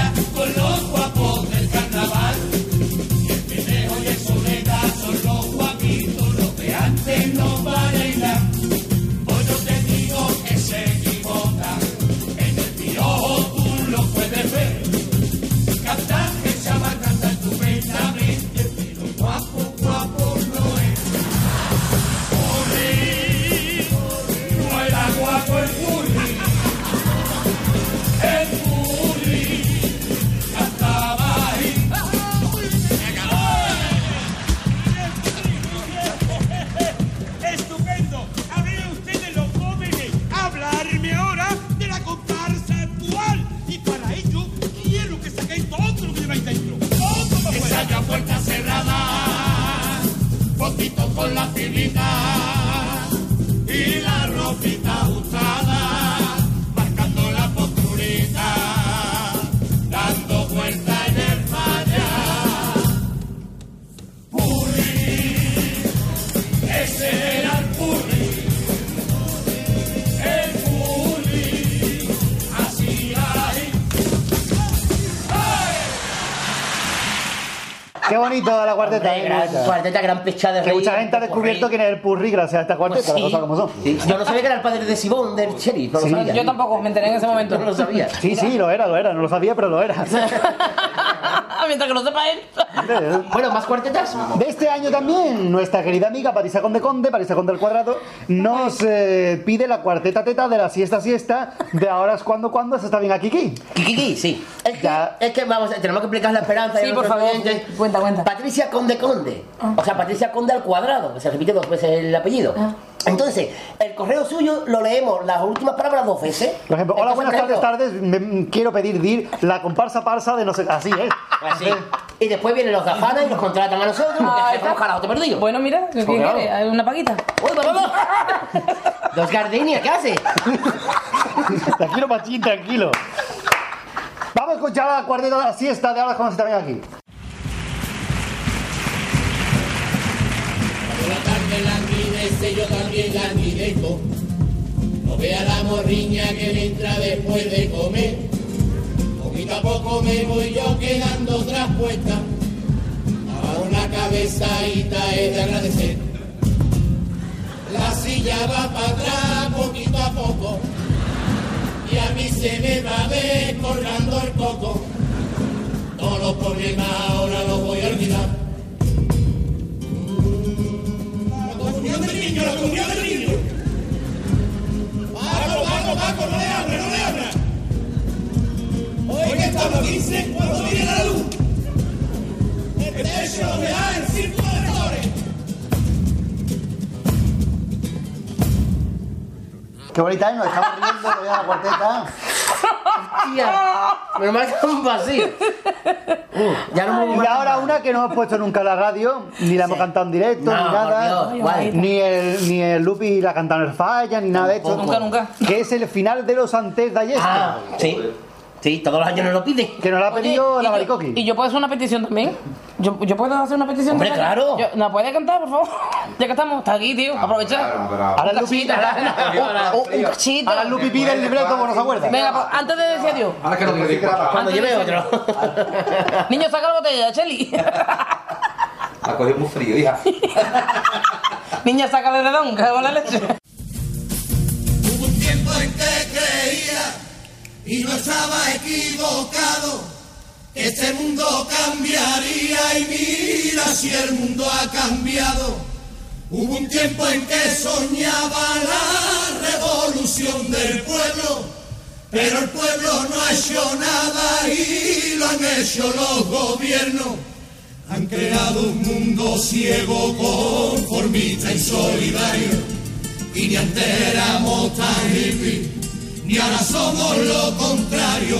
cuarteta. Hombre, gran cuarteta, gran pecha de Que reír. mucha gente ha descubierto quién es el purri gracias a esta cuarteta, Pues sí. las cosas como son. Sí, Yo no sabía que era el padre de Simón, del sheriff. No Sí. Yo tampoco, me enteré en ese momento. No lo sabía. Sí, sí, lo era, lo era. No lo sabía, pero lo era. Mientras que lo sepa él. Bueno, ¿más cuartetas? De este año también, nuestra querida amiga Parisa Conde Conde, Parisa Conde al cuadrado, nos eh, pide la cuarteta teta de la siesta siesta de ahora es cuando cuando se está bien aquí aquí. Kikiki, sí. Es que, es que vamos, tenemos que explicar la esperanza. Sí, por favor. oyentes. Cuenta, cuenta. Patricia Conde Conde. O sea, Patricia Conde al cuadrado, que se repite dos veces el apellido. Ah. Entonces, el correo suyo lo leemos las últimas palabras dos veces. Por ejemplo, hola, buenas tardes, tardes. me- quiero pedir dir la comparsa parsa de no sé. Así es. Así. Y después vienen los gafanas y nos contratan a nosotros. Ah, carajote perdido. Bueno, mira, ¿quién Pues claro. quiere? ¿Hay ¿Una paquita? ¡Uy, vamos! Dos gardenias, ¿qué hace? Tranquilo, Machín, tranquilo. Vamos a escuchar la cuarteta de la siesta de ahora cuando se está bien aquí. Por la la envidece, yo también la envidezco. No vea la morriña que me entra después de comer. Poquito a poco me voy yo quedando traspuesta. A una cabezadita es de agradecer. La silla va para atrás poquito a poco. Y a mí se me va descolgando el coco. Todos los problemas ahora los voy a olvidar. Niño, la. Paco, Paco, Paco, no le abra, no le abra. Hoy que estamos 15, cuando viene la luz. El techo lo verá el círculo de flores. Qué bonita es, nos estamos riendo todavía la cuarteta. Menos mal que estamos vacíos. Uh, ya no me Y ahora una que no hemos puesto nunca en la radio, ni la hemos cantado en directo, No, ni nada. Ni el, ni el Lupi la cantado en el falla, ni nada de esto. Nunca, nunca. Que es el final de los antes de ayer. Ah, sí. Sí, todos los años nos lo piden. Que nos lo ha pedido Oye, la y yo- Maricoqui. Y yo puedo hacer una petición también. Yo, yo puedo hacer una petición Hombre, también? claro. Yo- ¿La puede cantar, por favor? Ya que estamos, está aquí, tío. Aprovecha. Ahora el Lupi, Un- un- un cachito. ahora el Lupi pide el libreto, como no se acuerda. Venga, pues, antes de decir adiós. Ahora que lo que Cuando Antes de lleve decir otro. Niño, saca la botella, Cheli. Ha cogido muy frío, hija. Niña, sácale de don, que con la leche. Hubo un tiempo en que creía y no estaba equivocado este mundo cambiaría y mira si el mundo ha cambiado. Hubo un tiempo en que soñaba la revolución del pueblo, pero el pueblo no ha hecho nada y lo han hecho los gobiernos. Han creado un mundo ciego, conformista y solidario. Y ni antes tan ni ahora somos lo contrario.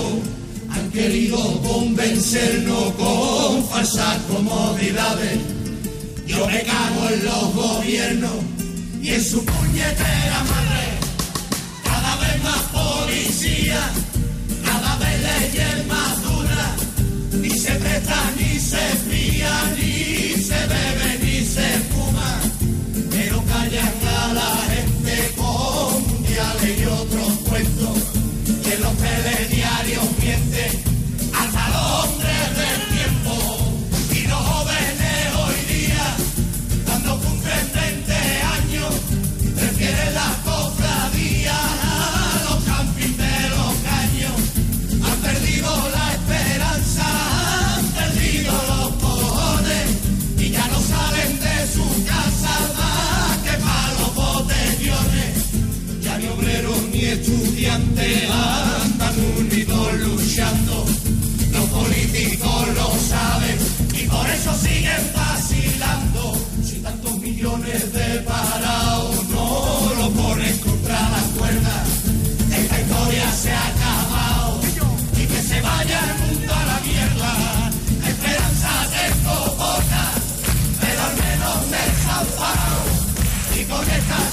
Han querido convencernos con falsas comodidades. Yo me cago en los gobiernos y en su puñetera madre. Cada vez más policía, cada vez leyes más duras. Ni se presta, ni se fía, ni se bebe, ni se fuma. Pero callan a la gente con mundiales y otros eso siguen vacilando. Si tantos millones de parados no lo ponen contra la cuerda, esta historia se ha acabado y que se vaya el mundo a la mierda. La esperanza tengo poca, pero al menos me he. Y con esta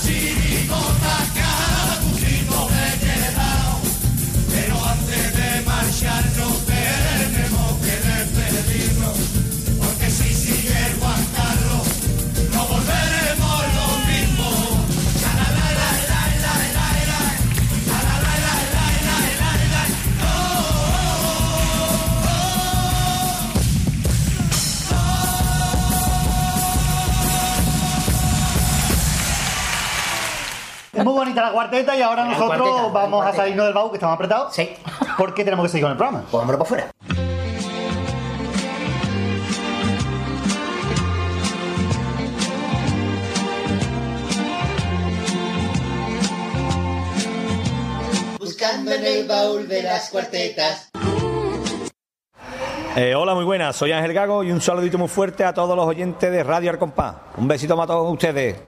Es muy bonita la cuarteta y ahora La nosotros cuarteta, vamos a salirnos del baúl que estamos apretados. Sí. Porque tenemos que seguir con el programa. Pues vámonos para afuera. Buscando en el baúl de las cuartetas. Eh, hola, muy buenas. Soy Ángel Gago y un saludito muy fuerte a todos los oyentes de Radio Arcompás. Un besito para todos ustedes.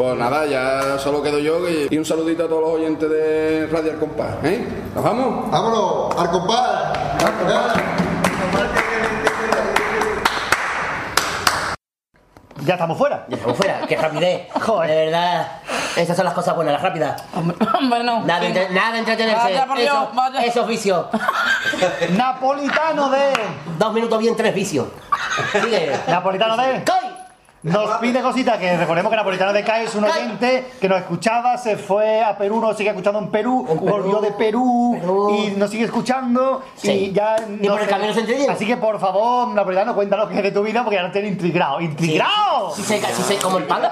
Pues nada, ya solo quedo yo y, y un saludito a todos los oyentes de Radio El Compás. ¿eh? ¿Nos vamos? ¡Vámonos! ¡Al compás! Ya estamos fuera. Ya estamos fuera. Qué rapidez. Joder. De verdad. Esas son las cosas buenas, las rápidas. Hombre, no. Nada, de entre- nada de entretenerse. Vaya, por Dios, eso, vaya. eso es vicio. Napolitano de. Dos minutos bien, tres vicios. Sigue. Napolitano de. Nos pide cositas que recordemos que Napolitano de CAI es un oyente que nos escuchaba, se fue a Perú, nos sigue escuchando en Perú, volvió de Perú, y nos sigue escuchando Sí. y ya Y no por el camino se entretiene. Así que por favor, Napolitano, cuéntanos qué es de tu vida porque ya nos tiene intrigado. ¡Intrigado! Si se, si se, como el pan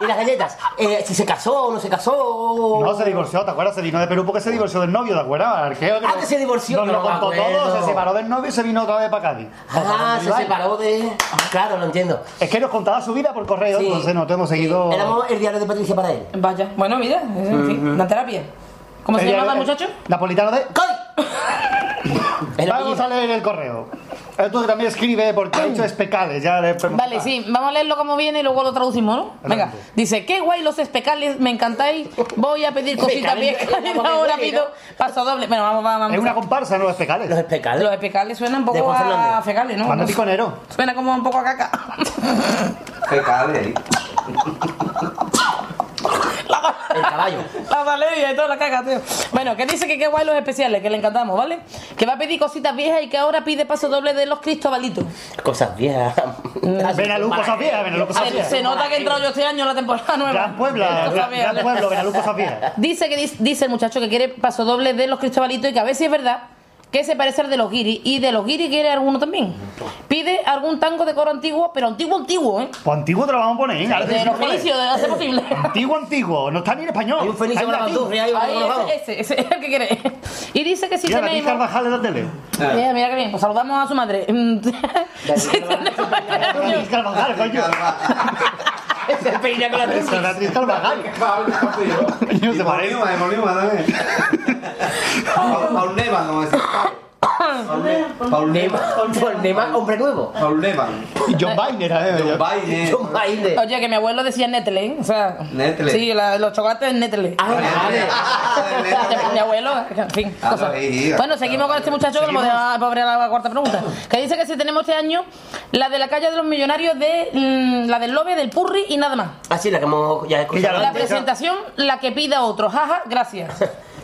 y las galletas. Eh, si se casó o no se casó. No, se divorció, ¿te acuerdas? Se vino de Perú porque se divorció del novio, ¿te acuerdas? Arqueo, Ah, que se divorció, Nos lo no me contó todo, se separó del novio y se vino otra vez para Cádiz. Ah, se separó de. Claro, lo entiendo. Es que nos contaba su vida por correo, Sí. entonces no te hemos seguido. Éramos el diario de Patricia para él. Vaya. Bueno, mira, en fin, una terapia. ¿Cómo se llamaba el muchacho? Napolitano de. Vamos a leer el correo. Tú también escribe porque ha dicho especales, ya le Vale, sí, vamos a leerlo como viene y luego lo traducimos, ¿no? Venga, dice, qué guay los especales, me encantáis, voy a pedir cositas viejas ahora pido paso doble. Bueno, vamos, vamos, vamos. Es una comparsa, ¿no? Los especales. Los especales. Los especales suenan un poco a Fernández. fecales, ¿no? Cuando piconero. Suena como un poco a caca. Fecales. El caballo. La valeria y toda la caca, tío. Bueno, que dice que qué guay los especiales, que le encantamos, ¿vale? Que va a pedir cositas viejas y que ahora pide paso doble de los cristobalitos. Cosas viejas. Benalú, cosas viejas, Benalú, cosas Se, viejas. se nota que he entrado yo este año en la temporada nueva. Gran Puebla, Cosas gran, viejas. gran pueblo, Benalú, cosas viejas. Dice que dice el muchacho que quiere paso doble de los cristobalitos y que a ver si es verdad que se parece al de los guiris. Y de los guiris quiere alguno también. Pide algún tango de coro antiguo, pero antiguo, antiguo, ¿eh? Pues antiguo te lo vamos a poner, ¿eh? Ahora de los ¿vale? fenicios, de hacer posible. Antiguo, antiguo. No está ni en español. Hay un la latín. bandurria ahí, Ahí, ese, ese, ese es el que quiere. Y dice que si Mira, tenemos... Carvajal de la tele. Mira, mira qué bien, pues saludamos a su madre. Carvajal, coño. Se peina con la Eso es David Carvajal. Coño, se parece. Molima también. Paul Nevan, como decía. Paul Nema, Paul Nema, hombre nuevo. Paul Nevan. Y John Biden, ¿eh? John Biden. John Biden. Oye, que mi abuelo decía Netle, ¿eh? O sea... Netle. Sí, la- los chocolates Netle. Ah, vale. mi abuelo, en fin, Ah, cosas. Bueno, seguimos con este muchacho que lo hemos dejado pobre a la cuarta pregunta. Que dice que si tenemos este año la de la calle de los millonarios de mm, la del Lobe, del Purri y nada más. Así, la que hemos ya escuchado. La presentación, la que pida otro. Jaja, gracias.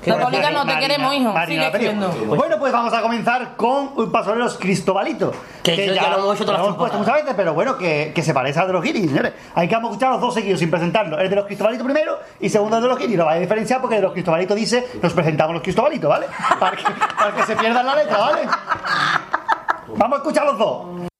Católica no te queremos, hijo. Marina, Sigue escribiendo. Bueno, pues vamos a comenzar con un pasoleros Cristobalito. Que eso ya lo hemos hecho todas las hemos puesto muchas veces, pero bueno, que, que se parece al de los guiris, señores. Hay que vamos a escuchar los dos seguidos sin presentarlos. El de los Cristobalitos primero y segundo el de los guiris. Lo vais a diferenciar porque el de los Cristobalitos dice nos presentamos los Cristobalitos, ¿vale? Para que, para que se pierdan la letra, ¿vale? Vamos a escuchar los dos.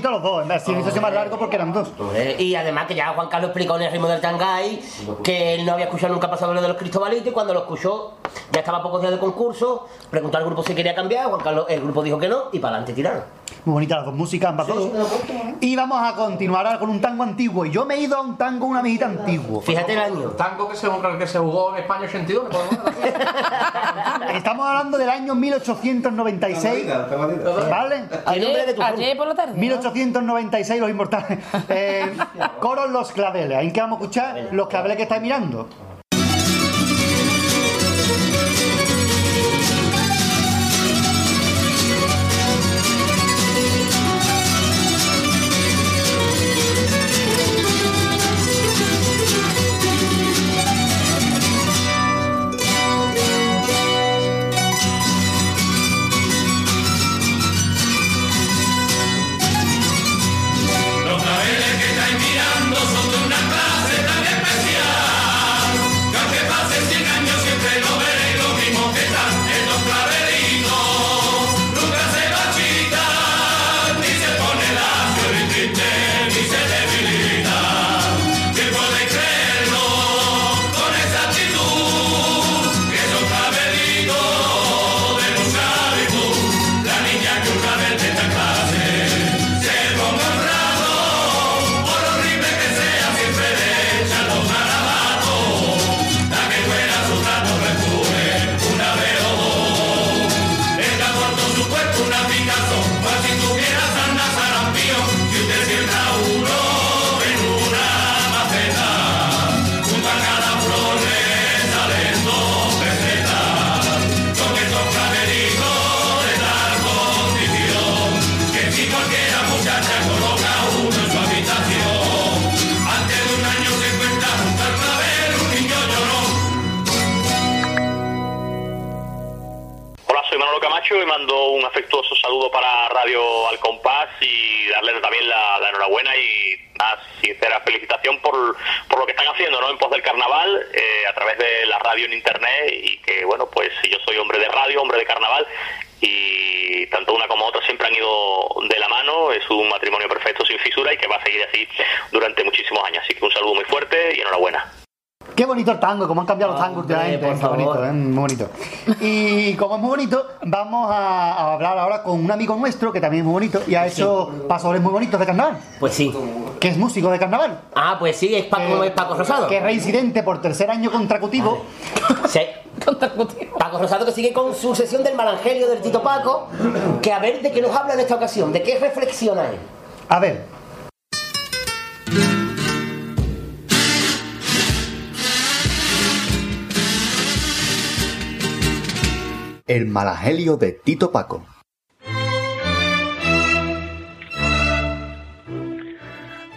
Los dos, en eso es más largo porque eran dos. Hombre, Y además que ya Juan Carlos explicó en el ritmo del Tangay que él no había escuchado nunca pasado lo de los cristobalitos y cuando lo escuchó ya estaba a pocos días de concurso, preguntó al grupo si quería cambiar, Juan Carlos, el grupo dijo que no y para adelante tiraron. Muy bonitas las dos músicas, ambas dos. Y vamos a continuar ahora con un tango antiguo. Y yo me he ido a un tango, una amiguita antiguo. Fíjate el año. Tango que se, que se jugó en España 82. ¿me puedo dar? Estamos hablando del año 1896. ¿Vale? Ayer, ayer por la tarde. 1896, los inmortales. Eh, coros Los Claveles. Ahí que vamos a escuchar los claveles que estáis mirando. Mando un afectuoso saludo para Radio Al Compás y darles también la, la enhorabuena y una sincera felicitación por, por lo que están haciendo ¿no? en pos del carnaval eh, a través de la radio en internet y que bueno pues yo soy hombre de radio, hombre de carnaval y tanto una como otra siempre han ido de la mano, es un matrimonio perfecto sin fisura y que va a seguir así durante muchísimos años, así que un saludo muy fuerte y enhorabuena. Qué bonito el tango, cómo han cambiado los tangos últimamente. Qué bonito, ¿eh? muy bonito. Y como es muy bonito, vamos a, a hablar ahora con un amigo nuestro que también es muy bonito y ha hecho pasadores muy bonitos de carnaval. Pues sí. Que es músico de carnaval. Ah, pues sí, es Paco, es Paco Rosado. Que es reincidente por tercer año consecutivo. Sí. Paco Rosado que sigue con su sesión del Malangelio del Tito Paco, que a ver de qué nos habla en esta ocasión, de qué reflexiona él. A ver. El malagelio de Tito Paco.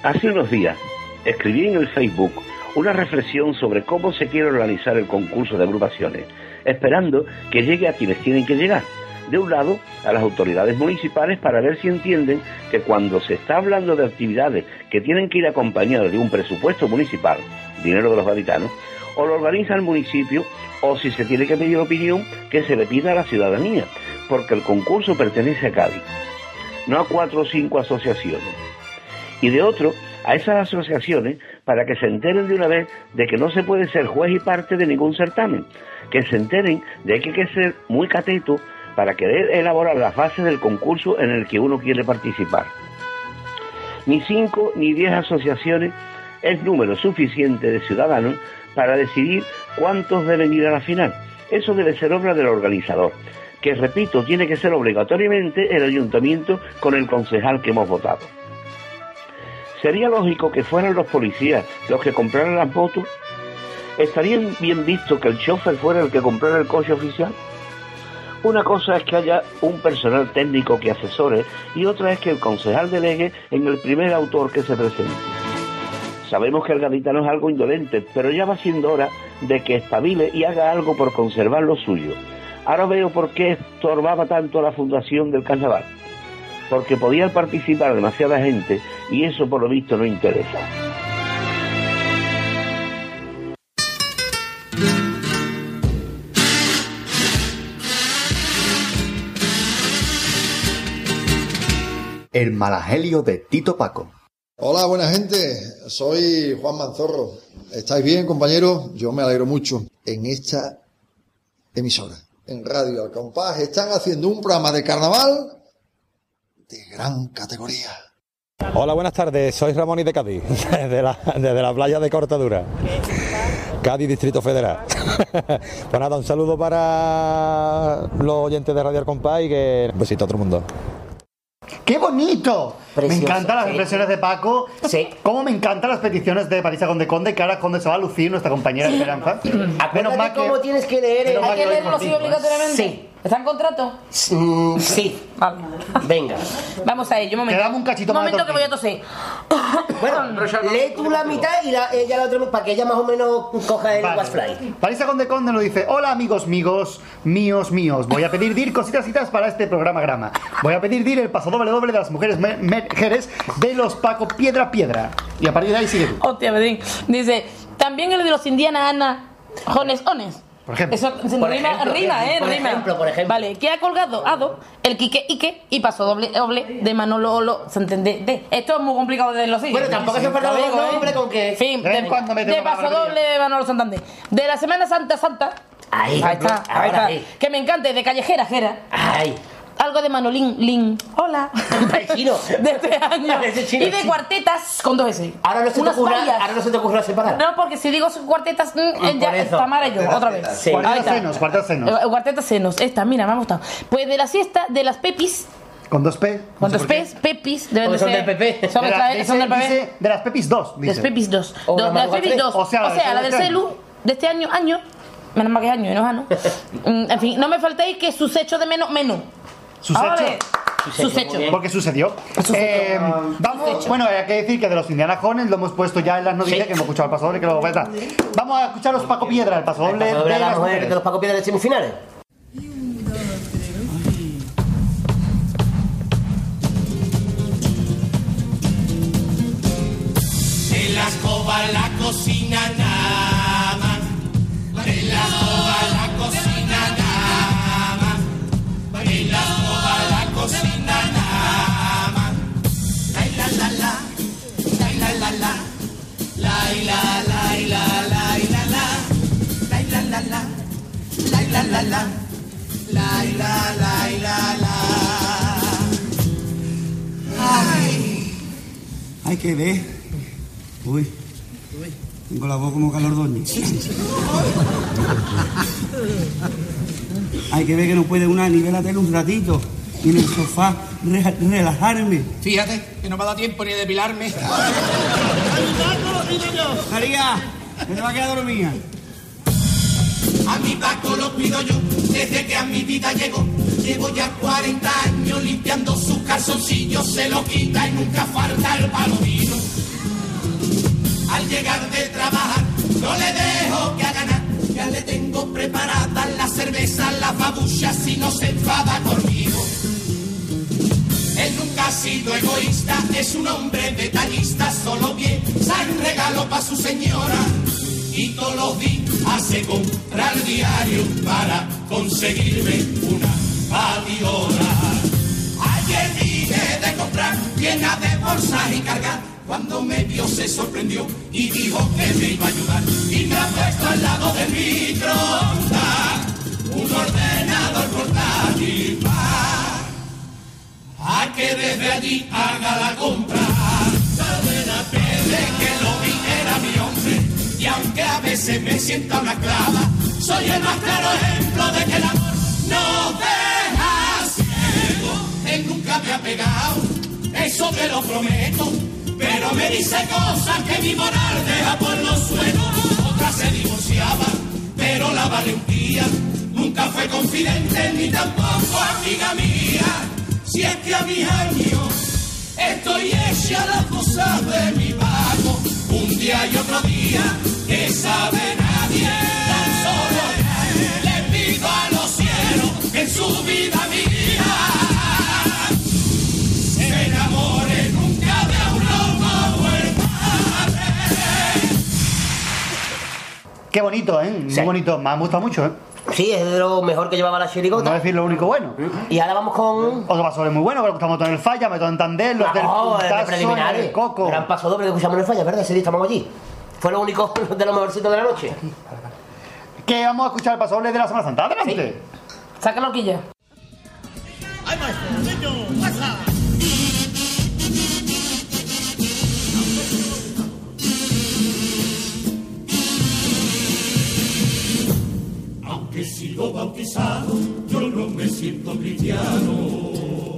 Hace unos días escribí en el Facebook una reflexión sobre cómo se quiere organizar el concurso de agrupaciones, esperando que llegue a quienes tienen que llegar. De un lado, a las autoridades municipales para ver si entienden que cuando se está hablando de actividades que tienen que ir acompañadas de un presupuesto municipal, dinero de los gaditanos, o lo organiza el municipio o si se tiene que pedir opinión, que se le pida a la ciudadanía, porque el concurso pertenece a Cádiz, no a cuatro o cinco asociaciones y de otro a esas asociaciones para que se enteren de una vez de que no se puede ser juez y parte de ningún certamen, que se enteren de que hay que ser muy cateto para querer elaborar las bases del concurso en el que uno quiere participar. Ni cinco ni diez asociaciones es número suficiente de ciudadanos para decidir cuántos deben ir a la final. Eso debe ser obra del organizador, que repito, tiene que ser obligatoriamente el ayuntamiento con el concejal que hemos votado. ¿Sería lógico que fueran los policías los que compraran las motos? ¿Estaría bien visto que el chofer fuera el que comprara el coche oficial? Una cosa es que haya un personal técnico que asesore y otra es que el concejal delegue en el primer autor que se presente. Sabemos que el gaditano es algo indolente, pero ya va siendo hora de que espabile y haga algo por conservar lo suyo. Ahora veo por qué estorbaba tanto la fundación del carnaval. Porque podía participar demasiada gente y eso por lo visto no interesa. El malagelio de Tito Paco. Hola, buena gente. Soy Juan Manzorro. ¿Estáis bien, compañeros? Yo me alegro mucho. En esta emisora, en Radio Al Compás, están haciendo un programa de carnaval de gran categoría. Hola, buenas tardes. Soy Ramón y de Cádiz, desde la, desde la playa de Cortadura. Cádiz, Distrito Federal. pues nada, un saludo para los oyentes de Radio Al Compás y que besito a todo el mundo. ¡Qué bonito! Precioso, me encantan las sí. expresiones de Paco. Sí. Cómo me encantan las peticiones de Parisa Conde Conde, que ahora Conde se va a lucir, nuestra compañera de Esperanza. Menos mal que... cómo tienes que leer ¿Hay que leerlo así contigo, ¿eh? obligatoriamente? Sí. ¿Está en contrato? Mm, sí. Vale. Venga. Vamos a ello, un momento. Te damos un cachito más de momento que voy a toser. Bueno, lee tú la mitad y la, ella la otra para que ella más o menos coja el Vale. Wasfly. Parisa Conde Conde nos dice Hola amigos míos, míos, míos Voy a pedir dir cositas citas para este programa grama Voy a pedir dir el paso doble doble de las mujeres mujeres de los Paco Piedra Piedra Y a partir de ahí sigue tú Hostia, Bedín. Dice, también el de los Indiana Ana Jones Ones. Por ejemplo. Eso Por rima, ejemplo, rima, ¿eh? por rima. ejemplo, por ejemplo. Vale, que ha colgado Ado, el Quique Ike y paso doble doble de Manolo Olo Santander. De. Esto es muy complicado de decirlo así. Bueno, tampoco hace falta Lo los ¿eh? nombres con que- Fin, De paso doble de Manolo Santander. De la Semana Santa Santa. Ahí, Ahí está, ahí ahora está. Que me encante, de Callejera Jera. Ay. Algo de Manolín, Lin. Hola. El chino. De este año. Ese chino, y de chino. cuartetas con dos S. Ahora no se te ocurra, varias. ahora no se te ocurra separar. No, porque si digo cuartetas, mm, eh, ya eso. Tamara y yo, otra vez. Sí. Cuartetas senos, cuartetas senos Eh, Cuartetas senos, esta, mira, me ha gustado. Pues de la siesta de las pepis, Con dos P con no dos. P's, pepis, deben de son ser. del PP. Son, De, la- son del PP. dice de las Pepis 2 De las dice. pepis 2. O de las pepis tres. 2. O sea, la O sea, la del del celu. de este año, año. Menos mal que es año y no es ano. Mm, En fin, no me faltéis que sus hechos de menos, menos. Sus Ahora hechos. Sus hechos. Porque sucedió. Eh, vamos, bueno, hay que decir que de los Indiana Jones lo hemos puesto ya en las noticias Sí. que hemos escuchado el paso doble, que lo voy a. Vamos a escuchar los Paco Piedra, el paso doble de a la las mujer mujeres. de los Paco Piedra de semifinales. De la escoba en la cocina Hay que ver. Uy. Tengo la voz como calordoño. Hay que ver que no puede una ni ver la tele un ratito. Y en el sofá re- relajarme. Fíjate, que no me ha dado tiempo ni de depilarme. María, que te va a quedar dormida. A mi Paco lo cuido yo desde que a mi vida llegó. Llevo ya 40 años limpiando sus calzoncillos, se lo quita y nunca falta el palomino. Al llegar de trabajar, no le dejo que haga nada. Le tengo preparadas las cervezas, las babuchas y no se enfada conmigo. Él nunca ha sido egoísta, es un hombre detallista, solo piensa en regalo para su señora. Y todos los días hace comprar diario para conseguirme una batidora. Ayer vine de comprar llena de bolsas y cargar. Cuando me vio se sorprendió y dijo que me iba a ayudar. Y me ha puesto al lado del microondas un ordenador portátil para a que desde allí haga la compra. Desde que lo vi era mi hombre y aunque a veces me sienta una clava, soy el más claro ejemplo de que el amor no deja ciego. Él nunca me ha pegado, eso te lo prometo, pero me dice cosas que mi moral deja por los suelos. Otra se divorciaba, pero la valentía nunca fue confidente ni tampoco amiga mía. Si es que a mis años estoy hecha las cosas de mi pago, un día y otro día, que sabe nadie, Qué bonito, ¿eh? Muy bonito. Me ha gustado mucho, ¿eh? Sí, es de lo mejor que llevaba la No chirigota. decir lo único bueno. Y ahora vamos con. Otro paso doble muy bueno, que lo escuchamos todo en el falla, Método en Tandem, los del el de puntazo, preliminares. el coco. Gran paso doble que escuchamos en el falla, ¿verdad? Ese día estamos allí. Fue lo único de lo mejorcito de la noche. Que vamos a escuchar el paso doble de la Semana Santa. Adelante. Saca la horquilla. ¡Ay, maestro! ¡Niño! He sido bautizado, yo no me siento cristiano.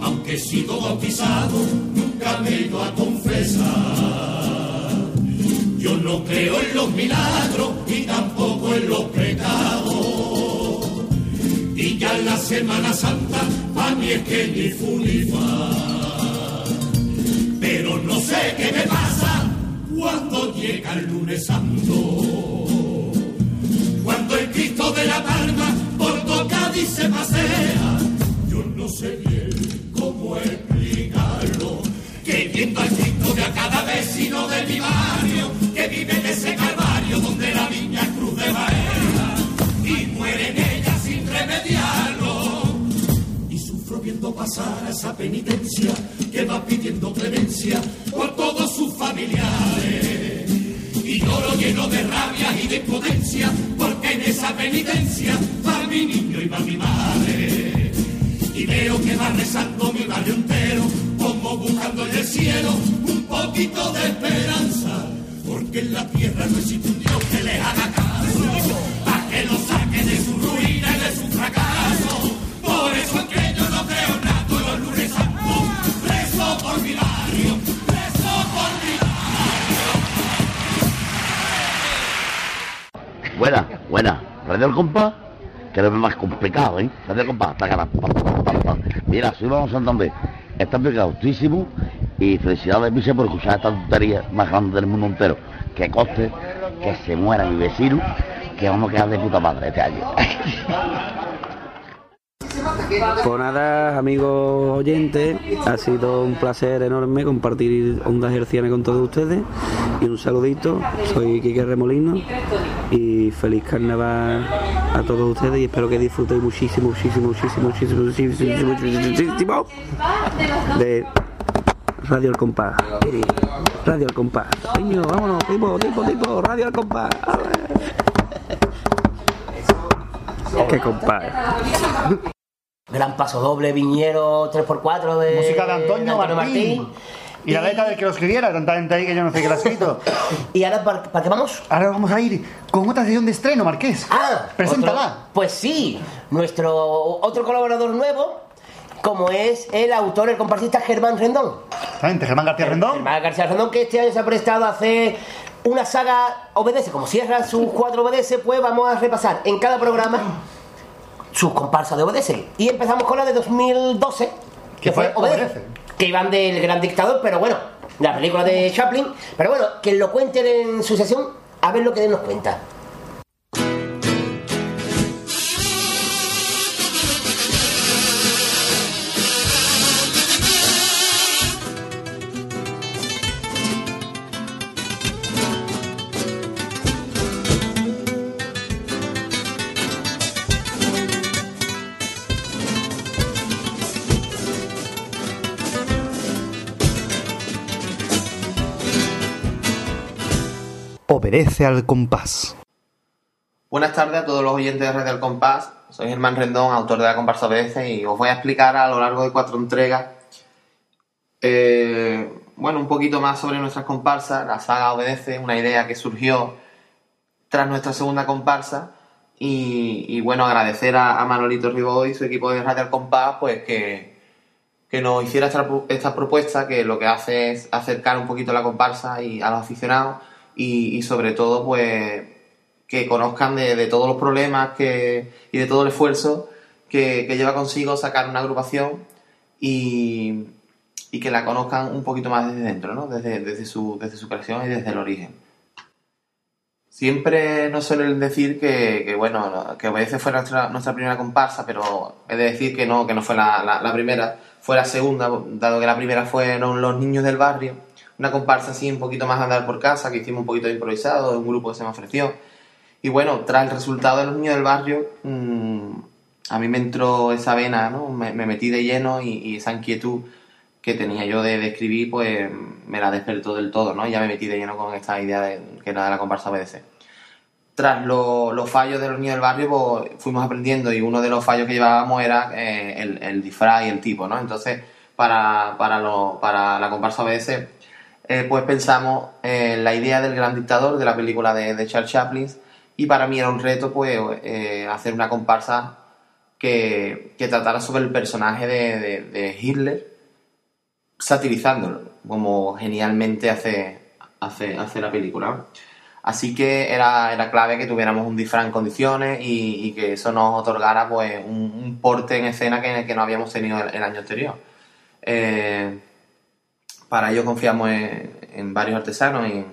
Aunque he sido bautizado, nunca me he ido a confesar. Yo no creo en los milagros y tampoco en los pecados. Y ya en la Semana Santa, pa' mí es que ni fu ni fa. Pero no sé qué me pasa cuando llega el lunes santo. La por Cádiz se pasea, yo no sé bien cómo explicarlo. Que viendo al de a cada vecino de mi barrio, que vive en ese calvario donde la viña cruz de y muere en ella sin remediarlo. Y sufro viendo pasar a esa penitencia que va pidiendo clemencia por todos sus familiares. Y lloro lleno de rabia y de impotencia, porque en esa penitencia va mi niño y va mi madre. Y veo que va rezando mi barrio entero, como buscando en el cielo un poquito de esperanza, porque en la tierra no existe un Dios que les haga caso, para que lo saque de su ruina y de su fracaso. Buena, buena. Radio El Compás, que es más complicado, ¿eh? El Compás, pa, pa. Mira, soy Vamos Santander. Está muchísimo y felicidades, Miche, por escuchar esta tontería más grande del mundo entero. Que coste, que se muera mi vecino, que vamos a quedar de puta madre este año. Pues nada, amigos oyentes, ha sido un placer enorme compartir ondas hercianas con todos ustedes y un saludito, soy Quique Remolino y feliz carnaval a todos ustedes y espero que disfrutéis muchísimo, muchísimo, muchísimo, muchísimo, muchísimo, muchísimo, muchísimo de Radio El Compás. Radio El Compás. Coño, vámonos, tipo, tipo, tipo, Radio El Compás. Qué compás. Gran paso doble, viñero 3x4 de. Música de Antonio Martín. Y la letra del que lo escribiera, tanta gente ahí que yo no sé quién la ha escrito. ¿Y ahora para, para qué vamos? Ahora vamos a ir con otra sesión de estreno, Marqués. Ah, Preséntala. otro- pues sí, nuestro otro colaborador nuevo, como es el autor, el comparsista Germán Rendón. Exactamente, Germán García Rendón. Germán García Rendón, que este año se ha prestado a hacer una saga Obedece. Como cierra sus cuatro Obedece, pues vamos a repasar en cada programa sus comparsas de Obedece. Y empezamos con la de 2012, que fue Obedece. Que iban del gran dictador, pero bueno, la película de Chaplin. Pero bueno, que lo cuenten en su sesión, a ver lo que nos cuenta. Obedece al compás. Buenas tardes a todos los oyentes de Red del Compás. Soy Germán Rendón, autor de la comparsa Obedece, y os voy a explicar a lo largo de cuatro entregas, eh, bueno, un poquito más sobre nuestras comparsas. La saga Obedece, una idea que surgió tras nuestra segunda comparsa. Y, y, bueno, agradecer a, a Manolito Ribó y su equipo de Radio Compás, pues que, que nos hiciera esta, esta propuesta que lo que hace es acercar un poquito la comparsa y a los aficionados y, sobre todo pues que conozcan de, de todos los problemas que, y de todo el esfuerzo que, que lleva consigo sacar una agrupación y, y que la conozcan un poquito más desde dentro, ¿no? desde, desde, su, desde su creación y desde el origen. Siempre nos suelen decir que, que, bueno, no, que Obedece fue nuestra, nuestra primera comparsa, pero he de decir que no, que no fue la, la primera, fue la segunda, dado que la primera fueron los niños del barrio, una comparsa así un poquito más andar por casa, que hicimos un poquito de improvisado, un grupo que se me ofreció. Y bueno, tras el resultado de los niños del barrio, mmm, a mí me entró esa vena, ¿no? Me, me metí de lleno y, esa inquietud que tenía yo de, de, escribir, pues me la despertó del todo, ¿no? Ya me metí de lleno con esta idea de, que era de la comparsa BDC. Tras lo, los fallos de los niños del barrio, pues fuimos aprendiendo y uno de los fallos que llevábamos era eh, el, el, disfraz y el tipo, ¿no? Entonces, para, para, lo, para la comparsa BDC, eh, pues pensamos en la idea del gran dictador de la película de, Charles Chaplin y para mí era un reto pues eh, hacer una comparsa que, que tratara sobre el personaje de, Hitler, satirizándolo, como genialmente hace, hace, hace la película. Así que era, era clave que tuviéramos un disfraz en condiciones y, y que eso nos otorgara pues un, un porte en escena que, que no habíamos tenido el, el año anterior. Eh, para ello confiamos en, varios artesanos y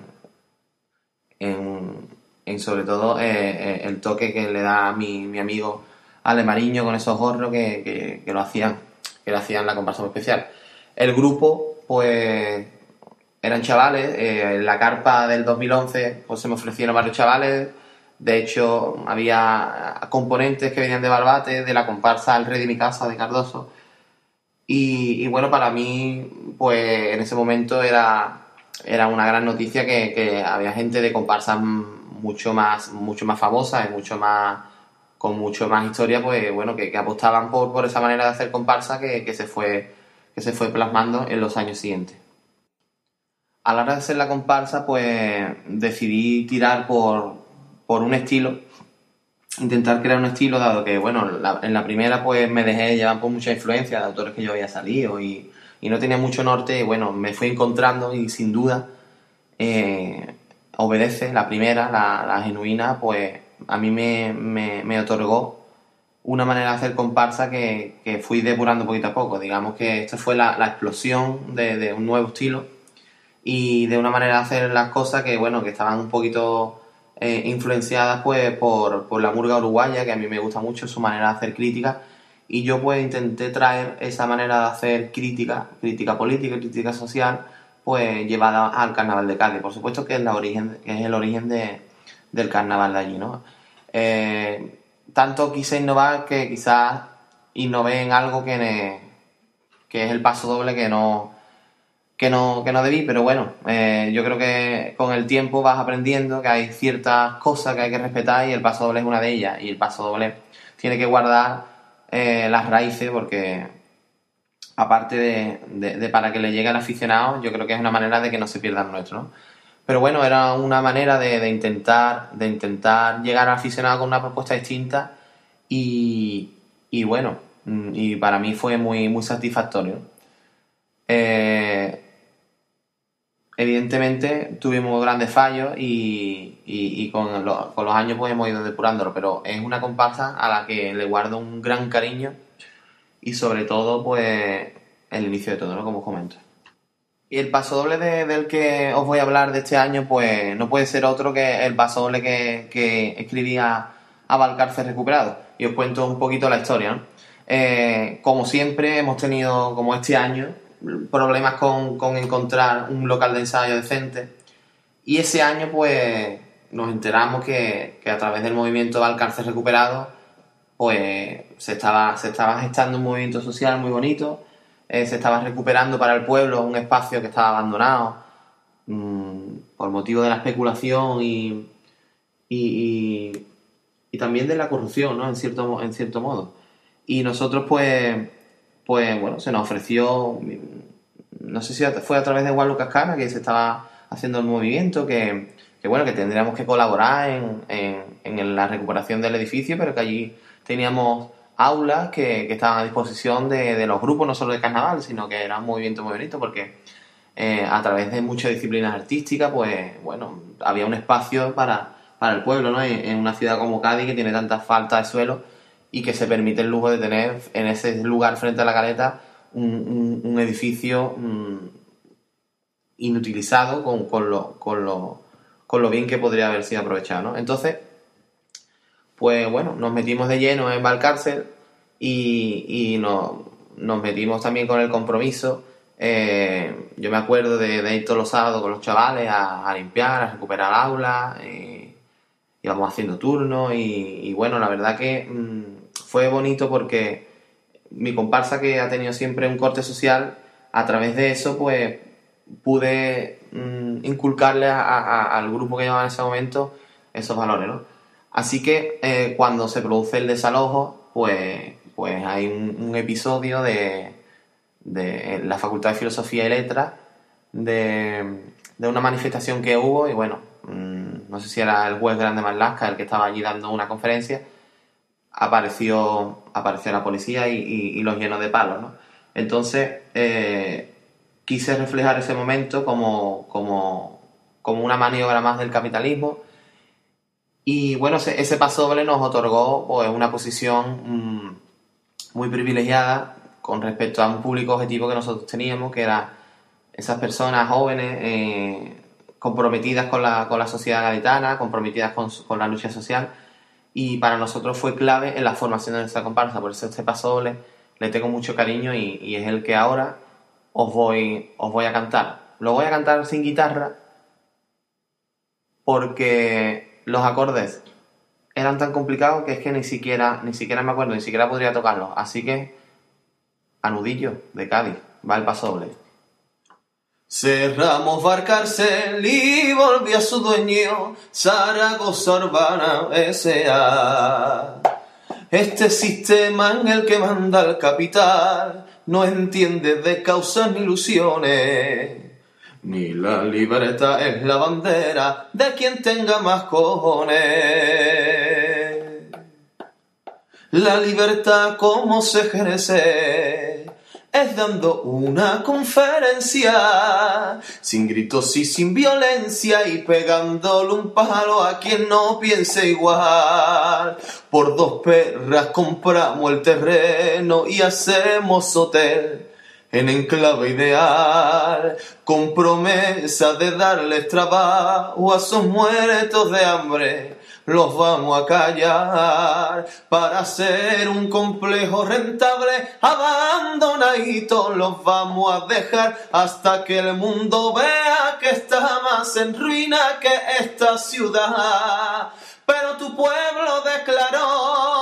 en, sobre todo eh, eh, el toque que le da mi, mi amigo Alemariño con esos gorros que, que, lo hacían que lo hacían la comparsa especial. El grupo, pues, eran chavales. eh, en la carpa del 2011, pues se me ofrecieron varios chavales. De hecho, había componentes que venían de Barbate, de la comparsa El Rey de mi Casa de Cardoso. Y, bueno, para mí, pues en ese momento era, era una gran noticia que, había gente de comparsas mucho más, mucho más famosas y mucho más, con mucho más historia, pues bueno, que, que apostaban por, por esa manera de hacer comparsa que, que se fue, que se fue plasmando en los años siguientes. A la hora de hacer la comparsa, pues decidí tirar por, por un estilo, intentar crear un estilo, dado que, bueno, la- en la primera pues me dejé llevar por mucha influencia de autores que yo había salido y, y no tenía mucho norte, y bueno, me fui encontrando y sin duda eh, obedece, la primera, la, la genuina, pues a mí me, me, me otorgó una manera de hacer comparsa que, que fui depurando poquito a poco. Digamos que esta fue la, la explosión de, de un nuevo estilo y de una manera de hacer las cosas que, bueno, que estaban un poquito eh, influenciadas pues por, por la murga uruguaya, que a mí me gusta mucho su manera de hacer crítica, y yo pues intenté traer esa manera de hacer crítica, crítica política, crítica social, pues llevada al carnaval de Cádiz. Por supuesto que es, la origen, es el origen de, del carnaval de allí, ¿no? Eh, tanto quise innovar que quizás innové en algo que, ne- que es el paso doble que no, que no, que no debí, pero bueno, eh, yo creo que con el tiempo vas aprendiendo que hay ciertas cosas que hay que respetar y el paso doble es una de ellas. Y el paso doble tiene que guardar eh, las raíces porque aparte de, de- de para que le llegue al aficionado, yo creo que es una manera de que no se pierda el nuestro, ¿no? Pero bueno, era una manera de, de intentar, de intentar llegar al aficionado con una propuesta distinta y, y bueno, y para mí fue muy, muy satisfactorio. Eh, evidentemente tuvimos grandes fallos y, y- con, lo- con los años pues hemos ido depurándolo, pero es una comparsa a la que le guardo un gran cariño y sobre todo pues el inicio de todo, ¿no? Como os comento. Y el paso doble de- del que os voy a hablar de este año, pues no puede ser otro que el paso doble que, que escribí a, a Valcarce Recuperado. Y os cuento un poquito la historia, ¿no? Eh, como siempre, hemos tenido, como este año, problemas con, con encontrar un local de ensayo decente. Y ese año, pues, nos enteramos que, que a través del movimiento Valcarce Recuperado, pues se estaba, se estaba gestando un movimiento social muy bonito, eh, se estaba recuperando para el pueblo un espacio que estaba abandonado mm, por motivo de la especulación y, y, y- y también de la corrupción, ¿no? En cierto, en cierto modo. Y nosotros, pues, pues, bueno, se nos ofreció, no sé si fue a través de Juan Lucas Cara que se estaba haciendo el movimiento, que, que bueno, que tendríamos que colaborar en, en- en la recuperación del edificio, pero que allí teníamos aulas que, que estaban a disposición de, de los grupos, no solo de carnaval, sino que era un movimiento muy bonito porque eh, a través de muchas disciplinas artísticas, pues bueno, había un espacio para, para el pueblo, ¿no? En, en una ciudad como Cádiz que tiene tanta falta de suelo y que se permite el lujo de tener en ese lugar frente a la caleta un, un- edificio mm, inutilizado con, con lo, con, lo, con lo bien que podría haber sido aprovechado, ¿no? Entonces, pues bueno, nos metimos de lleno en Valcárcel y, y nos, nos metimos también con el compromiso. eh, yo me acuerdo de, ir todos los sábados con los chavales a, limpiar, a recuperar aulas, eh, íbamos haciendo turnos y, y bueno, la verdad que mm, fue bonito porque mi comparsa que ha tenido siempre un corte social, a través de eso pues pude mm, inculcarle al grupo que llevaba en ese momento esos valores. Así que eh, cuando se produce el desalojo, pues, pues hay un, un episodio de, de la Facultad de Filosofía y Letras de, de una manifestación que hubo y bueno, mm, no sé si era el juez grande Marlasca el que estaba allí dando una conferencia, apareció, apareció la policía y, y- los llenó de palos, ¿no? Entonces, eh, quise reflejar ese momento como, como, como una maniobra más del capitalismo. Y bueno, ese, ese paso doble nos otorgó pues, una posición mm, muy privilegiada con respecto a un público objetivo que nosotros teníamos, que era esas personas jóvenes eh, comprometidas con la, con la sociedad gaditana, comprometidas con, con la lucha social. Y para nosotros fue clave en la formación de nuestra comparsa. Por eso este paso doble le tengo mucho cariño y, es el que ahora os voy, os voy a cantar. Lo voy a cantar sin guitarra porque los acordes eran tan complicados que es que ni siquiera, ni siquiera me acuerdo, ni siquiera podría tocarlos. Así que, a nudillo de Cádiz, va el paso doble. Cerramos Barcárcel y volvió a su dueño, Zaragoza Urbana S.A. Este sistema en el que manda el capital no entiende de causas ni ilusiones. Ni la libertad es la bandera de quien tenga más cojones. La libertad, ¿cómo se ejerce? Es dando una conferencia, sin gritos y sin violencia, y pegándole un palo a quien no piense igual. Por dos perras compramos el terreno y hacemos hotel en enclave ideal, con promesa de darles trabajo a esos muertos de hambre. Los vamos a callar para hacer un complejo rentable, abandonaditos los vamos a dejar hasta que el mundo vea que está más en ruina que esta ciudad. Pero tu pueblo declaró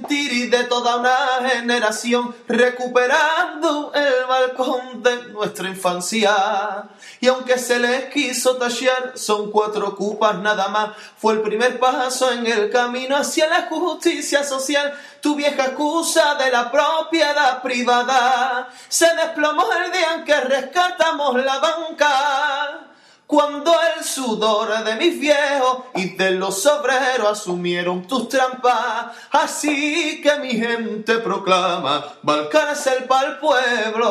sentir y de toda una generación, recuperando el balcón de nuestra infancia. Y aunque se les quiso tallar, son cuatro cupas nada más. Fue el primer paso en el camino hacia la justicia social. Tu vieja excusa de la propiedad privada se desplomó el día en que rescatamos la banca. Cuando el sudor de mis viejos y de los obreros asumieron tus trampas, así que mi gente proclama Balcárcel para el pueblo,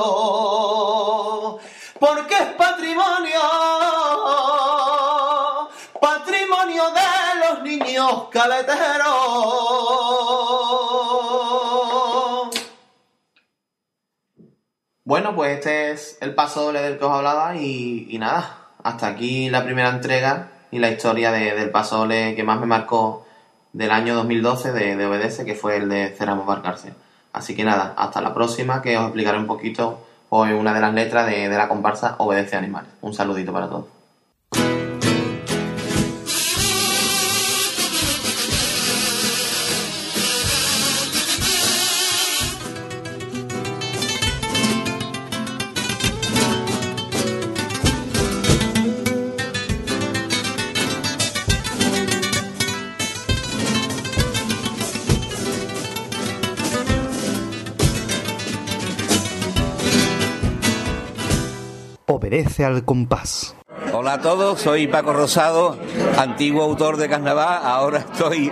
porque es patrimonio, patrimonio de los niños caleteros. Bueno, pues este es el paso doble del que os hablaba y nada, hasta aquí la primera entrega y la historia de- del paso doble que más me marcó del año 2012 de, de Obedece, que fue el de Cerramos Barcarse. Así que nada, hasta la próxima, que os explicaré un poquito hoy una de las letras de, de la comparsa Obedece Animales. Un saludito para todos. Al compás. Hola a todos, soy Paco Rosado, antiguo autor de carnaval, ahora estoy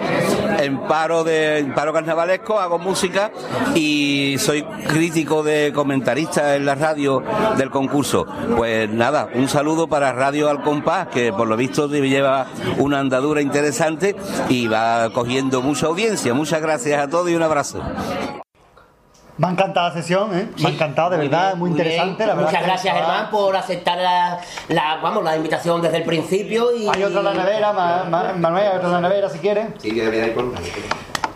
en paro de en paro carnavalesco, hago música y soy crítico de comentarista en la radio del concurso. Pues nada, un saludo para Radio Al Compás, que por lo visto lleva una andadura interesante y va cogiendo mucha audiencia. Muchas gracias a todos y un abrazo. Me ha encantado la sesión, ¿eh? Me ha encantado, de verdad, muy, Muy bien. interesante. La verdad Muchas gracias, Germán, por aceptar la, la- vamos, la invitación desde el principio. Y... Hay otro en la nevera, Ma- Ma- Manuel, hay otro en la nevera si quieres. Sí, que viene ahí con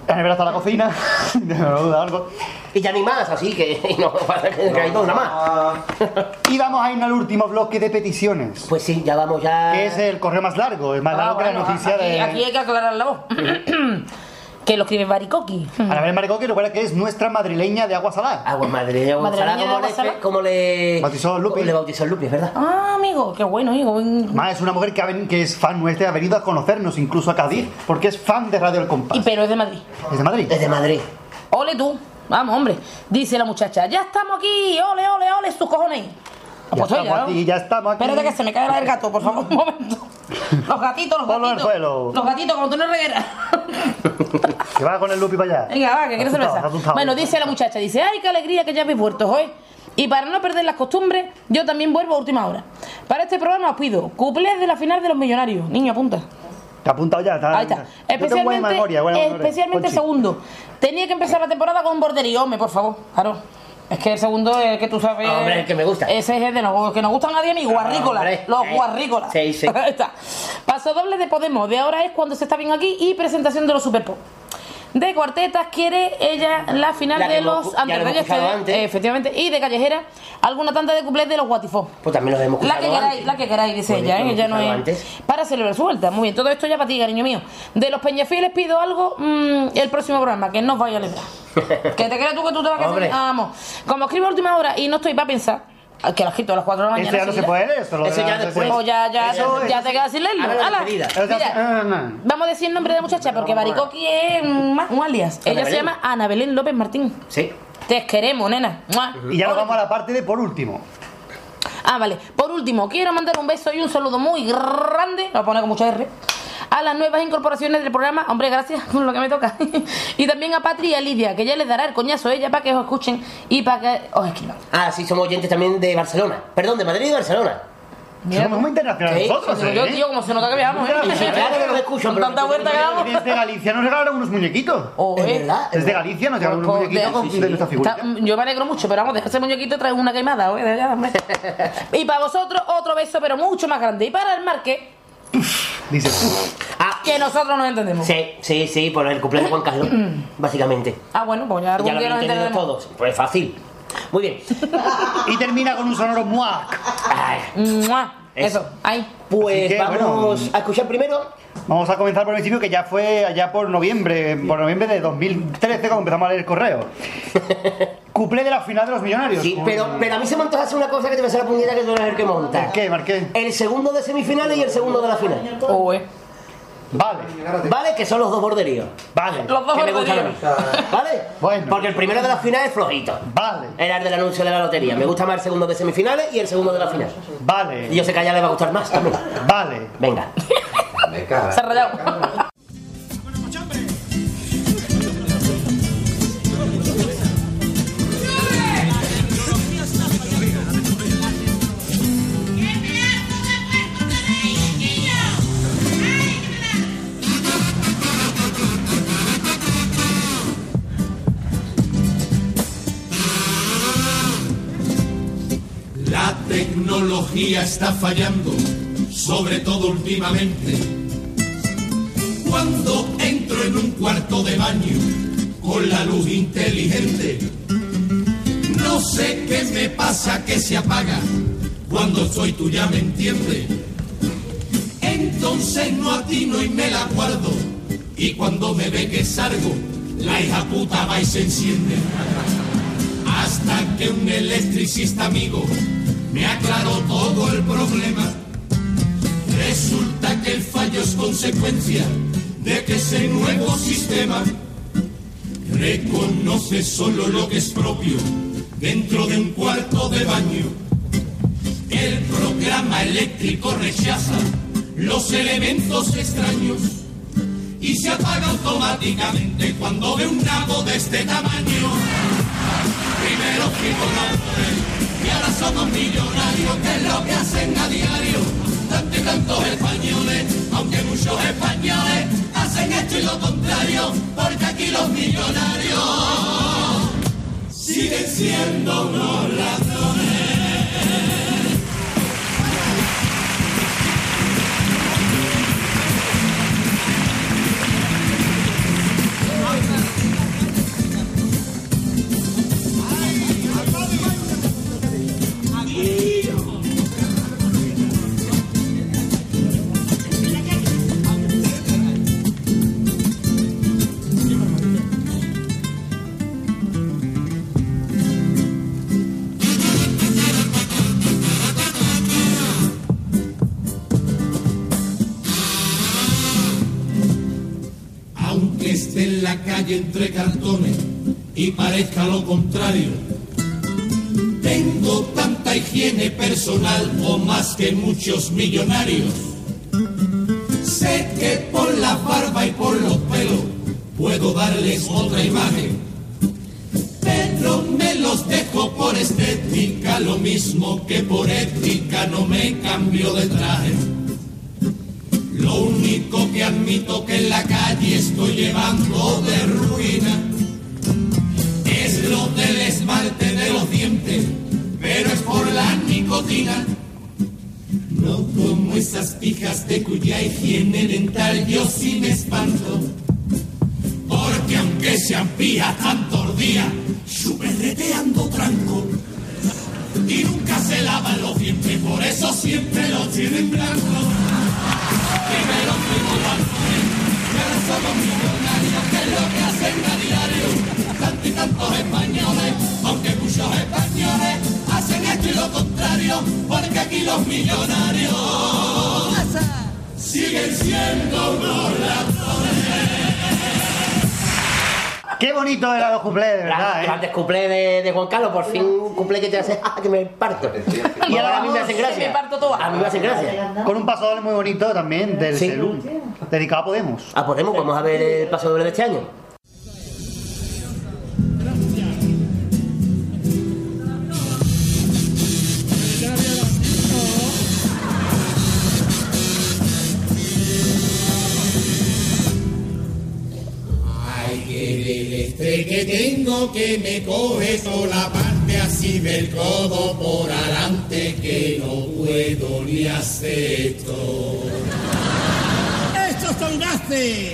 La nevera está en la cocina, no duda algo. Y ya ni más, así que no pasa que, que hay dos nada más. Y vamos a ir al último bloque de peticiones. Pues sí, ya vamos ya. Que es el correo más largo, es más Ah, largo que la bueno, noticia aquí, de. aquí hay que aclarar la voz. que lo escribe Baricoqui. Anabel Maricoque, recuerda que es nuestra madrileña de agua salada. Agua madrileña, agua Madrileña salada, de como agua le, salada. como le. Bautizó Lupi. Le bautizó Lupi, es verdad. Ah, amigo, qué bueno, amigo. Más es una mujer que, ha ven- que es fan nuestra, ha venido a conocernos incluso a Cádiz, porque es fan de Radio El Compás. Y pero es de Madrid. ¿Es de Madrid? Es de Madrid. Ole tú. Vamos, hombre. Dice la muchacha, ya estamos aquí. Ole, ole, ole, sus cojones. Pues estoy estamos ya, aquí, ya estamos aquí. Espérate que se me cae el gato, por favor, un momento. Los gatitos, los Ponlo gatitos. suelo. Los gatitos, como tú no regueras. Que va con el lupi para allá. Venga, va, que Asustado, cerveza. Bueno, dice la muchacha, dice, ay, qué alegría que ya habéis vuelto hoy. Y para no perder las costumbres, yo también vuelvo a última hora. Para este programa os pido cuplés de la final de los millonarios. Niño, apunta. Te ha apuntado ya. Está, Ahí está. Buena Especialmente, memoria, buena memoria. especialmente segundo. Tenía que empezar la temporada con un borderío, hombre, por favor. Claro. Es que el segundo es el que tú sabes. Hombre, el que me gusta. Ese es el de los que nos gustan a día mis guarrícolas. Hombre, los guarrícolas. Sí, sí. Está. Paso doble de Podemos. De ahora es cuando se está bien aquí y presentación de los Superpop. De cuartetas quiere ella la final La de los Antes efectivamente, y de callejera alguna tanda de cuplés de los Guatifó. Pues también los hemos La que queráis, antes. la que queráis, dice Pues ella, ¿eh? ella no es. antes. Para celebrar su vuelta. Muy bien, todo esto ya para ti, cariño mío. De los Peñafieles pido algo mm, el próximo programa, que no os vaya a librar. que te creas tú que tú te vas a quedar. Vamos. Como escribo a última hora y no estoy para pensar, que las quito a las 4 de la mañana. Eso ya no se puede, eso lo Eso ya de- después. O ya, ya, Eso ya te quedas sin leerlo. Ala. Mira, Ah, vamos a decir el nombre de la muchacha, porque Baricoqui es un, alias. Ella se llama Ana Belén López Martín. Sí. Te queremos, nena. Y ya nos vamos a la parte de por último. Ah, vale. Por último, quiero mandar un beso y un saludo muy grande, lo voy a poner con mucha R, a las nuevas incorporaciones del programa. Hombre, gracias por lo que me toca. y también a Patri y a Lidia, que ya les dará el coñazo a ella para que os escuchen y para que os escriban. Ah, sí, somos oyentes también de Barcelona. Perdón, de Madrid y Barcelona. Mira, Somos muy internacionales nosotros, Yo, ¿eh? tío, como se nota que viajamos, ¿eh? Claro que nos escuchan, Con pero- tanta vuelta que damos. Desde Galicia nos regalaron unos muñequitos. Oh, Es eh. verdad. Desde Galicia nos regalaron unos muñequitos de- con- sí, de sí. nuestra figura. Está- yo me alegro mucho, pero vamos, deja ese muñequito y trae una queimada, ¿eh? Y para vosotros, otro beso, pero mucho más grande. Y para el marque, Dice, Ah, que nosotros nos entendemos. sí, sí, sí, por el cumpleaños de Juan Carlos, básicamente. Ah, bueno, pues ya algún Ya lo día nos habéis entendido entenderemos. todos. Pues fácil. Muy bien. y termina con un sonoro muac. Ay, ¡Mua! Eso, Eso. ahí. Pues Así que, vamos bueno. a escuchar primero. Vamos a comenzar por el principio que ya fue allá por noviembre, por noviembre de 2013 cuando empezamos a leer el correo. Cuplé de la final de los millonarios. Sí, pero, pero a mí se me antoja hacer una cosa que te va a hacer la puñeta que tú eres el que monta. ¿Qué, Marqués? El segundo de semifinales y el segundo de la final. Oh, eh. Vale, ¿Vale? Que son los dos borderíos. vale, Los dos que me gustan a mí. borderíos. ¿Vale? Bueno. Porque el primero de la final es flojito. vale, Era el del anuncio de la lotería. Me gusta más el segundo de semifinales y el segundo de la final. Y vale, yo sé que a ella le va a gustar más también. vale. Venga. Se ha rayado. La tecnología está fallando, sobre todo últimamente. Cuando entro en un cuarto de baño con la luz inteligente, no sé qué me pasa que se apaga. Cuando estoy tú ya me entiendes. Entonces no atino y me la guardo. Y cuando me ve que salgo, la hija puta va y se enciende hasta que un electricista amigo me aclaró todo el problema. Resulta que el fallo es consecuencia de que ese nuevo sistema reconoce solo lo que es propio dentro de un cuarto de baño. El programa eléctrico rechaza los elementos extraños y se apaga automáticamente cuando ve un nabo de este tamaño. Primero ladrones y ahora somos millonarios, que es lo que hacen a diario. Tanto y tantos españoles, aunque muchos españoles hacen esto y lo contrario, porque aquí los millonarios siguen siendo unos ladrones. Calle entre cartones y parezca lo contrario, tengo tanta higiene personal o más que muchos millonarios. Sé que por la barba y por los pelos puedo darles otra imagen, pero me los dejo por estética, lo mismo que por ética no me cambio de traje. Lo único que admito que en la calle estoy llevando de ruina es lo del esmalte de los dientes, pero es por la nicotina. No como esas pijas de cuya higiene dental yo sí me espanto. Porque aunque sean pijas tantos días, chuperreteando tranco. Y nunca se lavan los dientes, por eso siempre los tienen blancos. Millonarios, que es lo que hacen a diario. Tantos y tantos españoles, aunque muchos españoles hacen esto y lo contrario, porque aquí los millonarios siguen siendo unos ladrones. Qué bonito era los cuplés, de verdad, ¿eh? Antes cuplé de, de Juan Carlos, por fin un cuplé que te hace ¡ah, que me parto. Y ahora a mí me hacen gracia. Me parto toda. A mí me hacen gracia. Con un paso doble muy bonito también del Sí. Selú, dedicado a Podemos. Ah, Podemos, vamos a ver el paso doble de este año. Estrés que tengo que me coge toda la parte así del codo por adelante que no puedo ni hacer esto. ¡Estos son gases!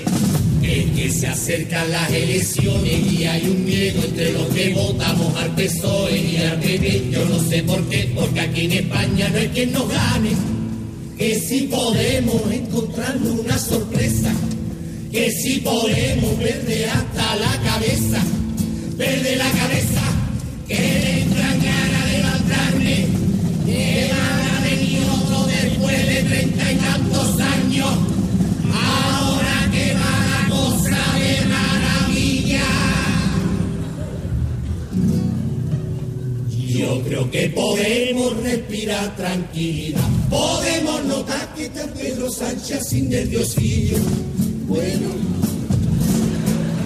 Es que se acercan las elecciones y hay un miedo entre los que votamos al PSOE y al PP. Yo no sé por qué, porque aquí en España no hay quien nos gane. Que si podemos encontrarnos una sorpresa que si podemos verde hasta la cabeza, verde la cabeza, que le entran ganas de que van a venir otro después de treinta y tantos años, ahora que va la cosa de maravilla. Yo creo que podemos respirar tranquilidad, podemos notar que está Pedro Sánchez sin nerviosillo. Bueno,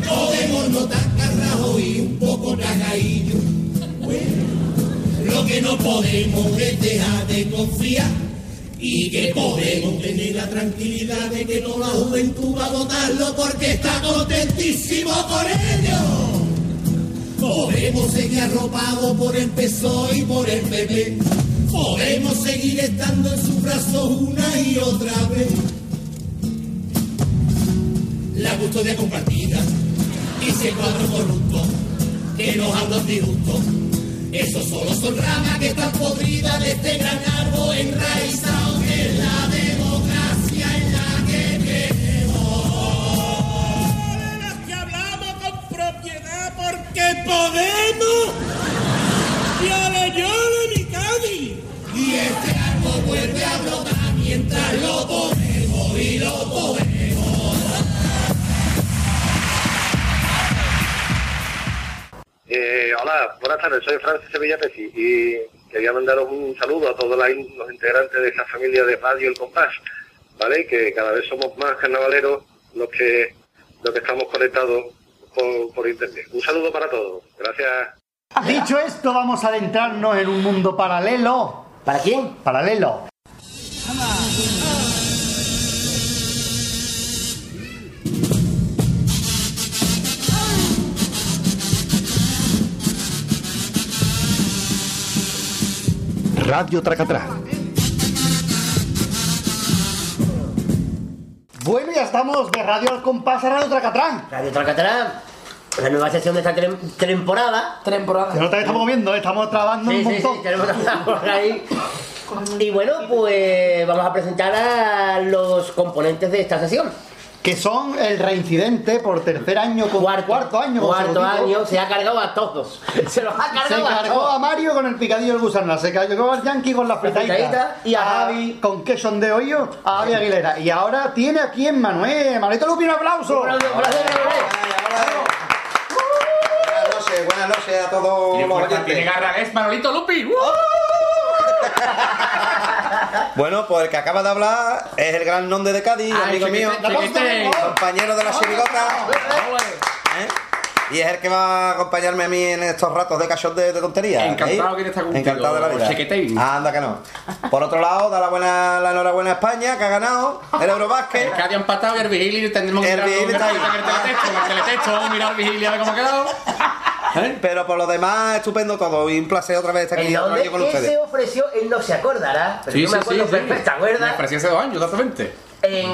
podemos notar carrajo y un poco cagadillo. Bueno, lo que no podemos es dejar de confiar y que podemos tener la tranquilidad de que toda la juventud va a votarlo porque está contentísimo con ello. Podemos seguir arropados por el PSOE y por el PP. Podemos seguir estando en sus brazos una y otra vez la custodia compartida y ese cuadro corrupto que nos habla disgusto. Esos solo son ramas que están podridas de este gran árbol enraizado es la democracia en la que queremos. De las que hablamos con propiedad porque podemos. Yole, yole, mi Cádiz. Y este árbol vuelve a brotar mientras lo ponemos y lo ponemos. Eh, hola, buenas tardes, soy Francis Sevilla Pesi y quería mandaros un saludo a todos los integrantes de esta familia de Radio El Compás, ¿vale? Que cada vez somos más carnavaleros los que, los que estamos conectados por, por internet. Un saludo para todos, gracias. Dicho esto, vamos a adentrarnos en un mundo paralelo. ¿Para quién? Paralelo. Radio Tracatrán. Bueno, ya estamos de Radio al compás a Radio Tracatrán. Radio Tracatrán, la nueva sección de esta tem- temporada. Temporada. Que no te estamos viendo, ¿eh? estamos trabajando Sí, un sí, montón. sí, tenemos por ahí. Y bueno, pues vamos a presentar a los componentes de esta sesión. Que son el reincidente por tercer año, con cuarto, año. Cuarto año, se ha cargado a todos. Se los ha Se cargado a cargó todos. a Mario con el picadillo del gusano, se cargó al Yankee con la fritadita fritadita y a Javi con queso de hoyo, a Javi Aguilera. Y ahora tiene aquí en Manuel. Manuelito Lupi, un aplauso. Buenas noches, buenas noches a todos los oyentes. Tiene garra, es Manolito Lupi. ¡Uh! Bueno, pues el que acaba de hablar es el gran nombre de Cádiz, Ay, amigo mío, compañero de la chirigota. ¿eh? Y es el que va a acompañarme a mí en estos ratos de cachón de, de tontería. Encantado ¿eh? que estar contigo, Encantado de la vida. chiquetín. Anda que no. Por otro lado, da la buena la enhorabuena a España, que ha ganado el Eurobásquet. El Cádiz ha empatado y el Vigili tendremos que El mirar Vigili está ahí. en el teletexto, el mirar al Vigili a ver cómo ha quedado. Pero por lo demás, estupendo todo. Y un placer otra vez estar aquí ¿En otro dónde año con ustedes. se ofreció? Él no se acordará, pero Sí, yo me sí, acuerdo sí, sí. perfecto, ¿te Me ofrecí hace dos años, exactamente. En,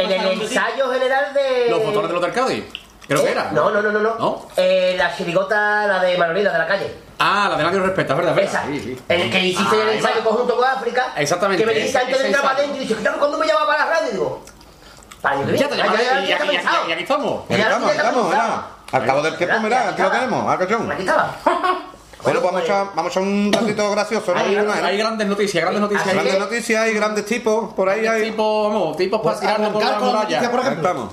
en el ensayo general de... Los los del Cádiz. Creo que era. No, no, no, no. no. ¿No? Eh, la chirigota, la de Manolita de la calle. Ah, la de nadie lo respeta, es verdad, es Esa. verdad. Sí, sí. En el que hiciste el Ahí ensayo va. conjunto con África. Exactamente, Que me dijiste antes de entrar para adentro y dices, claro, ¿cuándo me llama para la radio? Y digo, para Ya te Ya, ya, ya, ya aquí- está y aquí- pensado. y aquí estamos. Aquí estamos, aquí estamos, mira. Al cabo del tiempo, mira, aquí lo tenemos, al cachón. Aquí estaba. Bueno, pues vamos a echar, vamos a echar un ratito gracioso, ¿no? Hay, hay grandes noticias, grandes noticias. Grandes noticias y grandes tipos, por ahí hay. Tipos, vamos, tipos para Pues tirarnos por la muralla. por ejemplo. Ahí estamos.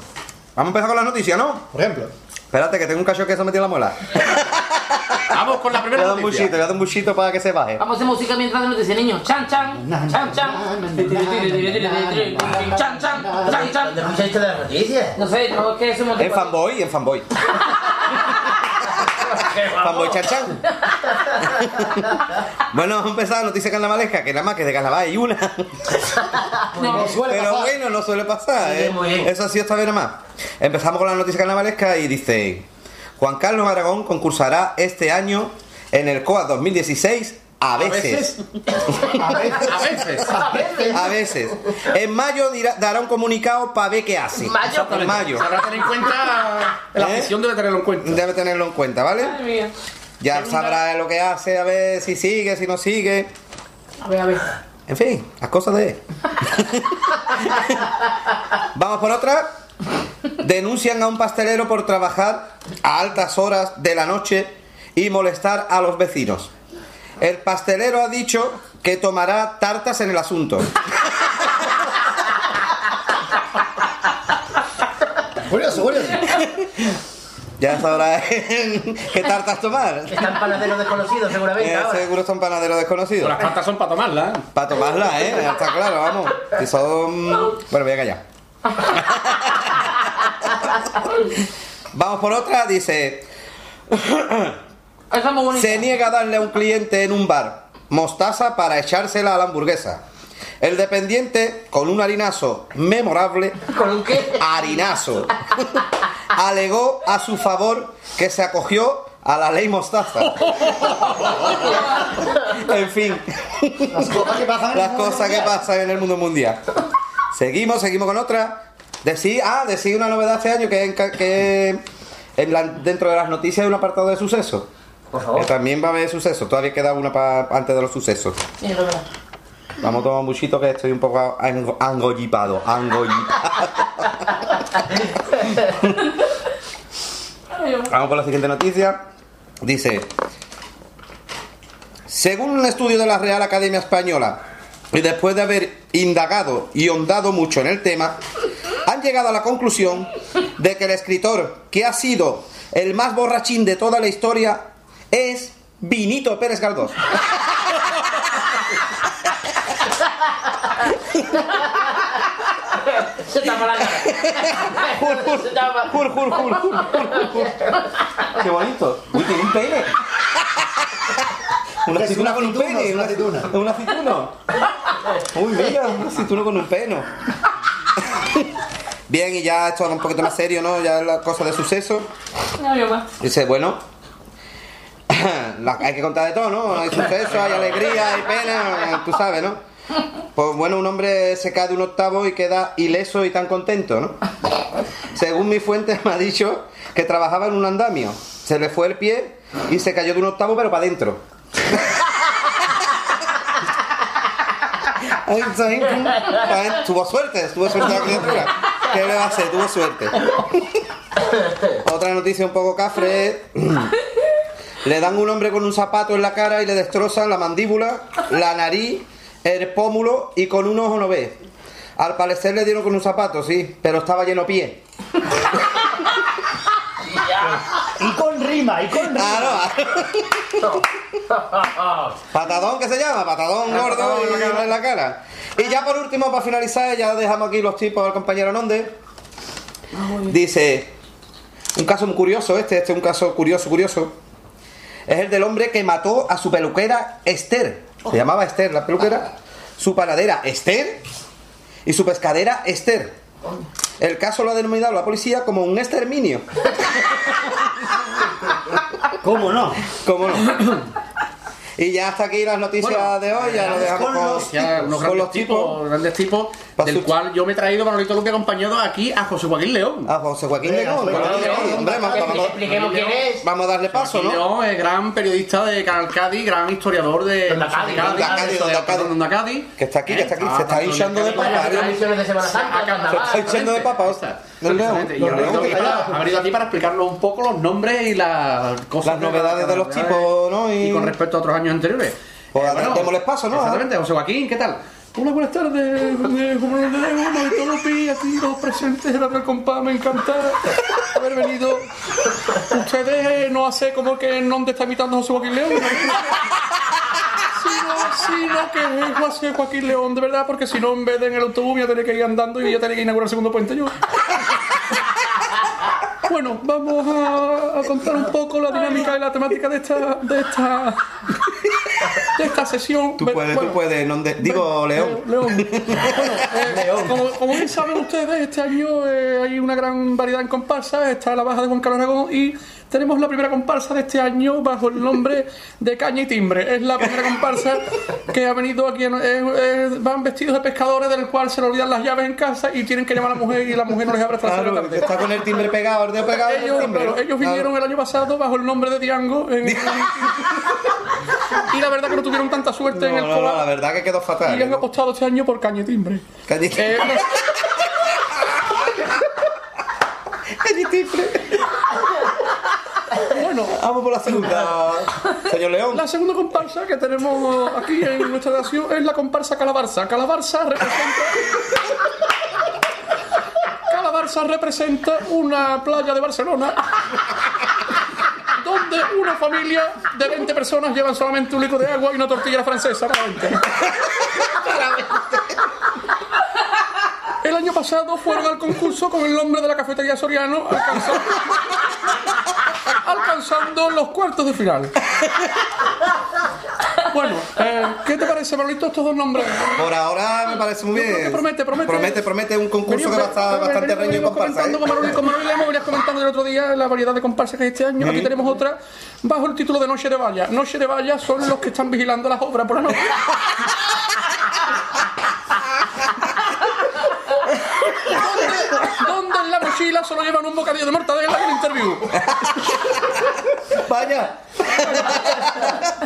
Vamos a empezar con las noticias, ¿no? Por ejemplo. Espérate, que tengo un cacho que se metió en la muela. Vamos con la Le primera voy a dar un noticia. buchito, le voy a dar un buchito para que se baje. Vamos a hacer música mientras de noticias, niños. Chan, chan. Chan, chan. Chan, chan. Chan, chan. ¿Dónde escuchaste de las noticias? No sé, no, es que somos En fanboy, en fanboy. fanboy chan. bueno, vamos a empezar noticia carnavalesca, que nada más que de carnaval hay una. No suele Pero pasar. bueno, no suele pasar, ¿eh? Eso ha sido esta vez nada más. Empezamos con la noticia carnavalesca y dice: Juan Carlos Aragón concursará este año en el COA 2016 a veces. A veces. A veces. En mayo dirá- dará un comunicado para ver qué hace. Mayo. En mayo. Habrá que tener en cuenta. La ¿Eh? afición debe tenerlo en cuenta. Debe tenerlo en cuenta, ¿vale? Mía. Ya sabrá lo que hace, a ver si sigue, si no sigue. A ver, a ver. En fin, las cosas de. Vamos por otra. Denuncian a un pastelero por trabajar a altas horas de la noche y molestar a los vecinos. El pastelero ha dicho que tomará tartas en el asunto. Curioso, curioso. Ya sabrá qué tartas tomar. Están panaderos desconocidos seguramente Eh, ahora. seguro son panaderos desconocidos. Las cartas son para tomarlas. ¿eh? Para tomarla, ¿eh? Ya Está claro, vamos. Si son... Bueno, voy a callar. Vamos por otra, dice... Es muy. Se niega a darle a un cliente en un bar mostaza para echársela a la hamburguesa. El dependiente, con un harinazo memorable, ¿Con un qué? harinazo, alegó a su favor que se acogió a la ley mostaza. En fin, Las cosas que pasan en el las mundo cosas que mundial. pasan en el mundo mundial. Seguimos, seguimos con otra. Decir, ah, decir una novedad este año que, en que en la- dentro de las noticias hay un apartado de sucesos. Por favor. también va a haber sucesos. Todavía queda una pa- antes de los sucesos. Verás. Vamos a tomar un buchito que estoy un poco ango- angollipado. Angollipado. Vamos con la siguiente noticia. Dice, según un estudio de la Real Academia Española, y después de haber indagado y hondado mucho en el tema, han llegado a la conclusión de que el escritor que ha sido el más borrachín de toda la historia es Vinito Pérez Galdós. Se tapa la cara. Se tapa. Jur, jur, jur, jur, jur, jur. Qué bonito. Uy, tiene un pene. Una Es aceituna una con un aceituna, pene. es una aceituna. ¿Un aceituno? Uy, mira, un aceituno con un peno. Bien, y ya esto es un poquito más serio, ¿no? Ya es la cosa de suceso. No, yo más. Dice, bueno, hay que contar de todo, ¿no? Hay suceso, hay alegría, hay pena, tú sabes, ¿no? Pues bueno, un hombre se cae de un octavo y queda ileso y tan contento, ¿no? Según mi fuente me ha dicho que trabajaba en un andamio. Se le fue el pie y se cayó de un octavo, pero para adentro. Ay, Tuvo suerte, tuvo suerte. ¿Qué le va a hacer? Tuvo suerte. Otra noticia un poco cafre. Le dan un hombre con un zapato en la cara y le destrozan la mandíbula, la nariz, el pómulo y con un ojo no ve. Al parecer le dieron con un zapato, sí, pero estaba lleno de pie. Y con rima, y con rima. Patadón que se llama, patadón gordo y en la cara. Y ya por último, para finalizar, ya dejamos aquí los tipos del compañero Nonde. Dice, un caso muy curioso este, este es un caso curioso, curioso. Es el del hombre que mató a su peluquera Esther. Se llamaba Esther la peluquera. Su panadera Esther y su pescadera Esther. El caso lo ha denominado la policía como un exterminio. ¿Cómo no? ¿Cómo no? Y ya hasta aquí las noticias de hoy, ya lo dejamos con con, los, ya, unos con grandes los tipos, tipos. grandes tipos, del cual yo me he traído Manolito Luque acompañado aquí a José Joaquín León. A José Joaquín León, José claro, Joaquín León, hombre, vamos- vamos- Expliquemos quién es. Vamos a darle paso, Joaquín ¿no? León es gran periodista de Canal Cádiz, gran historiador de Onda Cádiz. Que está aquí, que está aquí, se está hinchando de papa. Se está hinchando de papa, ha venido, aquí para, está- ha venido aquí para explicarnos un poco los nombres y las cosas. Las novedades de los tipos, ¿no? Y, con respecto a otros años anteriores. Pues Eh, démosles paso, ¿no? Exactamente, José Joaquín, ¿qué tal? Hola, buenas tardes. Como Manolito Lupi, aquí los presentes de Radio El Compás, me encanta haber venido. Ustedes no hacen como que en dónde está imitando a José Joaquín León. Sino, sino que es José Joaquín León, de verdad, porque si no, en vez de en el autobús, voy a que ir andando y voy a tener que inaugurar el segundo puente yo. Bueno, vamos a, a contar un poco la dinámica y la temática de esta, de esta, de esta sesión. Tú puedes, tú puedes. no de- Digo, León. León. Bueno, eh, como, como bien saben ustedes, este año eh, hay una gran variedad en comparsas. Está la baja de Juan Carlos Aragón y tenemos la primera comparsa de este año bajo el nombre de Caña y Timbre. Es la primera comparsa que ha venido aquí. en- eh, eh, van vestidos de pescadores, del cual se le olvidan las llaves en casa y tienen que llamar a la mujer y la mujer no les abre de la Claro, tarde. está con el timbre pegado, el pegado. el Ellos, timbre, claro, ¿no? ellos Claro. vinieron el año pasado bajo el nombre de Diango. en- y la verdad que no tuvieron tanta suerte en el no, no, cola. la verdad que quedó fatal. Y han apostado este año por caña y timbre. Caña y Eh, no- Bueno, Vamos por la segunda. Señor León. la segunda comparsa que tenemos aquí en nuestra nación es la comparsa Calabarza. Calabarza representa. Calabarza representa una playa de Barcelona donde una familia de 20 personas llevan solamente un litro de agua y una tortilla francesa para 20. El año pasado fueron al concurso con el nombre de la cafetería Soriano, alcanzando, alcanzando los cuartos de final. Bueno, eh, ¿qué te parece, Manolito, estos dos nombres? Por ahora me parece muy bien. promete, promete. Promete, promete un concurso que va a estar bastante reñido en Venimos comparsa. comentando ¿eh? con Manolito, con Manolito hemos venido comentando el otro día la variedad de comparsas que hay este año. Aquí tenemos otra bajo el título de Noche de Valla. Noche de Valla son los que están vigilando las obras por la noche. donde, donde en la mochila solo llevan un bocadillo de mortadela y el interview. Vaya.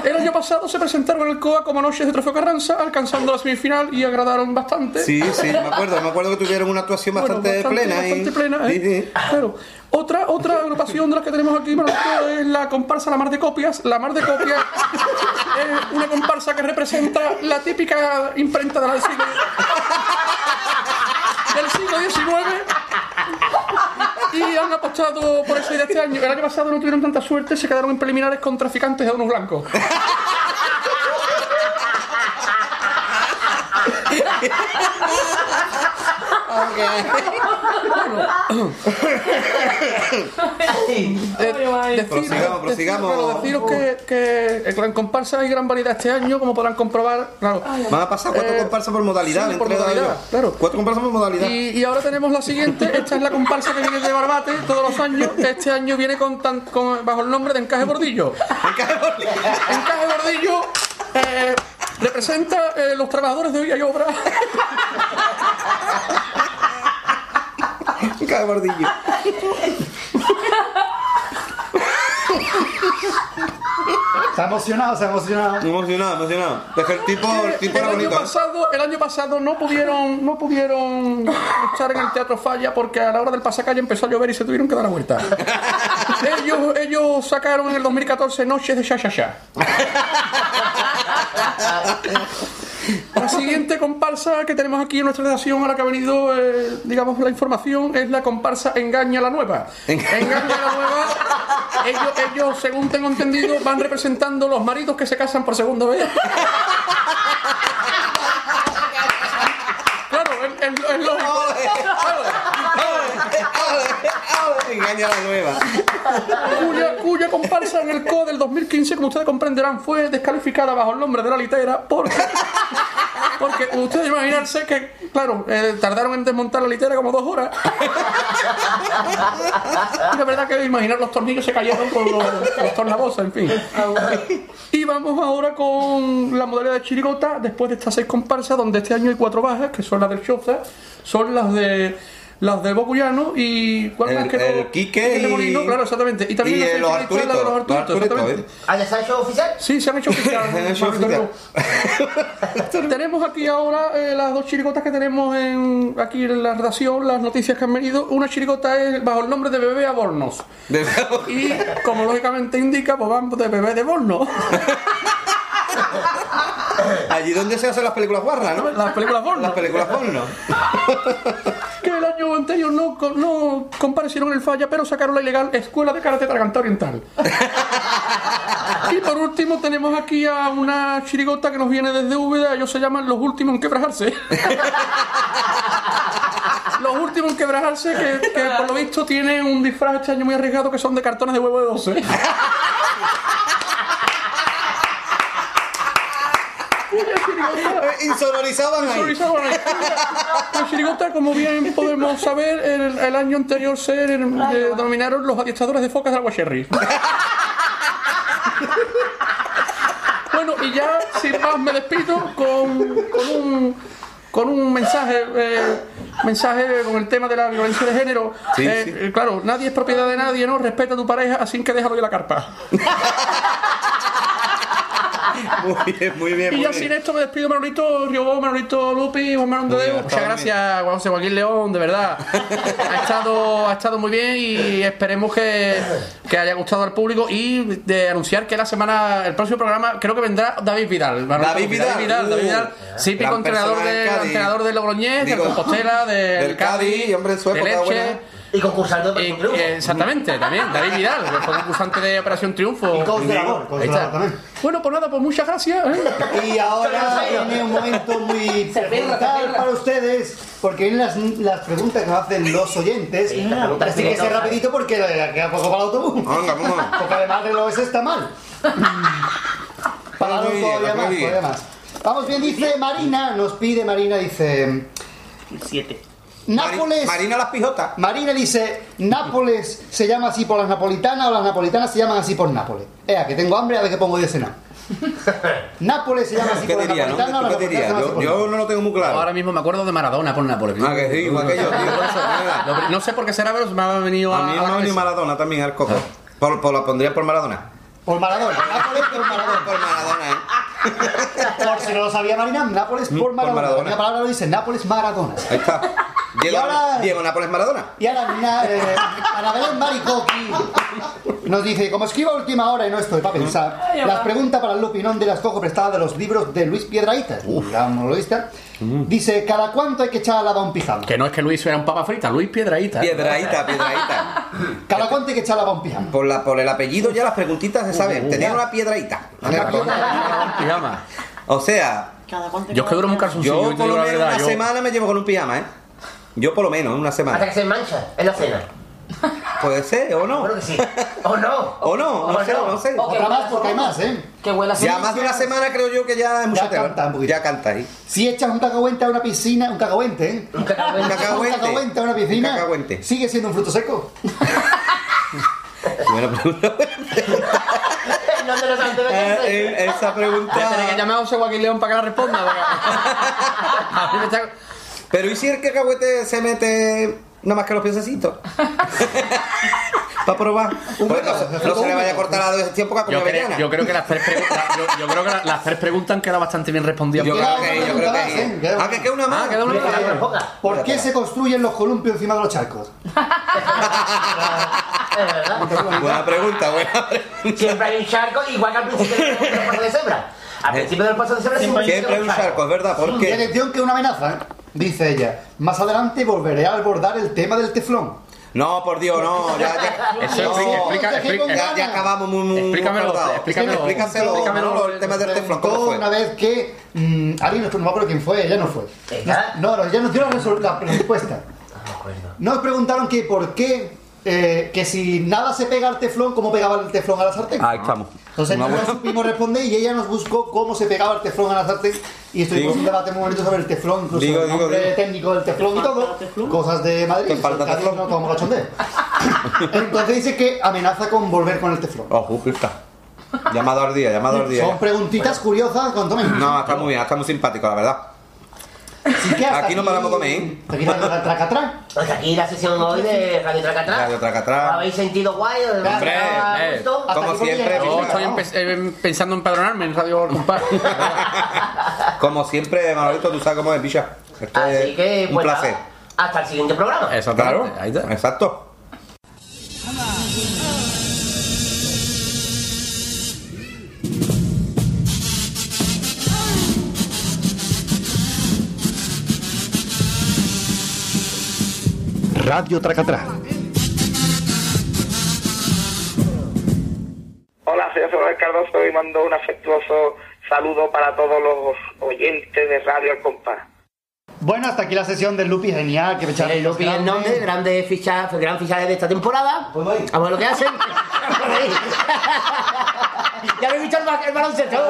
El año pasado se presentaron en el COA como Noches de Trofeo Carranza, alcanzando la semifinal y agradaron bastante. Sí, sí, me acuerdo. Me acuerdo que tuvieron una actuación Bueno, bastante, plena. bastante y- plena, ¿eh? Claro. Otra, otra agrupación de las que tenemos aquí es la comparsa La Mar de Copias. La Mar de Copias es una comparsa que representa la típica imprenta de la del siglo, del siglo XIX. Han apostado por idea este año. El año pasado no tuvieron tanta suerte, se quedaron en preliminares con traficantes de unos blancos. Prosigamos, prosigamos. claro, deciros que, que en comparsa hay gran variedad este año, como podrán comprobar. Claro. Van a pasar cuatro Eh, comparsas por modalidad. sí, por modalidad, claro. Cuatro comparsas por modalidad. Y, y ahora tenemos la siguiente. Esta es la comparsa que viene de Barbate todos los años. Este año viene con, tan- con- bajo el nombre de Encaje Bordillo. Encaje Bordillo eh, representa eh, los trabajadores de hoy hay obra. Cada bordillo. Ha emocionado, ha emocionado. Emocionado, emocionado. Es que el tipo, el tipo el era año bonito. pasado, el año pasado no pudieron, no pudieron estar en el Teatro Falla porque a la hora del pasacalle empezó a llover y se tuvieron que dar la vuelta. ellos, ellos sacaron en el 2014 Noches de Sha Sha Sha. La siguiente comparsa que tenemos aquí en nuestra redacción, a la que ha venido, eh, digamos, la información, es la comparsa Engaña la Nueva. Engaña la Nueva ellos, ellos, según tengo entendido, van representando los maridos que se casan por segunda vez. Claro, es, es- es lógico. Engaña la nueva. Cuya, comparsa en el CO del 2015, como ustedes comprenderán, fue descalificada bajo el nombre de la litera porque, porque ustedes imaginarse que, claro, eh, tardaron en desmontar la litera como dos horas. Y la verdad que imaginar los tornillos se cayeron con los, los tornabozos, en fin. Y vamos ahora con la modalidad de chirigota, después de estas seis comparsas, donde este año hay cuatro bajas, que son las del Choza, son las de las del Bocuyano y ¿cuál más El- que no? el Quique de y- Molino, claro, exactamente. Y también y la los de Arturitos, los los Arturitos, exactamente. ¿Ah, ya se ha hecho oficial? Sí, se han hecho oficial. Se han hecho oficial. tenemos aquí ahora eh, las dos chirigotas que tenemos en, aquí en la redacción, las noticias que han venido. Una chirigota es bajo el nombre de Bebé Abornos. Y como lógicamente indica, pues vamos de Bebé de Borno. Allí donde se hacen las películas guarras, ¿no? Las películas porno. Las películas porno. que el año anterior no, no comparecieron en el falla, pero sacaron la ilegal Escuela de Karate Traganta Oriental. y por último tenemos aquí a una chirigota que nos viene desde Úbeda, ellos se llaman Los Últimos en Quebrajarse. Los últimos en quebrajarse que, que por lo visto tienen un disfraz este año muy arriesgado que son de cartones de huevo de 12. Insonorizaban ahí. Insonorizaban ahí. La chirigota, como bien podemos saber, el, el año anterior se eh, denominaron los adiestradores de focas de agua cherry. Bueno, y ya sin más me despido con, con un con un mensaje eh, mensaje con el tema de la violencia de género. Sí, Eh, sí. Claro, nadie es propiedad de nadie, ¿no? Respeta a tu pareja, así que déjalo de la carpa. Muy bien, muy bien. Y muy ya bien. sin esto me despido, Manolito Riobó, Manolito Lupi, Juan Manuel de Muchas gracias, Juan José Joaquín León, de verdad. Ha estado, ha estado muy bien y esperemos que, que haya gustado al público y de anunciar que la semana, el próximo programa, creo que vendrá David Vidal. David Vidal, David Vidal, uh, David Vidal, típico entrenador de, entrenador de Logroñés, de Digo, Compostela, del, Cádiz, hombre, en su de Leche. buena. Y concursando para Y- un triunfo. eh, exactamente, también, David Vidal, que fue concursante de Operación Triunfo. Y está. también. Bueno, pues nada, pues muchas gracias. ¿eh? Y ahora viene un momento muy vital para ustedes, porque vienen las, las preguntas que nos hacen los oyentes. Sí, Así que ser peligrosas. rapidito porque eh, queda poco para el autobús. Venga, vamos. Porque además del OS está mal. Para todavía más, todavía más. Vamos bien, dice Marina, nos pide Marina, dice... Siete. Nápoles... Marina las pijotas. Marina dice, Nápoles se llama así por las napolitanas o las napolitanas se llaman así por Nápoles. Ea, que tengo hambre, a ver qué pongo de cenar. Nápoles se llama así ¿Qué por las diría, no? napolitanas o las ¿Tú qué así Yo, por yo no lo tengo muy claro. Ahora mismo me acuerdo de Maradona por Nápoles. Ah, que sí, igual que yo, tío. No, no sé por qué será, pero se me ha venido a, A mí me la ha venido cabeza. Maradona también al coco. Por, por, la pondría por Maradona. Por Maradona. Nápoles por Maradona. Por Maradona, ¿eh? Por si no lo sabía Marina, Nápoles por Mm, por Maradona. Maradona. La palabra lo dice, Nápoles Maradona. Ahí está. Diego, Y ahora- Diego Nápoles Maradona. Y ahora, na- eh, Anabel Maricoqui nos dice, como escribo a última hora y no estoy para pensar, las preguntas para el Lupinón de las cojo prestadas de los libros de Luis Piedraíta, gran monologuista, dice, ¿cada cuánto hay que echar a lavar un pijama? Que no es que Luis era un papa frita, Luis Piedraíta. Piedraíta, piedraíta. ¿Cada cuánto hay que echar a lavar un pijama? Por, la, por el apellido ya las preguntitas se saben. Tenían una piedraíta. Pijama. O sea, Yo es que duro un calzoncillo. yo por lo menos verdad, una yo- semana me llevo con un pijama, ¿eh? Yo por lo menos, una Hasta que semana. se mancha en la cena. Puede ser, o no. Bueno que sí. O no. O no, no sé, no sé. O que Otra más porque hay más, ¿eh? Que huela así. Ya más de una semana creo yo que ya es mucho Ya tema. canta un poquito. Ya canta ahí. Si echas un cacahuente a una piscina, un cacahuente, ¿eh? Un cacahuete. Un cacahuete. Un cacahuente a una piscina, Un cacahuete. ¿sigue siendo un fruto seco? Buena pregunta. No te lo sabes, te lo Eh, sabes. eh, esa Voy a tener que pregunta. llamar a José Joaquín León para que la responda. porque- A mí me está- Pero ¿y si el cacahuete se mete nada más que los piececitos? Para probar. Pues no, se- no se le vaya a cortar la de ese tiempo que Yo creo, yo creo que las tres preguntas, yo, yo creo que la- las tres preguntas han quedado bastante bien respondidas. Yo creo que yo creo que. Queda Ah, que queda una más. Ah, queda una más. ¿Por qué se construyen los columpios encima de los charcos? Es verdad. Buena pregunta, buena pregunta. Siempre hay un charco, igual que al principio del paso de cebra. Al principio del paso de cebra siempre, Siempre hay un charco, es verdad. ¿Por qué? Atención que es una amenaza, ¿eh? dice ella. Más adelante volveré a abordar el tema del teflón. No, por Dios, no, ya, ya. Eso, no, explica- explica- ya, explica- ya acabamos muy, muy Explícamelo, explícamelo. explícaselo, Explícamelo. Manolo, el tema del teflón, ¿cómo Contó fue? una vez que mm, alguien, no me acuerdo quién fue, ella no fue. No, no, ella nos dio la, resol- la respuesta. Nos preguntaron que por qué, eh, que si nada se pega al teflón, ¿cómo pegaba el teflón a la sartén? Ahí estamos. Entonces no buena- supimos responder y ella nos buscó cómo se pegaba el teflón a la sartén y estuvimos Digo- un debate muy bonito sobre el teflón, incluso Digo, el digo, nombre digo. técnico del teflón y todo, cosas de Madrid, Te falta teflón. no tomamos cachondeo. Entonces dice que amenaza con volver con el teflón. Ojo, pista. Llamado al día, llamado al día. Son preguntitas curiosas con. No, está muy bien, está muy simpático, la verdad. Así que hasta Aquí no paramos a comer, ¿eh? Aquí no paramos a tracatrán. Pues aquí la sesión hoy de Radio Tracatrán. Radio Tracatrán. ¿Habéis sentido guay? ¿Os Hombre, ha eh, como siempre, Yo estoy empe- eh, pensando en empadronarme en Radio Compás. Como siempre, Manolito, tú sabes cómo es, picha. Esto Así es que, un pues placer. nada, hasta el siguiente programa. Eso, Claro, Ahí está. exacto. Radio Tracatrán. Hola, soy José Cardoso y mando un afectuoso saludo para todos los oyentes de Radio El Compás. Bueno, hasta aquí la sesión del Lupi, genial, que me echaron El Lupi el nombre, grande ficha, gran fichaje de esta temporada. Vamos a ver lo que hacen. ya habéis visto el, ba- el baloncesto.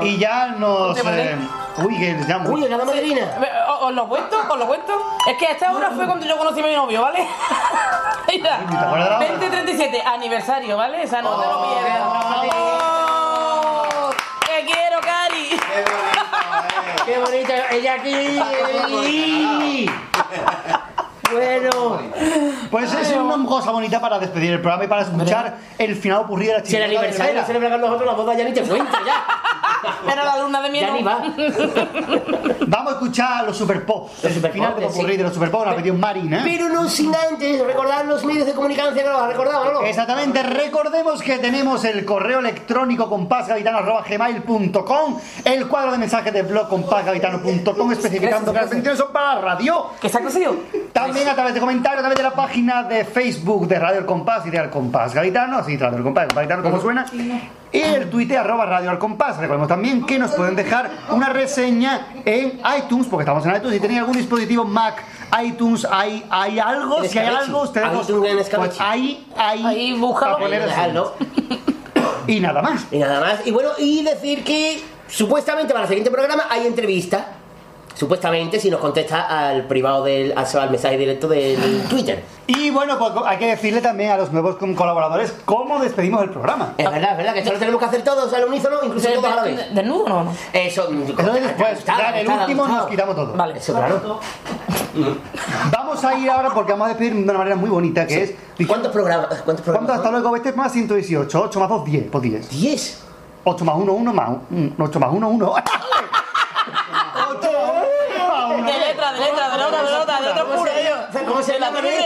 Y ya nos. eh, uy, que ya muy. Uy, la madrina. ¿Os os lo cuento? ¿Os lo cuento? Es que a esta hora fue cuando yo conocí a mi novio, ¿vale? Mira, acuerdas de la hora? 2037, aniversario, ¿vale? O sea, no te lo pierdas. ¡Oh! ¡Te quiero, Cari! Qué bonito. Ella aquí. Bueno. Pues es una cosa bonita para despedir el programa y para escuchar el final ocurrido de la Si el aniversario lo celebran nosotros, la boda ya ni te cuento, ya. Era la luna de miel. Ya ni va. Vamos a escuchar los Super Pop. El final de sí. De los Super Pop, ha pedido Marina. Pero no sin antes recordar los medios de comunicación que nos has recordado, ¿no? Exactamente, recordemos que tenemos el correo electrónico compasgavitano.gmail.com el cuadro de mensajes de blog compasgavitano.com especificando que las peticiones son para la radio. ¿Qué se ha conseguido? También a través de comentarios, a través de la página de Facebook de Radio El Compás y de Al Compás Gavitano, así Radio El Compás, Gavitano como suena. Y el Twitter arroba Radio Al Compás. Recordemos también que nos pueden dejar una reseña en iTunes, porque estamos en iTunes. Si tenéis algún dispositivo Mac, iTunes, hay, hay algo, si hay algo, ustedes en pues ahí, ahí, Ahí, dejadlo. Y nada más. Y nada más. Y bueno, y decir que supuestamente para el siguiente programa hay entrevista. Supuestamente, si nos contesta al privado del. al, al mensaje directo del Twitter. Y bueno, pues hay que decirle también a los nuevos colaboradores cómo despedimos el programa. Es verdad, es verdad, que esto lo tenemos que hacer todos al unísono, incluso todos a la vez. ¿Desnudo no? no? Eso, Eso es después, ya en el último nos quitamos todo. Vale. Eso, claro. Vamos a ir ahora porque vamos a despedir de una manera muy bonita que es. ¿Cuántos programas? ¿Cuántos ¿Cuánto programas? hasta luego? Este es más 118, 8 más 2, 10, pues 10. 10. 8 más 1, 1 más 8 más 1, 1. De letra, de letra, de nota, de nota, de letra pura, yo. ¿Cómo se De la llama, Manuel?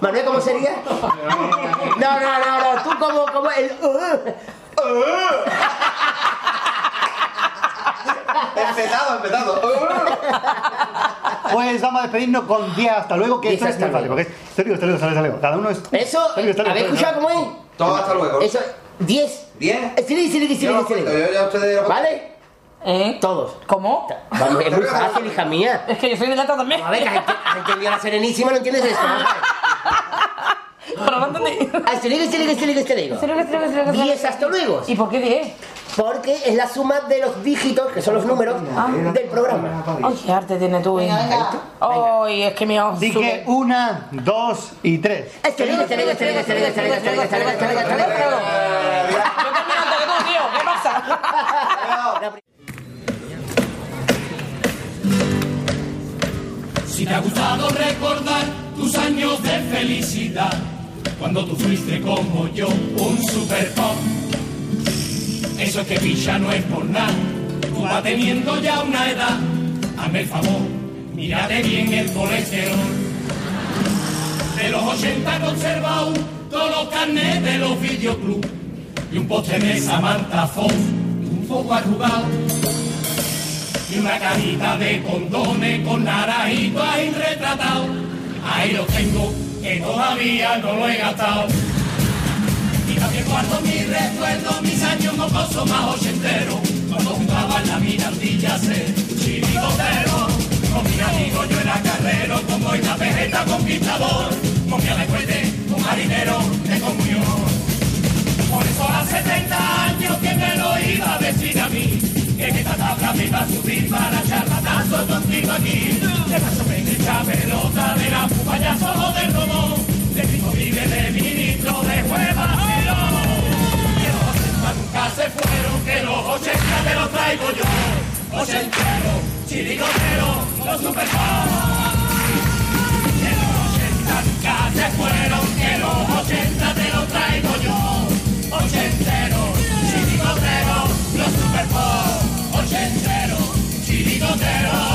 Manuel, ¿cómo sería? No, no, no, no, tú como, como el. Empezado, empezado. Pues vamos a despedirnos con 10 hasta luego, que 10 esto es hasta muy fácil, luego. porque es. Te digo, te digo, sale, sale. Cada uno es. Eso, ¿habéis escuchado cómo es? Todo hasta luego. Eso, 10. ¿Diez? Sí, sí, sí, sí, Yo sí, ya ustedes ¿Vale? ¿Eh? Todos. ¿Cómo? Vamos, es muy fácil, hija mía. Es que yo soy de letra también. A ver, que has ent- has entendido la serenísima, ¿no entiendes esto? Pero no entendí. Ah, este este este este. Este este ligo, este ligo, este ligo. 10 hasta luego. ¿Y por qué 10? Porque es la suma de los dígitos, que son los números, del programa. Ay, qué arte tiene tú. ¿eh? Ay, es que mi ojo Así que 1, 2 y 3. Este ligo, este ligo, este ligo, este ligo, este ligo, este ligo, este ligo, este ligo, este ligo, este ligo. Yo termino antes que tú, tío. ¿Qué pasa? Si te ha gustado recordar tus años de felicidad, cuando tú fuiste como yo un super pop. Eso es que picha no es por nada, tú vas teniendo ya una edad. Hazme el favor, mírate bien el colesterol. De los 80 conserva aún todos los carnets de los videoclubs y un poste de Samantha Fox, un poco arrugado. Y una cajita de condones con naranjito ahí retratado. Ahí lo tengo, que todavía no lo he gastado. Y también guardo mi recuerdo, mis años mocosos más ochenteros, cuando jugaba en la mirandilla ser chirigotero. Con mi amigo yo era carrero, como la vegeta conquistador, con mi recuerde, un marinero de comunión. Por eso hace 30 años que me lo iba a decir a mí, que esta tabla me va a subir para charlatazo contigo aquí. Te vas a pendeja pelota de la payaso o del robo. Te digo vive de ministro de hueva y lobo. Que los 80 nunca se fueron, que los 80 te los traigo yo. Ochentero, chirigotero, los superpados. Que los 80 nunca se fueron, que los 80 te los traigo yo. Ochentero, chirigotero, los superpados. Soltero.